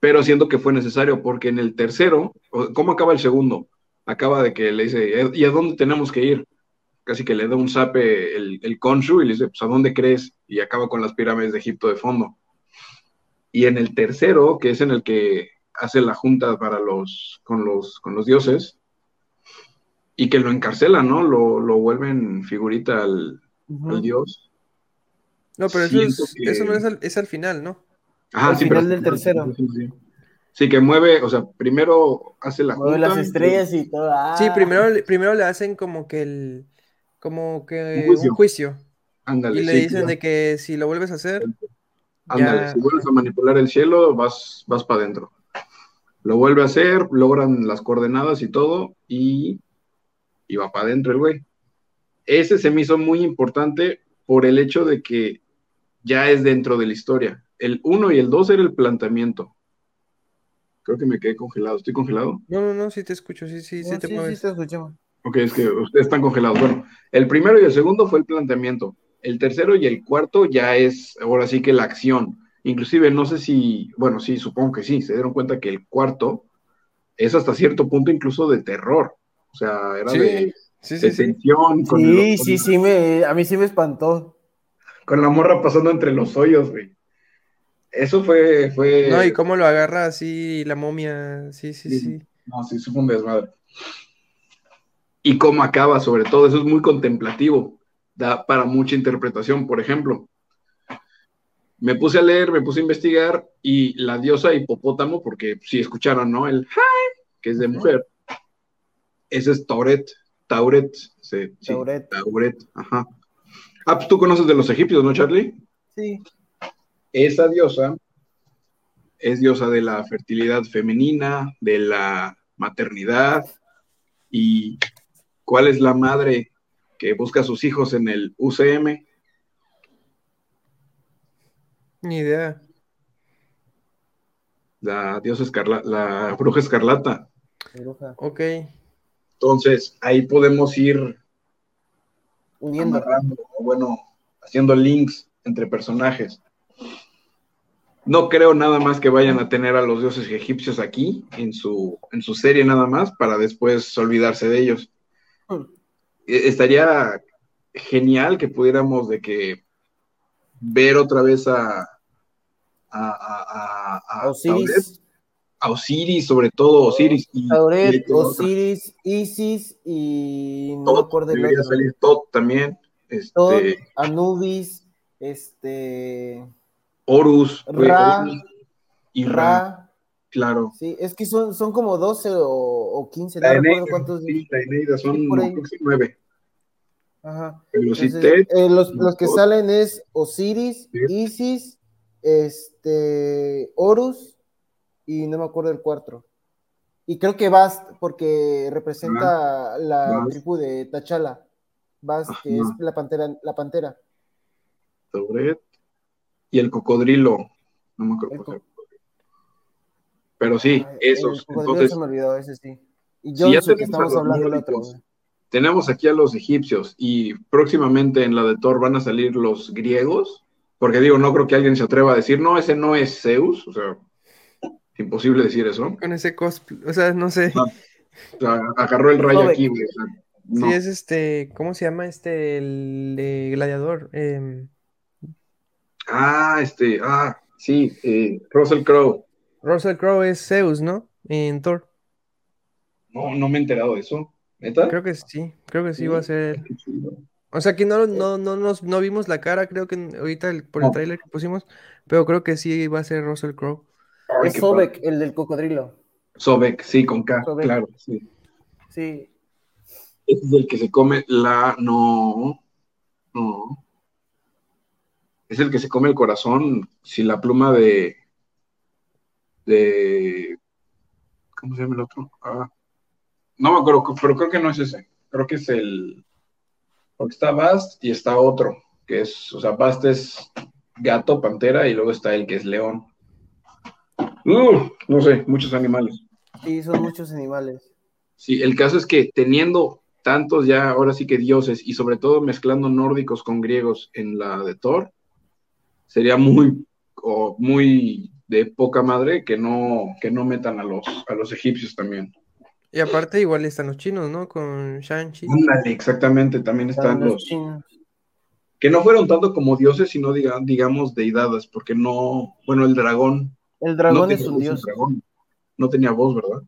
Speaker 2: Pero siento que fue necesario porque en el tercero, ¿cómo acaba el segundo? Acaba de que le dice, "¿Eh, ¿y a dónde tenemos que ir? Casi que le da un zape el, el Khonshu y le dice, pues ¿a dónde crees? Y acaba con las pirámides de Egipto de fondo. Y en el tercero, que es en el que hace la junta para los, con los, con los dioses, y que lo encarcelan, ¿no? Lo, lo vuelven figurita al, dios.
Speaker 1: No, pero eso, es,
Speaker 2: que-
Speaker 1: eso no es al, es al final, ¿no?
Speaker 2: Ajá,
Speaker 3: Al
Speaker 2: sí,
Speaker 3: final
Speaker 2: pero-
Speaker 3: del tercero.
Speaker 2: Sí, sí. Sí, que mueve, o sea, primero hace la
Speaker 3: Mueve
Speaker 2: junta.
Speaker 3: las estrellas y todo.
Speaker 1: Sí,
Speaker 3: ah.
Speaker 1: primero, le- primero le hacen como que el, como que
Speaker 2: Un juicio.
Speaker 1: un juicio.
Speaker 2: Ándale,
Speaker 1: Y le
Speaker 2: sí,
Speaker 1: dicen de que si lo vuelves a hacer,
Speaker 2: Ándale,
Speaker 1: ya-
Speaker 2: si vuelves a manipular el cielo, vas, vas para adentro. Lo vuelve a hacer, logran las coordenadas y todo, y, y va para adentro el güey. Ese se me hizo muy importante por el hecho de que ya es dentro de la historia. El 1 y el 2 era el planteamiento. Creo que me quedé congelado. ¿Estoy congelado?
Speaker 1: No, no, no, sí te escucho, sí, sí, sí te
Speaker 3: sí, sí, te escuchamos.
Speaker 2: Ok, es que ustedes están congelados. Bueno, el primero y el segundo fue el planteamiento. El tercero y el cuarto ya es ahora sí que la acción. Inclusive no sé si, bueno, sí, supongo que sí, se dieron cuenta que el cuarto es hasta cierto punto incluso de terror. O sea, era
Speaker 1: Sí,
Speaker 2: de,
Speaker 1: Sí,
Speaker 2: de
Speaker 1: sí, sí.
Speaker 2: tensión. Con,
Speaker 3: Sí,
Speaker 2: el-
Speaker 3: sí, sí, me, a mí sí me espantó.
Speaker 2: con la morra pasando entre los hoyos, güey. Eso fue, fue...
Speaker 1: No, y cómo lo agarra así la momia, sí, sí,
Speaker 2: Sí.
Speaker 1: sí.
Speaker 2: No, sí, eso fue un desmadre. Y cómo acaba, sobre todo, eso es muy contemplativo, da para mucha interpretación. Por ejemplo, me puse a leer, me puse a investigar y la diosa hipopótamo, porque si escucharon, ¿no? El hi, que es de mujer, ese es Tauret, Tauret, sí, sí,
Speaker 3: Tauret.
Speaker 2: Tauret, ajá. Ah, pues tú conoces de los egipcios, ¿no, Charlie?
Speaker 3: Sí.
Speaker 2: esa diosa es diosa de la fertilidad femenina, de la maternidad y cuál es la madre que busca a sus hijos en el UCM.
Speaker 1: Ni idea.
Speaker 2: La diosa escarlata, la bruja escarlata.
Speaker 3: Bruja.
Speaker 1: Ok.
Speaker 2: Entonces, ahí podemos ir
Speaker 3: Uniendo.
Speaker 2: bueno, haciendo links entre personajes. No creo nada más que vayan a tener a los dioses egipcios aquí en su, en su serie nada más para después olvidarse de ellos.
Speaker 3: Hmm.
Speaker 2: E- Estaría genial que pudiéramos de que ver otra vez a, a, a- a- a
Speaker 3: Osiris,
Speaker 2: a Osiris, sobre todo Osiris. y- y
Speaker 3: Tauret,
Speaker 2: otra-
Speaker 3: Osiris, Isis y no me
Speaker 2: Tot,
Speaker 3: acuerdo del
Speaker 2: debería
Speaker 3: otro.
Speaker 2: salir Tot también. Este,
Speaker 3: Tot, Anubis, este,
Speaker 2: Horus,
Speaker 3: Ra,
Speaker 2: Horus y Ra,
Speaker 3: Ra.
Speaker 2: claro.
Speaker 3: Sí, es que son, son como 12 o, o 15, no recuerdo cuántos.
Speaker 2: sí, la Eneida son
Speaker 3: Sí, por ahí.
Speaker 2: creo que son nueve.
Speaker 3: Ajá.
Speaker 2: Pero sí,
Speaker 3: Entonces, eh, los, los que salen es Osiris. Isis, este, Horus y no me acuerdo el cuarto. Y creo que Bast, porque representa la
Speaker 2: Bast.
Speaker 3: tribu de Tachala. Bast, que es la pantera, la pantera.
Speaker 2: Tauret y el cocodrilo. No me acuerdo. Era. Pero sí,
Speaker 3: Ay,
Speaker 2: esos.
Speaker 3: el cocodrilo
Speaker 2: Entonces,
Speaker 3: se me olvidó, ese sí. Y
Speaker 2: Si ya
Speaker 3: Johnson, que estamos hablando del otro.
Speaker 2: tenemos aquí a los egipcios y próximamente en la de Thor van a salir los griegos, porque digo, no creo que alguien se atreva a decir, no, ese no es Zeus, o sea, imposible decir eso.
Speaker 1: Con ese cosplay, o sea, no sé.
Speaker 2: Ah, O sea, agarró el rayo aquí, güey. o sea, no.
Speaker 1: Si es este, ¿cómo se llama este, el gladiador? Em,
Speaker 2: Ah, este, ah, sí, eh, Russell Crowe.
Speaker 1: Russell Crowe es Zeus, ¿no? En Thor.
Speaker 2: No, no me he enterado de eso. ¿Neta?
Speaker 1: Creo que sí, creo que sí va a ser. O sea, que no, no, no, nos, no vimos la cara, creo que ahorita el- por el tráiler que pusimos, pero creo que sí va a ser Russell Crowe.
Speaker 2: Ay,
Speaker 3: Es Sobek, el del cocodrilo.
Speaker 2: Sobek, sí, con K,
Speaker 3: Sobek.
Speaker 2: claro, sí.
Speaker 3: Sí.
Speaker 2: Es el que se come la. No. No. Es el que se come el corazón sin la pluma de. de. ¿Cómo se llama el otro? Ah. No me acuerdo, pero creo que no es ese. Creo que es el. Porque está Bast y está otro. Que es. O sea, Bast es gato, pantera y luego está el que es león. Uh, no sé, muchos animales.
Speaker 3: Sí, son muchos animales.
Speaker 2: Sí, el caso es que teniendo tantos ya, ahora sí que dioses, y sobre todo mezclando nórdicos con griegos en la de Thor, sería muy, o muy de poca madre que no, que no metan a los, a los egipcios también.
Speaker 1: Y aparte igual están los chinos, ¿no? Con Shang-Chi.
Speaker 2: Ándale, exactamente, también están
Speaker 3: Están los
Speaker 2: los,
Speaker 3: chinos.
Speaker 2: que no fueron tanto como dioses, sino diga- digamos deidades, porque no, bueno, el dragón,
Speaker 3: El dragón es un dios.
Speaker 2: dragón. no tenía voz, ¿verdad?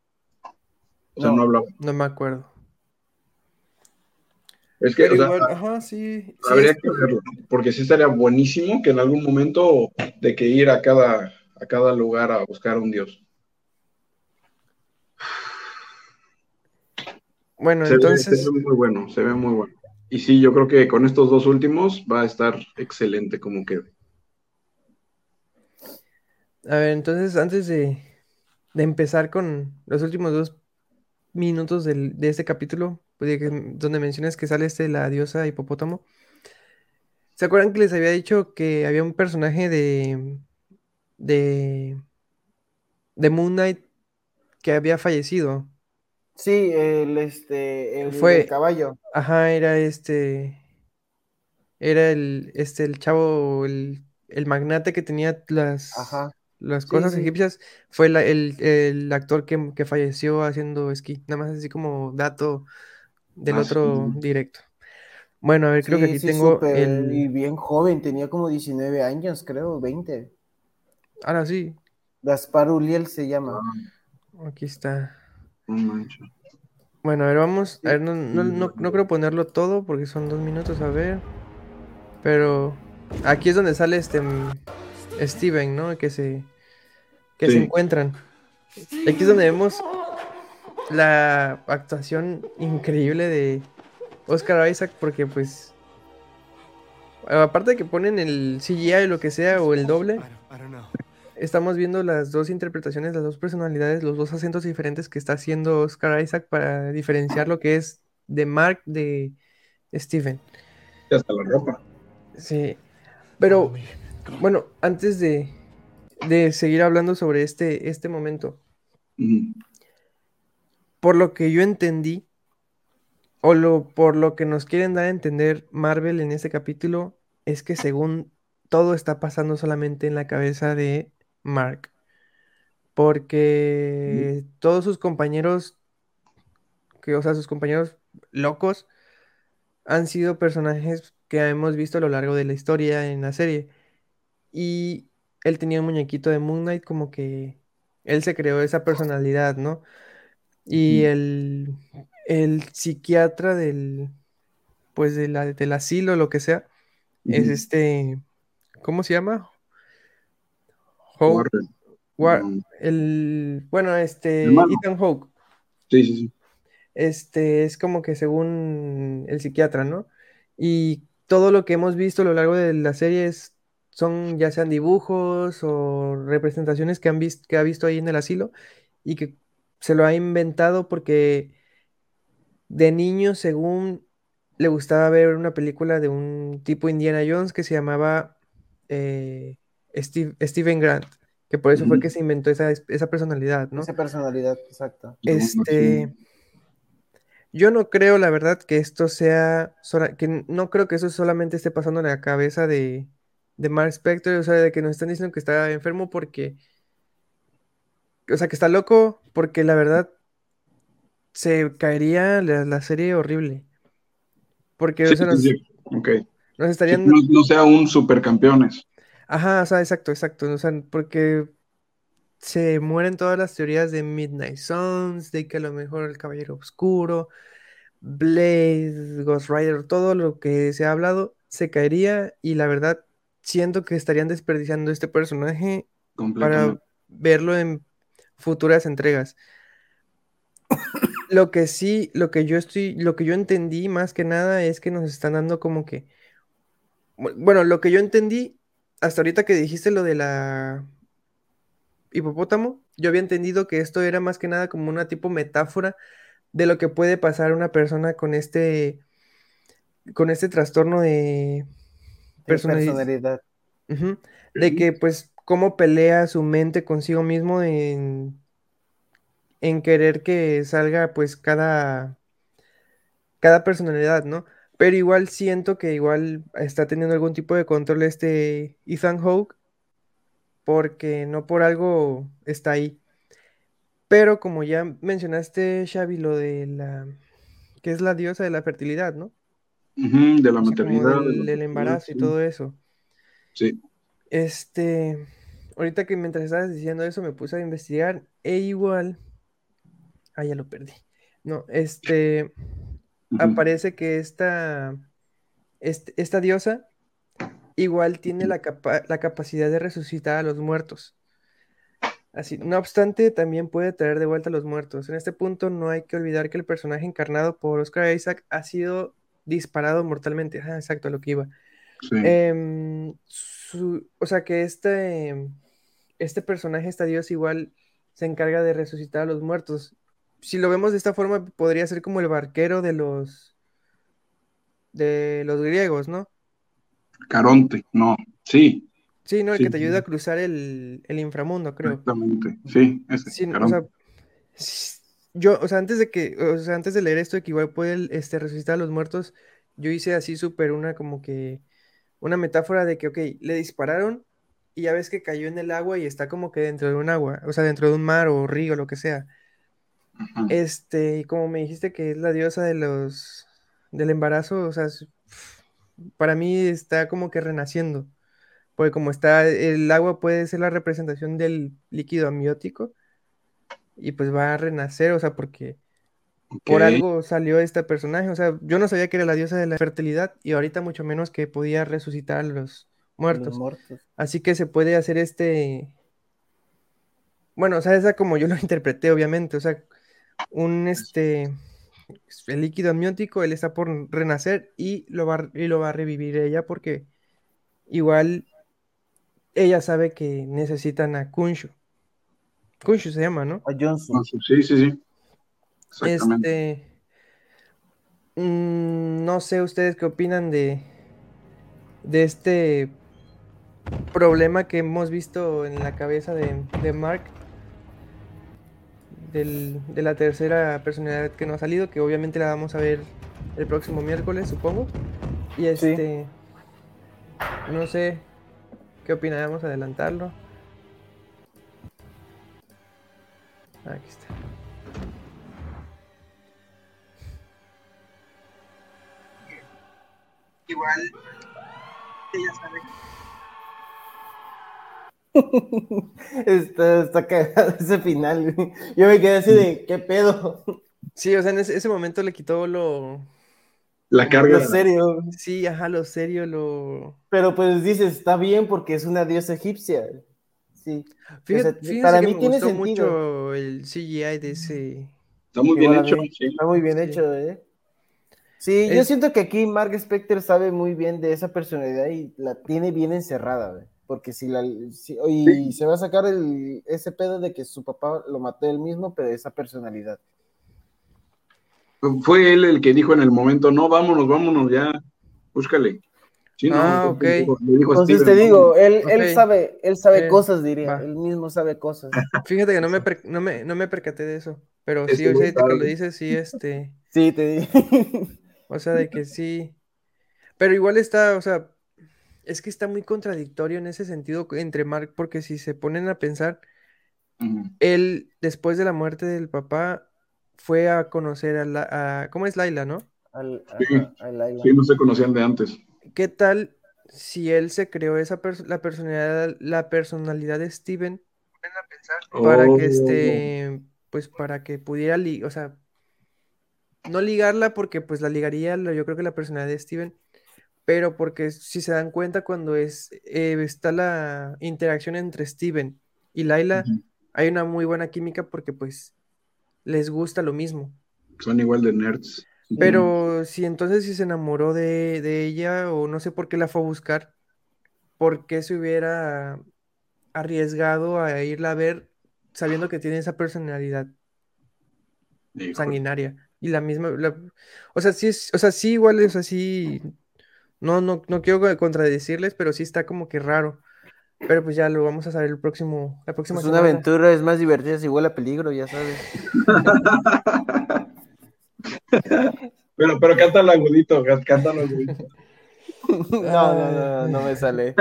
Speaker 2: O sea,
Speaker 3: No.
Speaker 2: no hablaba.
Speaker 1: No me acuerdo.
Speaker 2: Es que, o sea,
Speaker 1: igual, ajá, sí.
Speaker 2: Habría que verlo, porque sí estaría buenísimo que en algún momento de que ir a cada, a cada lugar a buscar un dios.
Speaker 1: Bueno,
Speaker 2: Se ve,
Speaker 1: entonces,
Speaker 2: se ve muy bueno, se ve muy bueno. Y sí, yo creo que con estos dos últimos va a estar excelente como quede.
Speaker 1: A ver, entonces antes de, de empezar con los últimos dos minutos del- de este capítulo, pues, que- donde mencionas que sale este la diosa hipopótamo, ¿se acuerdan que les había dicho que había un personaje de de de Moon Knight que había fallecido?
Speaker 3: Sí, el este, el
Speaker 1: Fue-
Speaker 3: del caballo.
Speaker 1: Ajá, era este. Era el, este, el chavo, el, el magnate que tenía las,
Speaker 3: Ajá.
Speaker 1: Las
Speaker 3: Sí,
Speaker 1: cosas
Speaker 3: sí.
Speaker 1: egipcias. Fue la- el, el actor que, que falleció haciendo esquí. Nada más así como dato del
Speaker 2: Ah,
Speaker 1: otro
Speaker 2: sí.
Speaker 1: directo. Bueno, a ver, creo que aquí
Speaker 3: sí,
Speaker 1: tengo el.
Speaker 3: Y bien joven, tenía como 19 años, creo, 20.
Speaker 1: Ahora sí,
Speaker 3: Gaspar Uliel se llama.
Speaker 1: aquí está. Bueno, a ver, vamos. A ver, no, no, no, no creo ponerlo todo porque son dos minutos, a ver. Pero aquí es donde sale este Steven, ¿no? Que se, que se encuentran. Aquí es donde vemos la actuación increíble de Oscar Isaac porque pues... Aparte de que ponen el CGI o lo que sea o el doble, estamos viendo las dos interpretaciones, las dos personalidades, los dos acentos diferentes que está haciendo Oscar Isaac para diferenciar lo que es de Mark de Steven.
Speaker 2: Y hasta la ropa.
Speaker 1: Sí. Pero, bueno, antes de, de seguir hablando sobre este, este momento, por lo que yo entendí, o lo, por lo que nos quieren dar a entender Marvel en este capítulo, es que según todo está pasando solamente en la cabeza de Mark. Porque todos sus compañeros, que, o sea, sus compañeros locos, han sido personajes que hemos visto a lo largo de la historia en la serie. Y él tenía un muñequito de Moon Knight, como que él se creó esa personalidad, ¿no? Y el, el psiquiatra del, pues de la, del asilo, lo que sea, es este, ¿cómo se llama?
Speaker 2: Warren.
Speaker 1: War-
Speaker 2: Ujú.
Speaker 1: el, bueno, este,
Speaker 2: Hermano.
Speaker 1: Ethan Hawke,
Speaker 2: Sí, sí, sí.
Speaker 1: este, es como que según el psiquiatra, ¿no? Y todo lo que hemos visto a lo largo de la serie es- son ya sean dibujos o representaciones que han visto, que ha visto ahí en el asilo y que se lo ha inventado porque de niño, según le gustaba ver una película de un tipo Indiana Jones que se llamaba eh, Steve- Steven Grant, que por eso fue que se inventó esa, esa personalidad, ¿no?
Speaker 3: Esa personalidad, exacto.
Speaker 1: Este. Yo no creo, la verdad, que esto sea, que no creo que eso solamente esté pasando en la cabeza de, de Mark Spector, o sea, de que nos están diciendo que está enfermo porque, o sea, que está loco, porque la verdad se caería la, la serie horrible. Porque,
Speaker 2: Sí,
Speaker 1: o sea, nos,
Speaker 2: sí, sí. Ok.
Speaker 1: nos
Speaker 2: Sí,
Speaker 1: estarían...
Speaker 2: no, no sea un supercampeones.
Speaker 1: Ajá, o sea, exacto, exacto, o sea, porque se mueren todas las teorías de Midnight Suns, de que a lo mejor el Caballero Oscuro, Blade, Ghost Rider, todo lo que se ha hablado se caería y la verdad siento que estarían desperdiciando este personaje para verlo en futuras entregas. Lo que sí, lo que yo estoy, lo que yo entendí más que nada es que nos están dando como que, bu- bueno, lo que yo entendí hasta ahorita que dijiste lo de la hipopótamo, yo había entendido que esto era más que nada como una tipo metáfora de lo que puede pasar a una persona con este, con este trastorno de
Speaker 3: personalidad.
Speaker 1: De que pues cómo pelea su mente consigo mismo en, en querer que salga pues cada, cada personalidad, ¿no? Pero igual siento que igual está teniendo algún tipo de control este Ethan Hawke porque no por algo está ahí. Pero como ya mencionaste, Xavi, lo de la, que es la diosa de la fertilidad, ¿no?
Speaker 2: De la
Speaker 1: O sea, como
Speaker 2: maternidad. de
Speaker 1: del, embarazo y todo eso.
Speaker 2: Sí.
Speaker 1: Este, ahorita que mientras estabas diciendo eso me puse a investigar e igual, ah, ya lo perdí. No, este, aparece que esta, este- esta diosa igual tiene la, capa- la capacidad de resucitar a los muertos. Así, no obstante, también puede traer de vuelta a los muertos. En este punto no hay que olvidar que el personaje encarnado por Oscar Isaac ha sido disparado mortalmente. Ah, exacto, a lo que iba.
Speaker 2: Sí.
Speaker 1: Em, su- o sea que este, este personaje, esta dios, igual se encarga de resucitar a los muertos. Si lo vemos de esta forma, podría ser como el barquero de los de los griegos, ¿no?
Speaker 2: Caronte, no. Sí,
Speaker 1: Sí, ¿no? El
Speaker 2: Sí,
Speaker 1: que te ayuda
Speaker 2: sí.
Speaker 1: a cruzar el, el inframundo, creo.
Speaker 2: exactamente. Sí, ese.
Speaker 1: Sí, o sea, yo, o sea, antes de que, o sea, antes de leer esto, de que igual puede este, resucitar a los muertos, yo hice así súper una como que, una metáfora de que, ok, le dispararon y ya ves que cayó en el agua y está como que dentro de un agua, o sea, dentro de un mar o río, lo que sea. Este, y como me dijiste que es la diosa de los, del embarazo, o sea, para mí está como que renaciendo, porque como está, el agua puede ser la representación del líquido amniótico y pues va a renacer, o sea, porque por algo salió este personaje, o sea, yo no sabía que era la diosa de la fertilidad y ahorita mucho menos que podía resucitar a los
Speaker 3: Los
Speaker 1: muertos. Así que se puede hacer este, bueno, o sea, esa como yo lo [laughs] interpreté, obviamente, o sea, un este, el líquido amniótico, él está por renacer y lo va, a- y lo va a revivir ella porque igual ella sabe que necesitan a Kunshu. Kunshu se llama, ¿no?
Speaker 3: A Johnson.
Speaker 2: Sí, sí, sí. Exactamente.
Speaker 1: Este, mm, no sé ustedes qué opinan de, de este problema que hemos visto en la cabeza de, de Mark, del- de la tercera personalidad que no ha salido, que obviamente la vamos a ver el próximo miércoles, supongo. Y este, no sé qué opinan, vamos a adelantarlo. Aquí está. Igual, ella sabe [laughs]
Speaker 3: Está, está cagado [laughs] ese final. Yo me quedé así de, ¿qué pedo?
Speaker 1: Sí, o sea, en ese, ese momento le quitó lo.
Speaker 2: La carga.
Speaker 3: En serio.
Speaker 1: Sí, ajá, lo serio, lo.
Speaker 3: Pero pues dices, está bien porque es una diosa egipcia. Sí.
Speaker 1: Fíjate,
Speaker 3: O sea,
Speaker 1: fíjense
Speaker 3: para
Speaker 1: que
Speaker 3: mí
Speaker 1: me
Speaker 3: tiene
Speaker 1: gustó
Speaker 3: sentido.
Speaker 1: mucho el CGI de ese.
Speaker 2: Está muy bien hecho. sí.
Speaker 3: Está muy bien
Speaker 1: Sí.
Speaker 3: hecho, ¿eh? Sí, yo siento que aquí Mark Spector sabe muy bien de esa personalidad y la tiene bien encerrada. Porque si la. si- y se va a sacar el, ese pedo de que su papá lo mató él mismo, pero esa personalidad.
Speaker 2: Fue él el que dijo en el momento, no, vámonos, vámonos ya, búscale. Sí, no,
Speaker 1: Ah,
Speaker 2: entonces
Speaker 1: ok.
Speaker 2: le dijo- le dijo a
Speaker 3: Entonces
Speaker 2: Steven,
Speaker 3: te digo, él, él sabe, él sabe
Speaker 1: Eh,
Speaker 3: cosas, diría.
Speaker 1: va.
Speaker 3: Él mismo sabe cosas. [laughs]
Speaker 1: Fíjate que no me, per- no me, no me percaté de eso. Pero
Speaker 2: Este
Speaker 1: sí,
Speaker 2: güey
Speaker 1: ahorita que lo dices, sí, este. [laughs]
Speaker 3: Sí, te digo. [laughs]
Speaker 1: O sea, de que sí. Pero igual está, o sea, es que está muy contradictorio en ese sentido entre Mark, porque si se ponen a pensar, él, después de la muerte del papá, fue a conocer a, la, a- ¿cómo es Laila, no?
Speaker 3: Al,
Speaker 2: Sí.
Speaker 3: Ayla.
Speaker 2: Sí, no se conocían de antes.
Speaker 1: ¿Qué tal si él se creó esa pers- la personalidad, la personalidad de Steven para
Speaker 2: Oh.
Speaker 1: que este, pues para que pudiera, o sea, no ligarla porque pues la ligaría, yo creo que la personalidad de Steven, pero porque si se dan cuenta cuando es, eh, está la interacción entre Steven y Laila, hay una muy buena química porque pues les gusta lo mismo.
Speaker 2: Son igual de nerds.
Speaker 1: Pero si entonces si se enamoró de, de ella o no sé por qué la fue a buscar, ¿por qué se hubiera arriesgado a irla a ver sabiendo que tiene esa personalidad
Speaker 2: Híjole.
Speaker 1: sanguinaria? Y la misma, la- o sea, sí es, o sea, sí igual es así, no, no, no quiero contradecirles, pero sí está como que raro. Pero pues ya lo vamos a saber el próximo, la próxima
Speaker 3: Pues una
Speaker 1: semana.
Speaker 3: aventura es más divertida si huele a peligro, ya sabes. [laughs] [laughs]
Speaker 2: Pero, pero cántalo agudito, cá- cántalo agudito. [laughs]
Speaker 3: No, no, no, no me sale.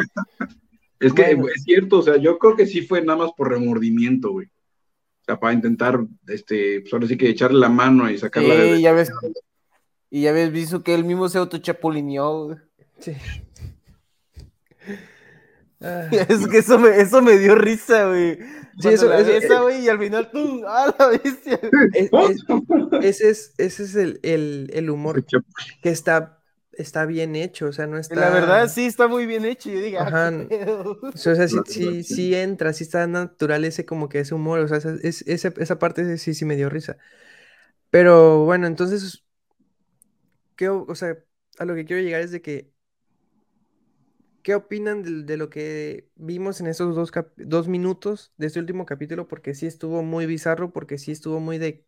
Speaker 2: Es que
Speaker 3: Bueno.
Speaker 2: es cierto, o sea, yo creo que sí fue nada más por remordimiento, güey. O sea, para intentar, este, pues ahora sí que echarle la mano y sacarla
Speaker 3: Sí,
Speaker 2: de...
Speaker 3: ya ves. [laughs] Y ya ves visto que él mismo se autochapulineó. güey.
Speaker 1: Sí. Ah, [laughs]
Speaker 3: Es que eso me, eso me dio risa, güey.
Speaker 1: Sí, eso-
Speaker 3: la
Speaker 1: eso-
Speaker 3: besa, güey, y al final, ¡tum! ¡Ah, la bestia!
Speaker 1: es- es- ese es, ese es el, el- el humor que está, está bien hecho, o sea, no está...
Speaker 3: La verdad, sí, está muy bien hecho. Yo
Speaker 1: Ajá.
Speaker 3: ah, pedo.
Speaker 1: O sea, sí, sí,
Speaker 2: sí.
Speaker 1: entra, sí está natural ese como que ese humor, o sea, esa, es- ese- esa parte sí, sí me dio risa. Pero bueno, entonces, ¿qué, o sea, a lo que quiero llegar es de que, ¿qué opinan de, de lo que vimos en esos dos, dos minutos de este último capítulo? Porque sí estuvo muy bizarro, porque sí estuvo muy de,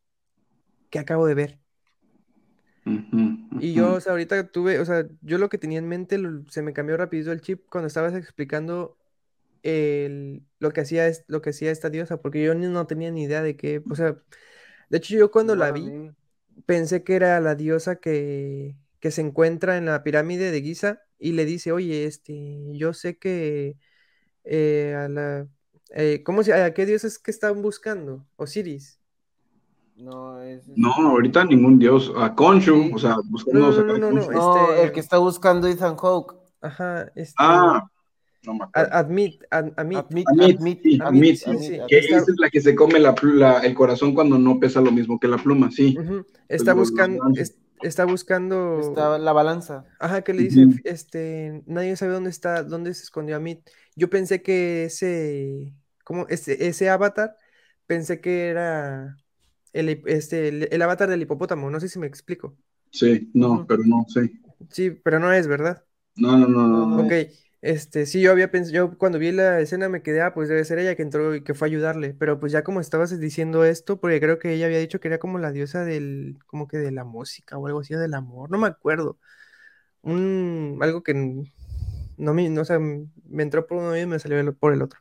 Speaker 1: ¿qué acabo de ver? Y yo, o sea, ahorita tuve, o sea, yo lo que tenía en mente lo- se me cambió rapidito el chip cuando estabas explicando el, lo que hacía, es- lo que hacía esta diosa, porque yo ni- no tenía ni idea de qué, o sea, de hecho yo cuando la vi
Speaker 3: mí.
Speaker 1: pensé que era la diosa que, que se encuentra en la pirámide de Giza y le dice, oye, este, yo sé que eh, a la, eh, ¿cómo se, a qué dios es que están buscando? Osiris.
Speaker 3: No, es.
Speaker 2: No, ahorita ningún dios. A Conchu,
Speaker 1: Sí.
Speaker 2: o sea, buscando
Speaker 1: no, no, no,
Speaker 2: a
Speaker 1: no.
Speaker 3: No,
Speaker 1: este-
Speaker 3: el que está buscando Ethan Hawke.
Speaker 1: Ajá, este,
Speaker 2: Ah, no me acuerdo.
Speaker 1: admit, ad-.
Speaker 3: Admit, admit,
Speaker 2: sí,
Speaker 3: admit,
Speaker 1: sí,
Speaker 3: admit,
Speaker 1: sí,
Speaker 3: admit.
Speaker 2: Que
Speaker 1: está-
Speaker 2: esa es la que se come la, la- el corazón cuando no pesa lo mismo que la pluma, sí.
Speaker 1: Ujú, Está
Speaker 2: lo- lo
Speaker 1: buscando, es- está buscando,
Speaker 3: Está la balanza.
Speaker 1: ajá, que le dice, este, nadie sabe dónde está, dónde se escondió Amit. Yo pensé que ese, como ese, ese avatar, pensé que era el, este, el, el avatar del hipopótamo, no sé si me explico.
Speaker 2: Sí, no, pero no, sí.
Speaker 1: Sí, pero no es, ¿verdad?
Speaker 2: No, no, no, no. no.
Speaker 1: Ok, este, sí, yo había pensado, yo cuando vi la escena me quedé, ah, pues debe ser ella que entró y que fue a ayudarle, pero pues ya como estabas diciendo esto, porque creo que ella había dicho que era como la diosa del, como que de la música o algo así, del amor, no me acuerdo, un, algo que no me, no, o sea, me entró por uno y me salió por el otro,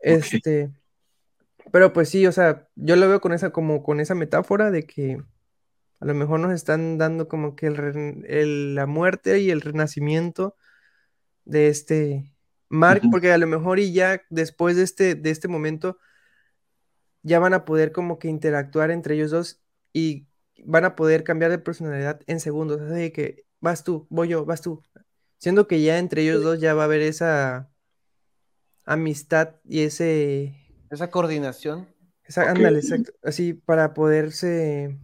Speaker 1: este, pero pues sí, o sea, yo lo veo con esa, como con esa metáfora de que a lo mejor nos están dando como que el, el- la muerte y el renacimiento de este Mark, porque a lo mejor y ya después de este, de este momento ya van a poder como que interactuar entre ellos dos y van a poder cambiar de personalidad en segundos, así de que vas tú, voy yo, vas tú, siendo que ya entre ellos dos ya va a haber esa amistad y ese,
Speaker 3: Esa coordinación.
Speaker 1: esa, ándale, exacto, así para poderse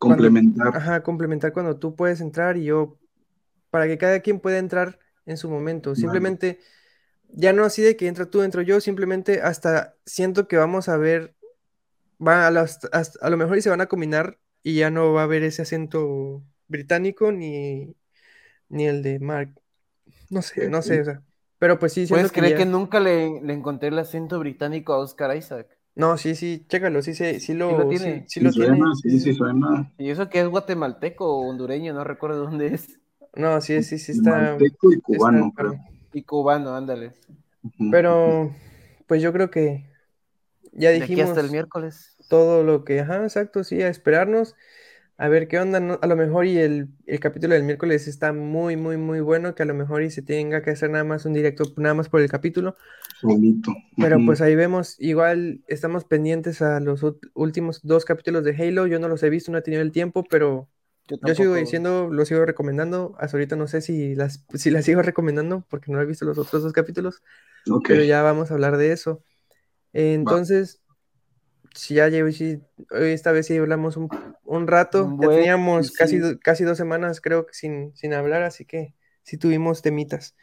Speaker 2: Complementar.
Speaker 1: Ajá, complementar cuando tú puedes entrar y yo, para que cada quien pueda entrar en su momento. Simplemente, ya no así de que entra tú, entro yo, simplemente hasta siento que vamos a ver, va a, las- hasta- a lo mejor y se van a combinar y ya no va a haber ese acento británico ni, ni el de Mark. No sé, no sé, o sea. Pero pues sí,
Speaker 3: ¿Puedes
Speaker 1: que
Speaker 3: creer
Speaker 1: ya-
Speaker 3: que nunca le, le encontré el acento británico a Oscar Isaac?
Speaker 1: No, sí, sí, chécalo, sí, se- sí lo,
Speaker 3: lo
Speaker 1: sí,
Speaker 3: tiene.
Speaker 1: sí lo
Speaker 2: suena,
Speaker 1: tiene.
Speaker 2: sí, sí suena.
Speaker 3: Y eso que es guatemalteco o hondureño, no recuerdo dónde es.
Speaker 1: No, sí, sí, sí está.
Speaker 2: Manteco y
Speaker 1: está
Speaker 2: cubano, creo.
Speaker 3: Y cubano, ándale.
Speaker 1: Pero, pues yo creo que ya
Speaker 3: De aquí
Speaker 1: dijimos
Speaker 3: hasta el miércoles.
Speaker 1: todo lo que, ajá, exacto, sí, a esperarnos, a ver qué onda, ¿no? A lo mejor y el, el capítulo del miércoles está muy, muy, muy bueno, que a lo mejor y se tenga que hacer nada más un directo, nada más por el capítulo,
Speaker 2: Solito.
Speaker 1: pero pues ahí vemos, igual estamos pendientes a los últimos dos capítulos de Halo, yo no los he visto, no he tenido el tiempo, pero
Speaker 3: Yo,
Speaker 1: yo sigo diciendo, lo sigo recomendando, hasta ahorita no sé si las, si las sigo recomendando, porque no he visto los otros dos capítulos, pero ya vamos a hablar de eso. Entonces, si ya llevo, si, hoy esta vez sí hablamos un, un rato,
Speaker 3: Un
Speaker 1: ya teníamos casi, casi dos semanas creo que sin, sin hablar, así que sí tuvimos temitas.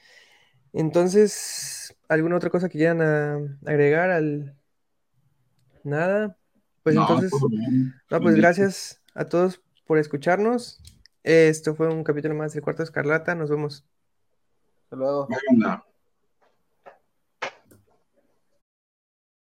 Speaker 1: Entonces, ¿alguna otra cosa que quieran ah, agregar al... Nada? Pues
Speaker 2: No,
Speaker 1: entonces, no, pues gracias a todos por escucharnos. Esto fue un capítulo más del Cuarto Escarlata, nos vemos.
Speaker 3: Hasta luego.